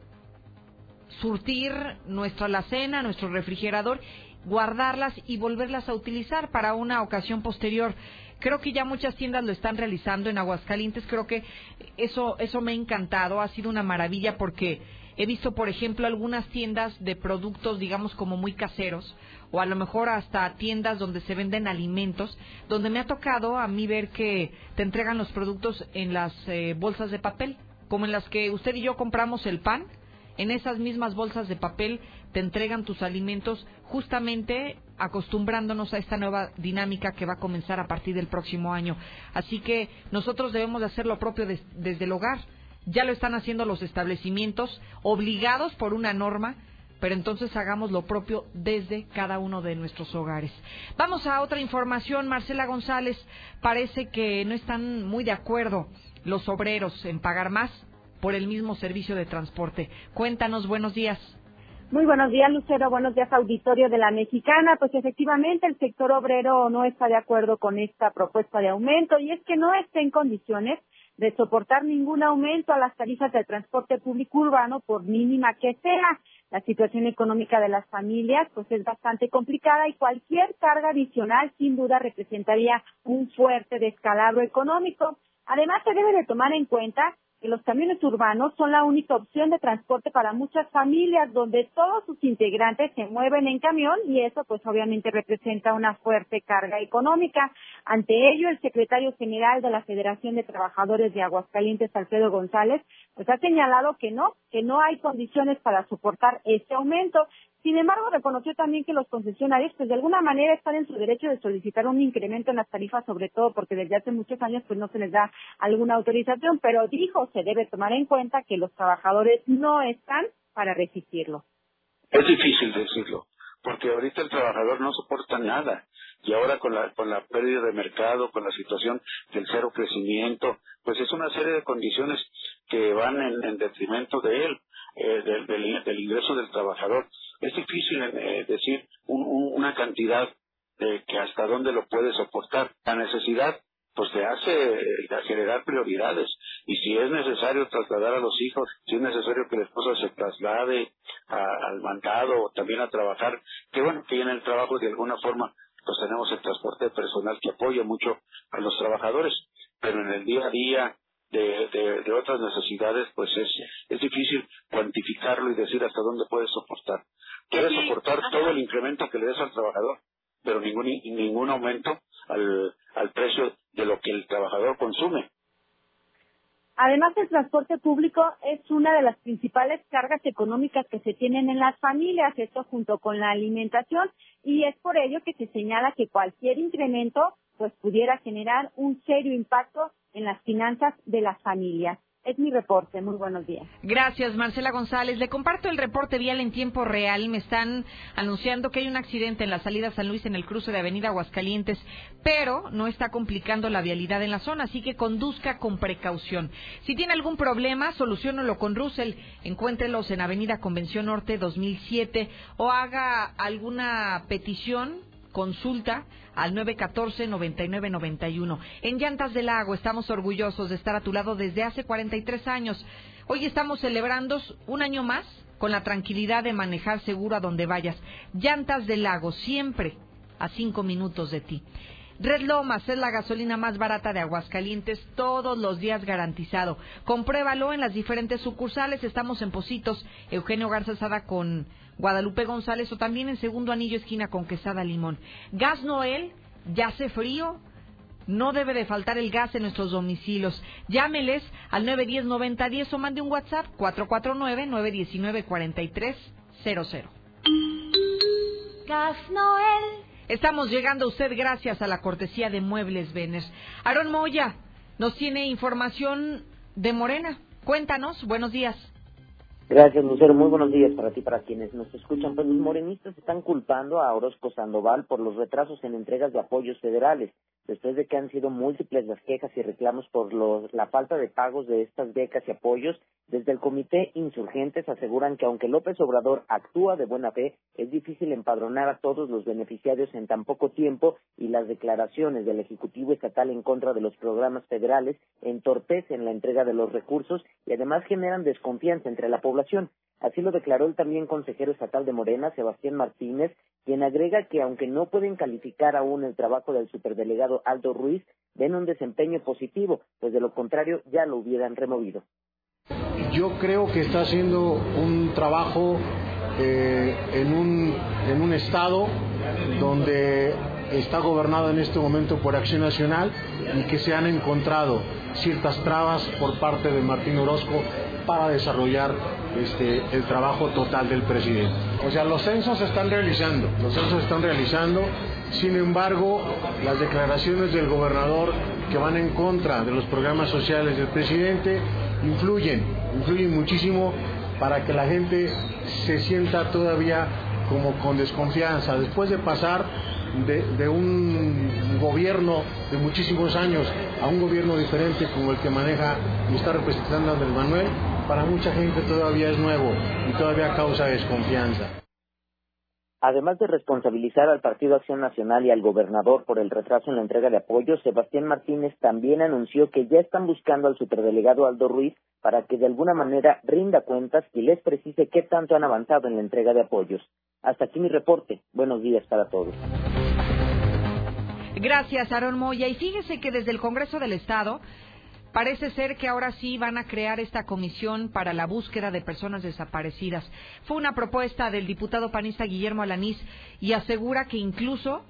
surtir nuestra alacena, nuestro refrigerador, guardarlas y volverlas a utilizar para una ocasión posterior. Creo que ya muchas tiendas lo están realizando en Aguascalientes. Creo que eso, eso me ha encantado. Ha sido una maravilla porque he visto, por ejemplo, algunas tiendas de productos, digamos, como muy caseros, o a lo mejor hasta tiendas donde se venden alimentos, donde me ha tocado a mí ver que te entregan los productos en las eh, bolsas de papel como en las que usted y yo compramos el pan, en esas mismas bolsas de papel te entregan tus alimentos justamente acostumbrándonos a esta nueva dinámica que va a comenzar a partir del próximo año. Así que nosotros debemos de hacer lo propio desde el hogar. Ya lo están haciendo los establecimientos obligados por una norma, pero entonces hagamos lo propio desde cada uno de nuestros hogares. Vamos a otra información. Marcela González parece que no están muy de acuerdo los obreros en pagar más por el mismo servicio de transporte. Cuéntanos, buenos días. Muy buenos días, Lucero. Buenos días, auditorio de la Mexicana. Pues efectivamente, el sector obrero no está de acuerdo con esta propuesta de aumento y es que no está en condiciones de soportar ningún aumento a las tarifas del transporte público urbano, por mínima que sea. La situación económica de las familias pues es bastante complicada y cualquier carga adicional sin duda representaría un fuerte descalabro económico. Además, se debe de tomar en cuenta que los camiones urbanos son la única opción de transporte para muchas familias donde todos sus integrantes se mueven en camión y eso pues obviamente representa una fuerte carga económica. Ante ello, el secretario general de la Federación de Trabajadores de Aguascalientes, Alfredo González, pues ha señalado que no, que no hay condiciones para soportar este aumento sin embargo, reconoció también que los concesionarios, pues de alguna manera están en su derecho de solicitar un incremento en las tarifas, sobre todo porque desde hace muchos años pues no se les da alguna autorización, pero dijo se debe tomar en cuenta que los trabajadores no están para resistirlo. Es difícil decirlo, porque ahorita el trabajador no soporta nada y ahora con la, con la pérdida de mercado, con la situación del cero crecimiento, pues es una serie de condiciones que van en, detrimento de él, eh, del ingreso del trabajador es difícil eh, decir una cantidad de que hasta dónde lo puede soportar. La necesidad pues te hace generar prioridades y si es necesario trasladar a los hijos, si es necesario que la esposa se traslade al mandado o también a trabajar, que bueno, que en el trabajo de alguna forma pues tenemos el transporte personal que apoya mucho a los trabajadores, pero en el día a día de, de, otras necesidades, pues es, es difícil cuantificarlo y decir hasta dónde puede soportar. Puede soportar todo el incremento que le des al trabajador, pero ningún, ningún aumento al, al precio de lo que el trabajador consume. Además, el transporte público es una de las principales cargas económicas que se tienen en las familias, esto junto con la alimentación, y es por ello que se señala que cualquier incremento pues pudiera generar un serio impacto en las finanzas de las familias. Es mi reporte. Muy buenos días. Gracias, Marcela González. Le comparto el reporte vial en tiempo real. Me están anunciando que hay un accidente en la salida San Luis en el cruce de Avenida Aguascalientes, pero no está complicando la vialidad en la zona, así que conduzca con precaución. Si tiene algún problema, solucionalo con Russell. Encuéntrelos en Avenida Convención Norte 2007 o haga alguna petición Consulta al 914-9991. En Llantas del Lago estamos orgullosos de estar a tu lado desde hace 43 años. Hoy estamos celebrando un año más con la tranquilidad de manejar seguro a donde vayas. Llantas del Lago, siempre a cinco minutos de ti. Red Lomas es la gasolina más barata de Aguascalientes, todos los días garantizado. Compruébalo en las diferentes sucursales. Estamos en Positos, Eugenio Garza Sada con Guadalupe González o también en segundo anillo esquina con Quesada Limón. Gas Noel, ya hace frío, no debe de faltar el gas en nuestros domicilios. Llámeles al 910-9010 o mande un WhatsApp 449-919-4300. Gas Noel. Estamos llegando a usted gracias a la cortesía de Muebles Venes. Aaron Moya nos tiene información de Morena. Cuéntanos, buenos días. Gracias, Lucero. Muy buenos días para ti, para quienes nos escuchan. Pues los morenistas están culpando a Orozco Sandoval por los retrasos en entregas de apoyos federales después de que han sido múltiples las quejas y reclamos por la falta de pagos de estas becas y apoyos, desde el comité insurgentes aseguran que aunque López Obrador actúa de buena fe, es difícil empadronar a todos los beneficiarios en tan poco tiempo y las declaraciones del Ejecutivo Estatal en contra de los programas federales entorpecen la entrega de los recursos y además generan desconfianza entre la población. Así lo declaró el también consejero estatal de Morena, Sebastián Martínez, quien agrega que aunque no pueden calificar aún el trabajo del superdelegado Aldo Ruiz, ven un desempeño positivo, pues de lo contrario ya lo hubieran removido. Yo creo que está haciendo un trabajo eh, en, un, en un estado donde está gobernado en este momento por Acción Nacional y que se han encontrado ciertas trabas por parte de Martín Orozco para desarrollar este, el trabajo total del presidente. O sea, los censos se están realizando, los censos se están realizando, sin embargo, las declaraciones del gobernador que van en contra de los programas sociales del presidente influyen, influyen muchísimo para que la gente se sienta todavía como con desconfianza. Después de pasar de, un gobierno de muchísimos años a un gobierno diferente como el que maneja y está representando Andrés Manuel, para mucha gente todavía es nuevo y todavía causa desconfianza. Además de responsabilizar al Partido Acción Nacional y al gobernador por el retraso en la entrega de apoyos, Sebastián Martínez también anunció que ya están buscando al superdelegado Aldo Ruiz para que de alguna manera rinda cuentas y les precise qué tanto han avanzado en la entrega de apoyos. Hasta aquí mi reporte. Buenos días para todos. Gracias, Aaron Moya. Y fíjese que desde el Congreso del Estado Parece ser que ahora sí van a crear esta comisión para la búsqueda de personas desaparecidas. Fue una propuesta del diputado panista Guillermo Alanís y asegura que incluso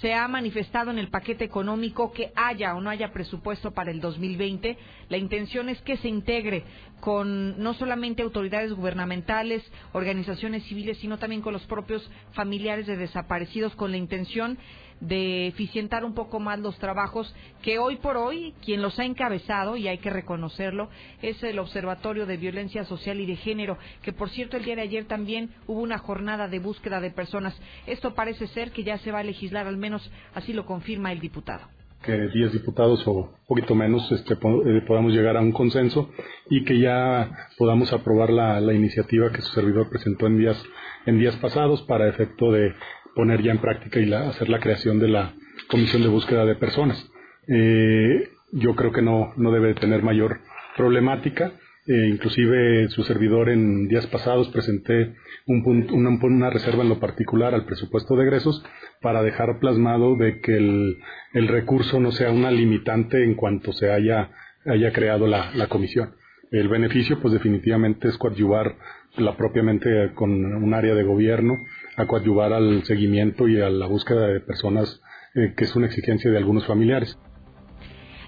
se ha manifestado en el paquete económico que haya o no haya presupuesto para el 2020. La intención es que se integre con no solamente autoridades gubernamentales, organizaciones civiles, sino también con los propios familiares de desaparecidos, con la intención de eficientar un poco más los trabajos que hoy por hoy quien los ha encabezado, y hay que reconocerlo, es el Observatorio de Violencia Social y de Género, que por cierto el día de ayer también hubo una jornada de búsqueda de personas. Esto parece ser que ya se va a legislar, al menos así lo confirma el diputado que 10 diputados o un poquito menos este, eh, podamos llegar a un consenso y que ya podamos aprobar la, la, iniciativa que su servidor presentó en días, en días pasados para efecto de poner ya en práctica y hacer la creación de la comisión de búsqueda de personas. Eh, yo creo que no, no debe tener mayor problemática. Eh, inclusive su servidor en días pasados presenté un una, una, reserva en lo particular al presupuesto de egresos para dejar plasmado de que el, el recurso no sea una limitante en cuanto se haya, haya creado la, la comisión. El beneficio, pues definitivamente es coadyuvar la propiamente con un área de gobierno a coadyuvar al seguimiento y a la búsqueda de personas eh, que es una exigencia de algunos familiares.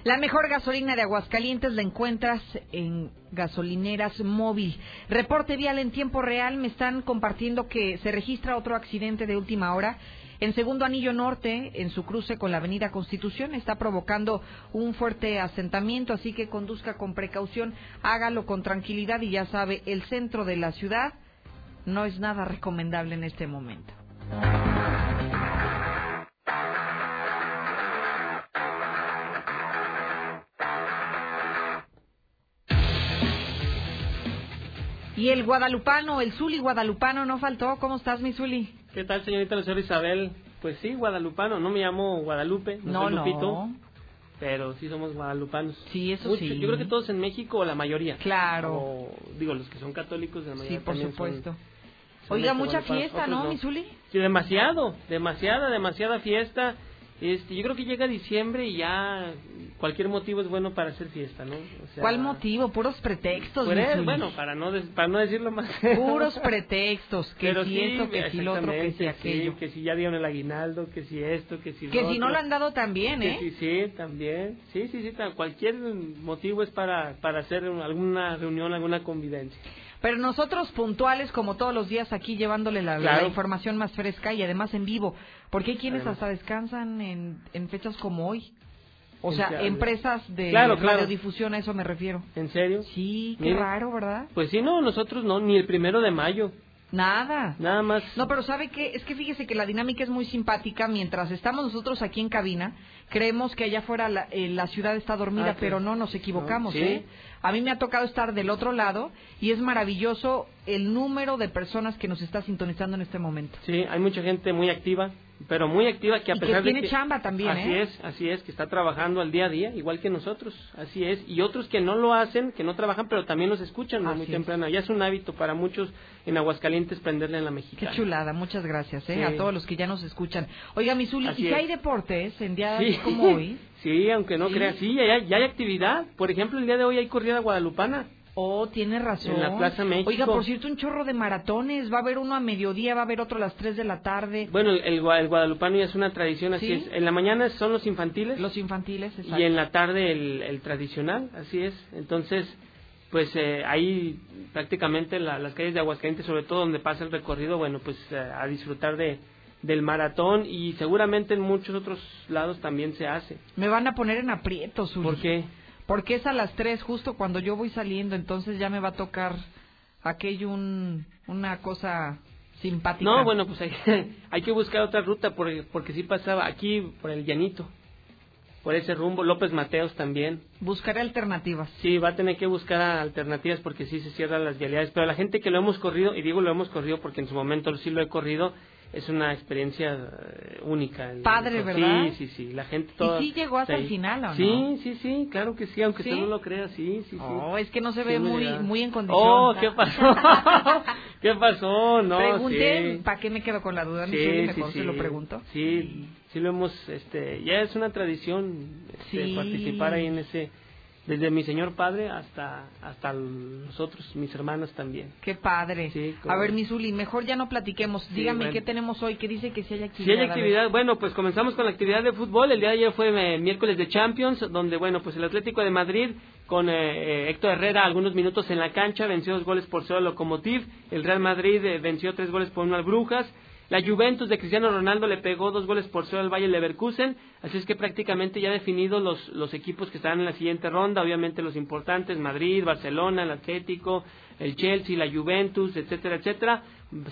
La mejor gasolina de Aguascalientes la encuentras en gasolineras móvil. Reporte vial en tiempo real. Me están compartiendo que se registra otro accidente de última hora en segundo anillo norte, en su cruce con la avenida Constitución, está provocando un fuerte asentamiento, así que conduzca con precaución, hágalo con tranquilidad y ya sabe, el centro de la ciudad no es nada recomendable en este momento. Y el guadalupano, el Zuli guadalupano no faltó. ¿Cómo estás, mi Zuli? ¿Qué tal, señorita Lucero Isabel? Pues sí, guadalupano. No me llamo Guadalupe, no, soy Lupito. Pero sí somos guadalupanos. Sí, eso sí. Yo creo que todos en México, la mayoría. Claro. digo, los que son católicos, de la mayoría Sí, por supuesto. Oiga, mucha fiesta, ¿no, Misuli? Sí, demasiado, demasiada, demasiada fiesta. Este, yo creo que llega diciembre y ya cualquier motivo es bueno para hacer fiesta, ¿no? ¿Cuál motivo? Puros pretextos. bueno, para no, para no decirlo más. Puros pretextos. Que si esto, que si lo otro, que si aquello. que si ya dieron el aguinaldo, que si esto, que si Que si no lo han dado también, ¿eh? sí, sí, también. Sí, sí, sí. Cualquier motivo es para, para hacer alguna reunión, alguna convivencia. Pero nosotros puntuales, como todos los días aquí, llevándole la, información más fresca y además en vivo. Porque hay quienes hasta descansan en, en fechas como hoy. O sea, empresas de radiodifusión, a eso me refiero. ¿En serio? Sí, qué raro, ¿verdad? Pues sí, no, nosotros no, ni el primero de mayo. Nada. Nada más. No, pero ¿sabe qué? Es que fíjese que la dinámica es muy simpática. Mientras estamos nosotros aquí en cabina, creemos que allá afuera la, eh, ciudad está dormida, ah, pero no nos equivocamos, ¿eh? A mí me ha tocado estar del otro lado y es maravilloso el número de personas que nos está sintonizando en este momento. Sí, hay mucha gente muy activa pero muy activa que a pesar que tiene de chamba también así ¿eh? es así es que está trabajando al día a día igual que nosotros así es. Y otros que no lo hacen que no trabajan pero también nos escuchan muy temprano. Ya es un hábito para muchos en Aguascalientes prenderle en la mexicana. Qué chulada muchas gracias ¿eh? a todos los que ya nos escuchan. Oiga Misuli y si hay deportes en días como hoy sí aunque no creas sí ya, ya hay actividad por ejemplo el día de hoy hay corrida guadalupana Oh, tiene razón. En la Plaza México. Oiga, por cierto, un chorro de maratones. Va a haber uno a mediodía, va a haber otro a las 3 de la tarde. Bueno, el, el guadalupano ya es una tradición, así es. En la mañana son los infantiles. Los infantiles, exacto. Y en la tarde el, tradicional, así es. Entonces, pues eh, ahí prácticamente las calles de Aguascalientes, sobre todo donde pasa el recorrido, bueno, pues eh, a disfrutar de, del maratón y seguramente en muchos otros lados también se hace. Me van a poner en aprietos, ¿Por qué? porque es a las tres justo cuando yo voy saliendo, entonces ya me va a tocar aquello un, una cosa simpática. No, bueno, pues hay, hay que buscar otra ruta porque, porque sí pasaba aquí por el llanito, por ese rumbo, López Mateos también. Buscaré alternativas. Sí, va a tener que buscar alternativas porque sí se cierran las vialidades, pero la gente que lo hemos corrido, y digo lo hemos corrido porque en su momento sí lo he corrido, es una experiencia eh, única. Padre, ¿verdad? Sí, sí, sí. La gente toda, ¿Y sí llegó hasta el final, ¿o no? Sí, sí, sí, claro que sí, aunque ¿Sí? no lo crea, sí, sí, sí. Oh, es que no se ve muy, muy en condición. Oh, ¿qué pasó? ¿Qué pasó? No, Pregunté, ¿para qué me quedo con la duda? Sí, sí, sí. lo pregunto. Sí, sí lo hemos, este, ya es una tradición este, participar ahí en ese desde mi señor padre hasta hasta nosotros, mis hermanas también. Qué padre. a ver, Misuli, mejor ya no platiquemos. Dígame qué tenemos hoy, qué dice que si hay actividad. Si hay actividad, bueno, pues comenzamos con la actividad de fútbol. El día de ayer fue eh, miércoles de Champions, donde, bueno, pues el Atlético de Madrid con eh, eh, Héctor Herrera algunos minutos en la cancha, venció dos goles por cero al Locomotiv. El Real Madrid venció tres goles por uno al Brujas. La Juventus de Cristiano Ronaldo le pegó dos goles por cero al Bayern Leverkusen, así es que prácticamente ya definidos los, los equipos que estarán en la siguiente ronda, obviamente los importantes, Madrid, Barcelona, el Atlético, el Chelsea, la Juventus, etcétera, etcétera.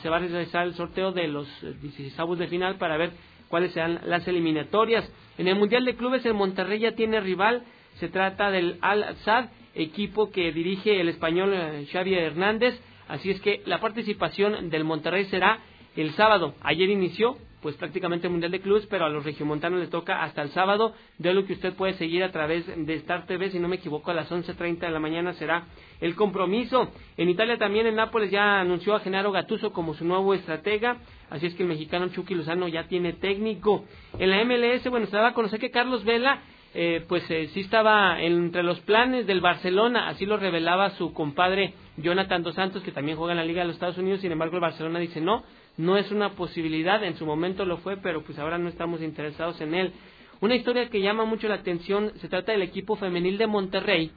Se va a realizar el sorteo de los 16 de final para ver cuáles serán las eliminatorias. En el Mundial de Clubes el Monterrey ya tiene rival, se trata del Al-Sad, equipo que dirige el español eh, Xavi Hernández, así es que la participación del Monterrey será el sábado. Ayer inició pues prácticamente el Mundial de Clubes, pero a los regiomontanos les toca hasta el sábado, de lo que usted puede seguir a través de Star TV, si no me equivoco, a las 11.30 de la mañana será el compromiso. En Italia también, en Nápoles ya anunció a Genaro Gatuso como su nuevo estratega, así es que el mexicano Chucky Lozano ya tiene técnico. En la MLS, bueno, se daba a conocer que Carlos Vela eh, pues eh, sí estaba entre los planes del Barcelona, así lo revelaba su compadre Jonathan Dos Santos, que también juega en la Liga de los Estados Unidos, sin embargo el Barcelona dice no, no es una posibilidad, en su momento lo fue, pero pues ahora no estamos interesados en él. Una historia que llama mucho la atención se trata del equipo femenil de Monterrey,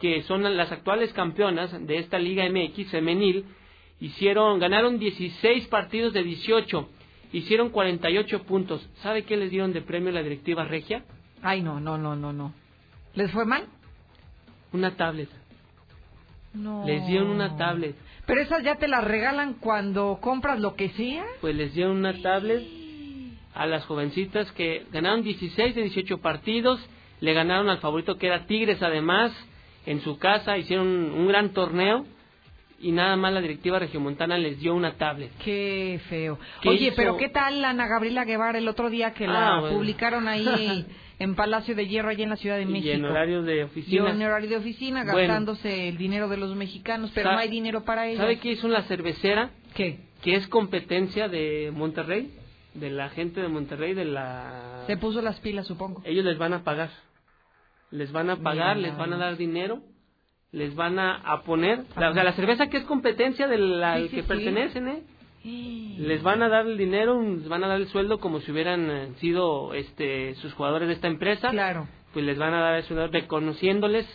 que son las actuales campeonas de esta Liga MX femenil, hicieron ganaron 16 partidos de 18, hicieron 48 puntos. ¿Sabe qué les dieron de premio la directiva regia? Ay, no, no, no, no, no. ¿Les fue mal? Una tablet. No. Les dieron una tablet. Pero esas ya te las regalan cuando compras lo que sea. Pues les dieron una tablet a las jovencitas que ganaron 16 de 18 partidos, le ganaron al favorito que era Tigres además, en su casa hicieron un gran torneo y nada más la directiva regiomontana les dio una tablet. Qué feo. Oye, pero ¿qué tal Ana Gabriela Guevara el otro día que la ah, publicaron ahí en Palacio de Hierro, allá en la Ciudad de México. Y en horario de oficina. Y en horario de oficina, gastándose el dinero de los mexicanos, pero no hay dinero para ellos. ¿Sabe qué hizo la cervecera? ¿Qué? Que es competencia de Monterrey. de la gente de Monterrey, de la... Se puso las pilas, supongo. Ellos les van a pagar. Les van a pagar, les van a dar dinero, les van a, a poner... La, o sea, la cerveza que es competencia de la sí, que sí. pertenecen, ¿eh? Les van a dar el dinero, les van a dar el sueldo como si hubieran eh, sido este, sus jugadores de esta empresa. Claro. Pues les van a dar el sueldo reconociéndoles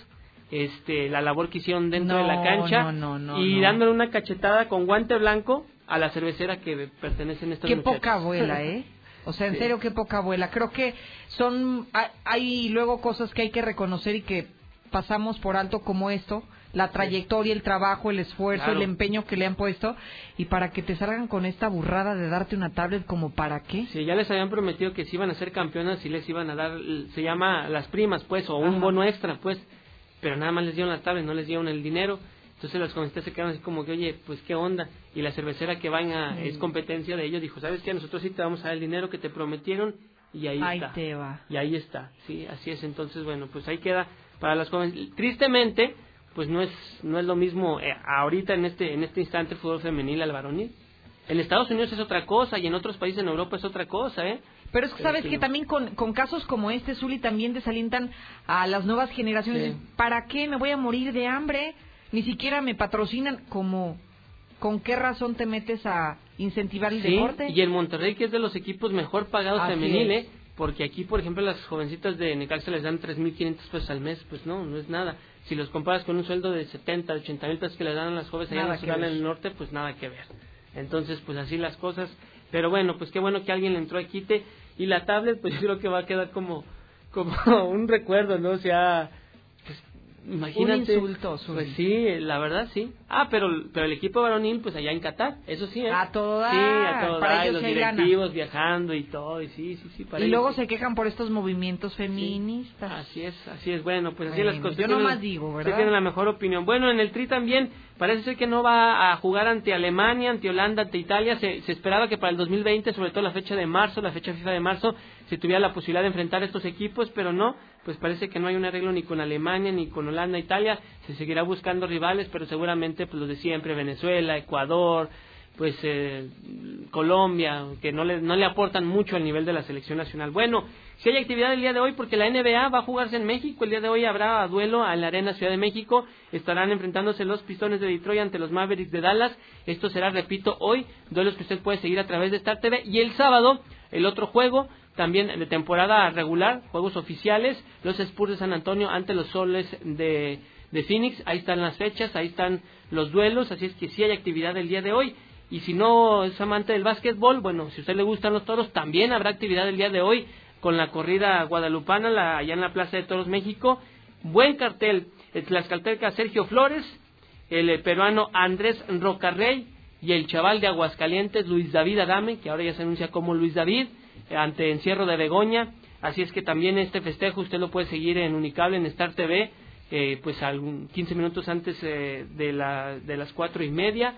este, la labor que hicieron dentro de la cancha no, no, no, y dándole una cachetada con guante blanco a la cervecera que pertenecen estos Qué muchachos. poca abuela, ¿eh? O sea, en Sí. serio, qué poca abuela. Creo que son. hay- Hay luego cosas que hay que reconocer y que pasamos por alto, como esto. La trayectoria, el trabajo, el esfuerzo, Claro. el empeño que le han puesto. Y para que te salgan con esta burrada de darte una tablet, como para qué? Sí, ya les habían prometido que si iban a ser campeonas, sí les iban a dar, se llama las primas, pues, o un Ajá. bono extra, pues, pero nada más les dieron la tablet, no les dieron el dinero. Entonces las jovencitas se quedaron así como que, oye, pues qué onda. Y la cervecera que van a, Mm. es competencia de ellos, dijo, ¿sabes qué? Nosotros sí te vamos a dar el dinero que te prometieron y ahí Ahí está. te va. Y ahí está, sí, así es. Entonces, bueno, pues ahí queda para las jóvenes. Tristemente, pues no es no es lo mismo eh, ahorita en este en este instante el fútbol femenil al varonil. En Estados Unidos es otra cosa y en otros países en Europa es otra cosa, ¿eh? Pero es que sabes que también con, con casos como este, Zuli, también desalientan a las nuevas generaciones. Sí. ¿Para qué me voy a morir de hambre? Ni siquiera me patrocinan. como ¿Con qué razón te metes a incentivar el Sí, deporte? y el Monterrey que es de los equipos mejor pagados Así femenil, es. ¿eh? Porque aquí, por ejemplo, las jovencitas de Necaxa les dan 3.500 pesos al mes, pues no, no es nada. Si los comparas con un sueldo de 70, 80 mil pesos que les dan a las jóvenes allá en la ciudad ver. en el norte, pues nada que ver. Entonces, pues así las cosas. Pero bueno, pues qué bueno que alguien le entró a quite. Y la tablet, pues yo creo que va a quedar como, como un recuerdo, ¿no? O sea, imagínate. Un insulto, Zuli. Pues sí, la verdad sí. Ah, pero, pero el equipo varonil, pues allá en Qatar, eso sí, ¿eh? A todo dar, Sí, a todo para dar, y los sí directivos viajando y todo, y sí, sí, sí. para Y luego sí. se quejan por estos movimientos feministas. Así es, así es. Bueno, pues así Bueno, las cosas. yo nomás digo, ¿verdad? usted tiene la mejor opinión. Bueno, en el Tri también parece ser que no va a jugar ante Alemania, ante Holanda, ante Italia. Se, se esperaba que para el 2020, sobre todo la fecha de marzo, la fecha FIFA de marzo, se tuviera la posibilidad de enfrentar a estos equipos, pero no. Pues parece que no hay un arreglo ni con Alemania ni con Holanda, Italia. Se seguirá buscando rivales, pero seguramente pues los de siempre, Venezuela, Ecuador, pues eh, Colombia, que no le, no le aportan mucho al nivel de la selección nacional. Bueno, si hay actividad el día de hoy, porque la NBA va a jugarse en México, el día de hoy habrá duelo en la Arena Ciudad de México, estarán enfrentándose los Pistones de Detroit ante los Mavericks de Dallas, esto será, repito, hoy, duelos que usted puede seguir a través de Star TV, y el sábado, el otro juego, también de temporada regular, juegos oficiales, los Spurs de San Antonio ante los Soles de, de Phoenix, ahí están las fechas, ahí están los duelos, así es que sí hay actividad el día de hoy. Y si no es amante del básquetbol, bueno, si a usted le gustan los toros, también habrá actividad el día de hoy con la corrida guadalupana la, allá en la Plaza de Toros México. Buen cartel, el tlaxcalteca Sergio Flores, el eh, peruano Andrés Rocarrey y el chaval de Aguascalientes Luis David Adame, que ahora ya se anuncia como Luis David, ante Encierro de Begoña. Así es que también este festejo usted lo puede seguir en Unicable, en Star TV, eh, pues algún 15 minutos antes eh, de, la, de las cuatro y media.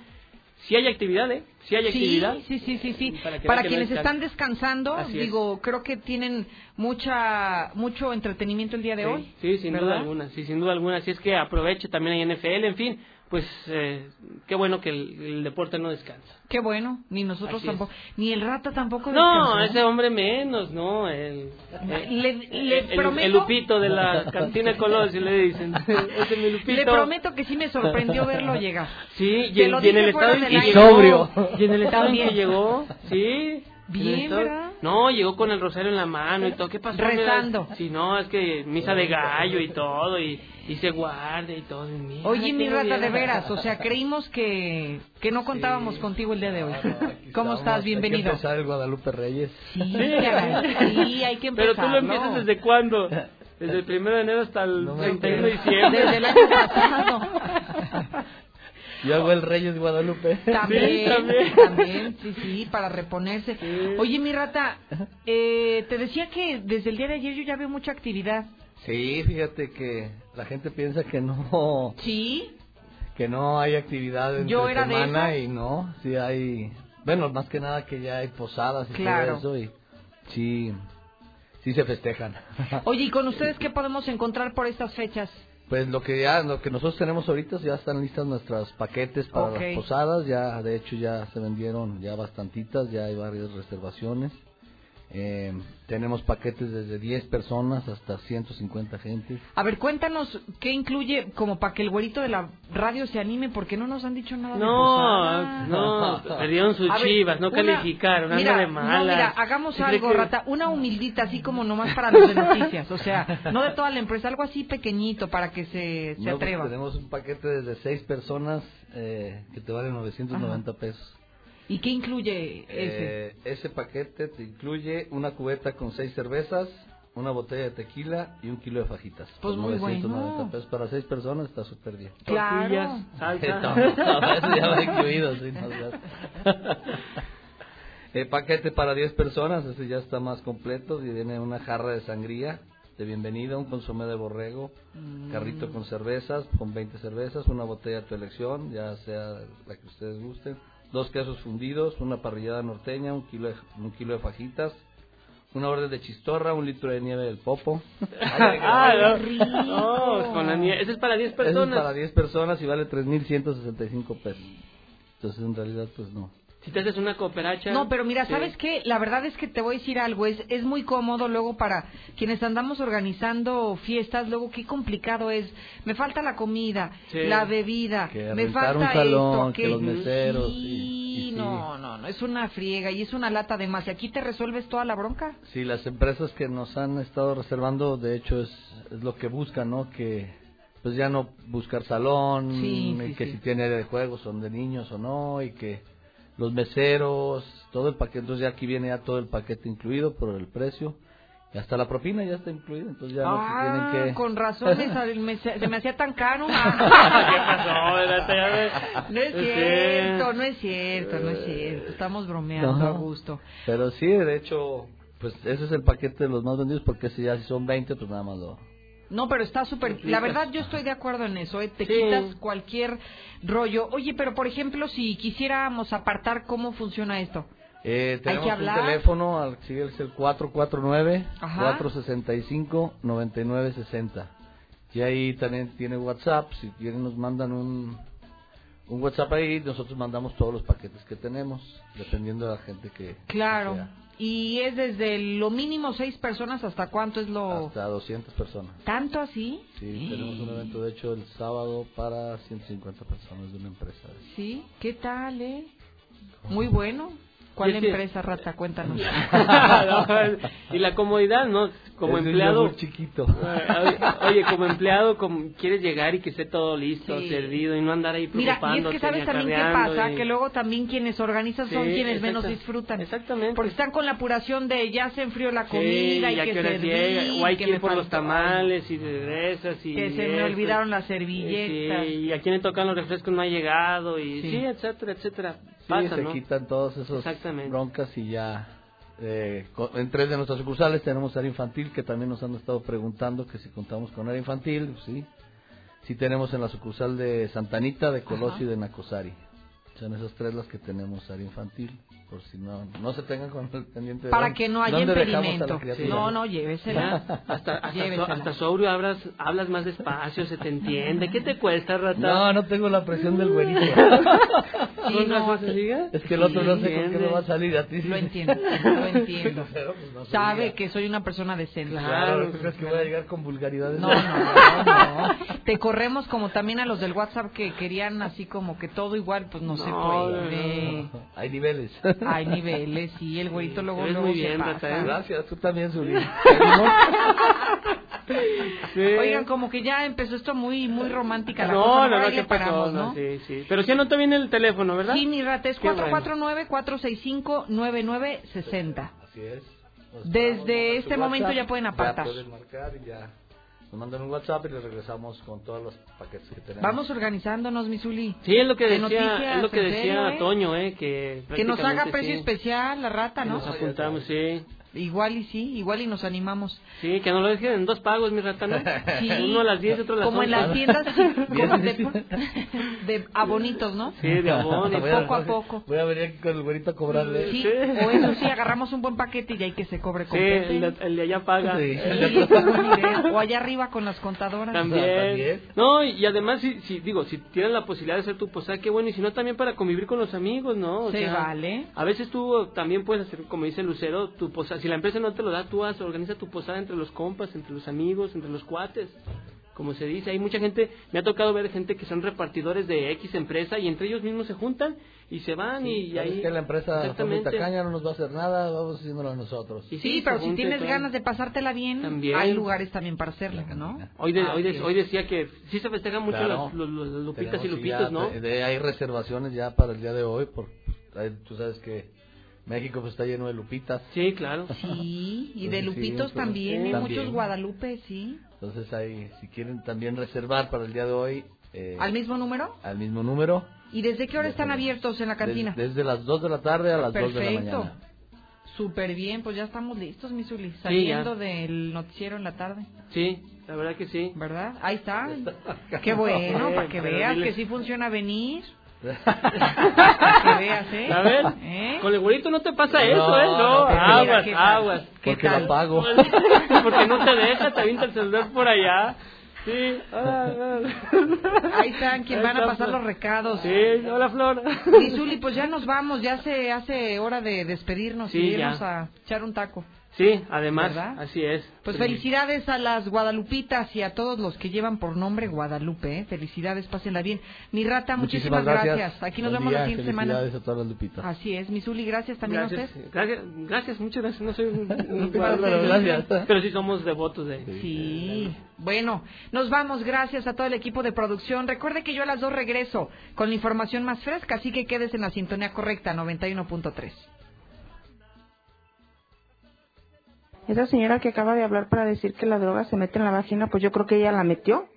Si hay actividad, ¿eh? Si hay actividad. sí, sí, sí, sí. Para que Para vean que no quienes están descansando, Así es. digo, creo que tienen mucha mucho entretenimiento el día de hoy. Sí, sin duda alguna, sí, sin duda alguna. Así es que aproveche también hay NFL, en fin, pues eh, qué bueno que el, el deporte no descansa. Qué bueno, ni nosotros Así es. tampoco, ni el rata tampoco. No, descansó. ese hombre menos, ¿no? El, el, Le- le el- prometo- el Lupito de la cantina Colosio le dicen. Ese es mi Lupito. Le prometo que sí me sorprendió verlo llegar. Sí, y, y en el estado en que llegó. Sobrio. Y en el estado en que llegó, sí. Bien, ¿verdad? No, llegó con el rosario en la mano y todo. ¿Qué pasó? Rezando. Sí, no, es que misa de gallo y todo, y, y se guarda y todo. y mira, Oye, mi rata, de veras, o sea, creímos que, que no contábamos contigo el día de hoy. ¿Cómo estás? Bienvenido. Hay que empezar el Guadalupe Reyes. Sí, sí, hay que Pero tú lo empiezas desde cuándo? Desde el primero de enero hasta el 31 de diciembre. Desde el año pasado. Yo hago el Reyes Guadalupe. También, Sí, también. también, sí, sí, para reponerse. Oye, mi rata, eh, te decía que desde el día de ayer yo ya veo mucha actividad. Sí, fíjate que la gente piensa que no Sí, que no hay actividad en de semana y no, sí hay, bueno, más que nada que ya hay posadas y Claro. todo eso y sí sí se festejan. Oye, ¿y con ustedes qué podemos encontrar por estas fechas? Pues lo que ya, lo que nosotros tenemos ahorita ya están listas nuestras paquetes para las posadas, ya de hecho ya se vendieron ya bastantitas, ya hay varias reservaciones. Eh, tenemos paquetes desde 10 personas hasta 150 gentes. A ver, cuéntanos qué incluye como para que el güerito de la radio se anime, porque no nos han dicho nada de No, no, perdieron sus A ver, chivas, no una- calificaron, mira, de malas. No, mira, hagamos ¿Sí cree algo, que- Rata, una humildita así como nomás para los de noticias, o sea, no de toda la empresa, algo así pequeñito para que se, se No, pues, atreva. tenemos un paquete desde 6 personas eh, que te vale 990 pesos. ¿Y qué incluye ese? Eh, ese paquete te incluye una cubeta con 6 cervezas, una botella de tequila y un kilo de fajitas. Pues Por muy 990 bueno. pesos para 6 personas está súper bien. Claro. salsa. No, no, eso ya va incluido, sí, no El paquete para 10 personas, ese ya está más completo y viene una jarra de sangría de bienvenida, un consomé de borrego, Mm. carrito con cervezas, con 20 cervezas, una botella a tu elección, ya sea la que ustedes gusten, dos quesos fundidos, una parrillada norteña, un kilo de, un kilo de fajitas, una orden de chistorra, un litro de nieve del popo. ah, no. No, con la nie- Ese es para 10 Eso es personas. para 10 personas y vale 3.165 pesos. Entonces, en realidad, pues no. Si te haces una cooperacha. No, pero mira. ¿sabes qué? La verdad es que te voy a decir algo, es, es muy cómodo luego para quienes andamos organizando fiestas, luego qué complicado es. Me falta la comida, Sí. la bebida, Que me falta un salón, esto, que los meseros, Sí, y- y sí. no, no, no, es una friega y es una lata de más. ¿Y aquí te resuelves toda la bronca? Sí, las empresas que nos han estado reservando, de hecho, es, es lo que buscan, ¿no? Que pues ya no buscar salón, Sí, y sí, que sí. si tiene área de juegos son de niños o no, y que los meseros, todo el paquete, entonces ya aquí viene ya todo el paquete incluido por el precio, y hasta la propina ya está incluida, entonces ya no se ah, tienen que... con razón me se, se me hacía tan caro. ¿Qué pasó? No es cierto, no es cierto, no es cierto. Estamos bromeando No. a gusto. Pero sí, de hecho, pues ese es el paquete de los más vendidos, porque si ya si son 20, pues nada más lo... No, pero está súper. La verdad, yo estoy de acuerdo en eso. ¿eh? Te Sí. quitas cualquier rollo. Oye, pero por ejemplo, si quisiéramos apartar, ¿cómo funciona esto? Eh, Hay que un teléfono, al sí, es el Ajá. 449-465-9960. Y ahí también tiene WhatsApp, si quieren nos mandan un, un WhatsApp ahí, nosotros mandamos todos los paquetes que tenemos, dependiendo de la gente que... Claro. que sea. Y es desde lo mínimo seis personas hasta cuánto es lo. Hasta 200 personas. ¿Tanto así? Sí, tenemos un evento de hecho el sábado para 150 personas de una empresa. Sí. ¿Qué tal, eh? Muy bueno. ¿Cuál es que- empresa, Rata? Cuéntanos. No, y la comodidad, ¿no? Como Es empleado. yogur chiquito. Oye, como empleado, como quieres llegar y que esté todo listo, Sí. servido y no andar ahí Mira, y es que sabes también qué pasa, y- que luego también quienes organizan son Sí, quienes menos disfrutan. Exactamente. Porque están con la apuración de ya se enfrió la Sí, comida, y a hay que hora servir, llega, o hay que que ir por los tamales y regresas y Que se me olvidaron las y- servilletas. sí, y a quién le tocan los refrescos no ha llegado y Sí. sí, etcétera, etcétera. Sí, Pasa, se ¿no? quitan todos esos Exactamente. broncas y ya eh, en tres de nuestras sucursales tenemos área infantil que también nos han estado preguntando que si contamos con área infantil, pues sí. Sí tenemos en la sucursal de Santanita, de Colosio y de Nacosari. Son esas tres las que tenemos área infantil, por si no no se tengan con el pendiente de Para dónde- que no haya impedimento. criatura. No, no, llévesela. Hasta, hasta, Llévesela. so- hasta sobrio hablas, hablas más despacio, se te entiende. ¿Qué te cuesta, rata? No, no tengo la presión del güerito. Sí, ¿Con no, razón se diga? Es que el otro Sí, no sé con qué me va a salir a ti. Lo entiendo, lo entiendo. Pero, pues, no Sabe diga. que soy una persona decente. Claro, ¿tú crees que voy a llegar con vulgaridades? No, no, no, no. Te corremos como también a los del WhatsApp que querían así como que todo igual, pues no, se No, puede. Hay niveles. Hay niveles, y el güerito luego, luego muy se bien, pasa. Rata, ¿eh? Gracias, tú también, Zuli. Oigan, como que ya empezó esto muy muy romántica la No, cosa. no, no, ahí ¿qué pasó? paramos, No, ¿no? sí, sí. Pero si anota bien el teléfono, ¿verdad? Sí, mi rata, es Qué bueno. 449-465-9960. Así es. Nos Desde este momento ya pueden apartar. Ya pueden marcar y ya. Nos mandan un WhatsApp y les regresamos con todos los paquetes que tenemos. Vamos organizándonos, Misuli. Sí, es lo que De decía, noticias, es lo que decía serio, ¿eh? Toño, ¿eh? Que, Que nos haga precio sí. especial la rata, ¿no? Nos apuntamos, sí. Igual y sí, igual y nos animamos. Sí, que no lo dejen en dos pagos, mi rata, ¿no? Sí. Uno a las 10 y otro a las Como 11. en las tiendas como de, de abonitos, ¿no? Sí, de abón. De Voy a- poco a poco. Voy a venir aquí con el güerito a cobrarle. Sí, o eso sí, agarramos un buen paquete y hay que se cobre Sí, completo. el de, el de allá paga. Sí. Sí. O allá arriba con las contadoras. También. No, y además, si, si, digo, si tienes la posibilidad de hacer tu posada, qué bueno. Y si no, también para convivir con los amigos, ¿no? O Se sea, vale. A veces tú también puedes hacer, como dice Lucero, tu posada. Si la empresa no te lo da, tú haz, organiza tu posada entre los compas, entre los amigos, entre los cuates. Como se dice, hay mucha gente, me ha tocado ver gente que son repartidores de X empresa y entre ellos mismos se juntan y se van y, ¿Sabes ahí... que la empresa tacaña no nos va a hacer nada, vamos haciéndolo nosotros. Y Sí, pero si tienes todo. ganas de pasártela bien, También. hay lugares también para hacerla, ¿no? Hoy, de- hoy, de- es. hoy decía que sí se festejan mucho Claro. los, los- los lupitas y lupitos, ya, ¿no? de- hay reservaciones ya para el día de hoy, por, tú sabes que México pues está lleno de lupitas. Sí, claro. Sí, y de Entonces, sí, Lupitos pues, también, hay también. muchos Guadalupe, sí. Entonces ahí, si quieren también reservar para el día de hoy, eh, ¿Al mismo número? al mismo número, ¿Y desde qué hora están abiertos en la cantina? des- desde las 2 de la tarde a las 2 de la Perfecto. mañana. Súper bien, pues ya estamos listos, mi Zuli, ya. saliendo del noticiero en la tarde, Sí, la verdad que sí. ¿verdad? Ahí está. Qué bueno, Sí, para que veas dile- que sí funciona venir. Para que veas, ¿eh? A ver, ¿Eh? con el güerito no te pasa eso, No, ¿eh? No, aguas, aguas. ¿Qué Porque tal? lo pago. Porque no te deja, te avienta el celular por allá. Sí. ah, ah. Ahí están, quien Ahí van a pasar Flor. los recados. Sí, hola Flor. Y Zuli, pues ya nos vamos, ya se hace hora de despedirnos Sí, y ya. irnos a echar un taco. Sí, además, ¿Verdad? así es. Pues Sí. felicidades a las guadalupitas y a todos los que llevan por nombre Guadalupe. ¿eh? Felicidades, pásenla bien. Mi rata, muchísimas, gracias. Aquí nos Buen vemos la siguiente semana. Felicidades a todas las lupitas. Así es. Mi Zuli, gracias también a Gracias, usted. gracias, gracias, muchas gracias. No soy un, un- Pero gracias. Pero sí somos devotos de. Sí. Bueno, nos vamos. Gracias a todo el equipo de producción. Recuerde que yo a las dos regreso con la información más fresca, así que quedes en la sintonía correcta, 91.3. Esa señora que acaba de hablar para decir que la droga se mete en la vagina, pues yo creo que ella la metió.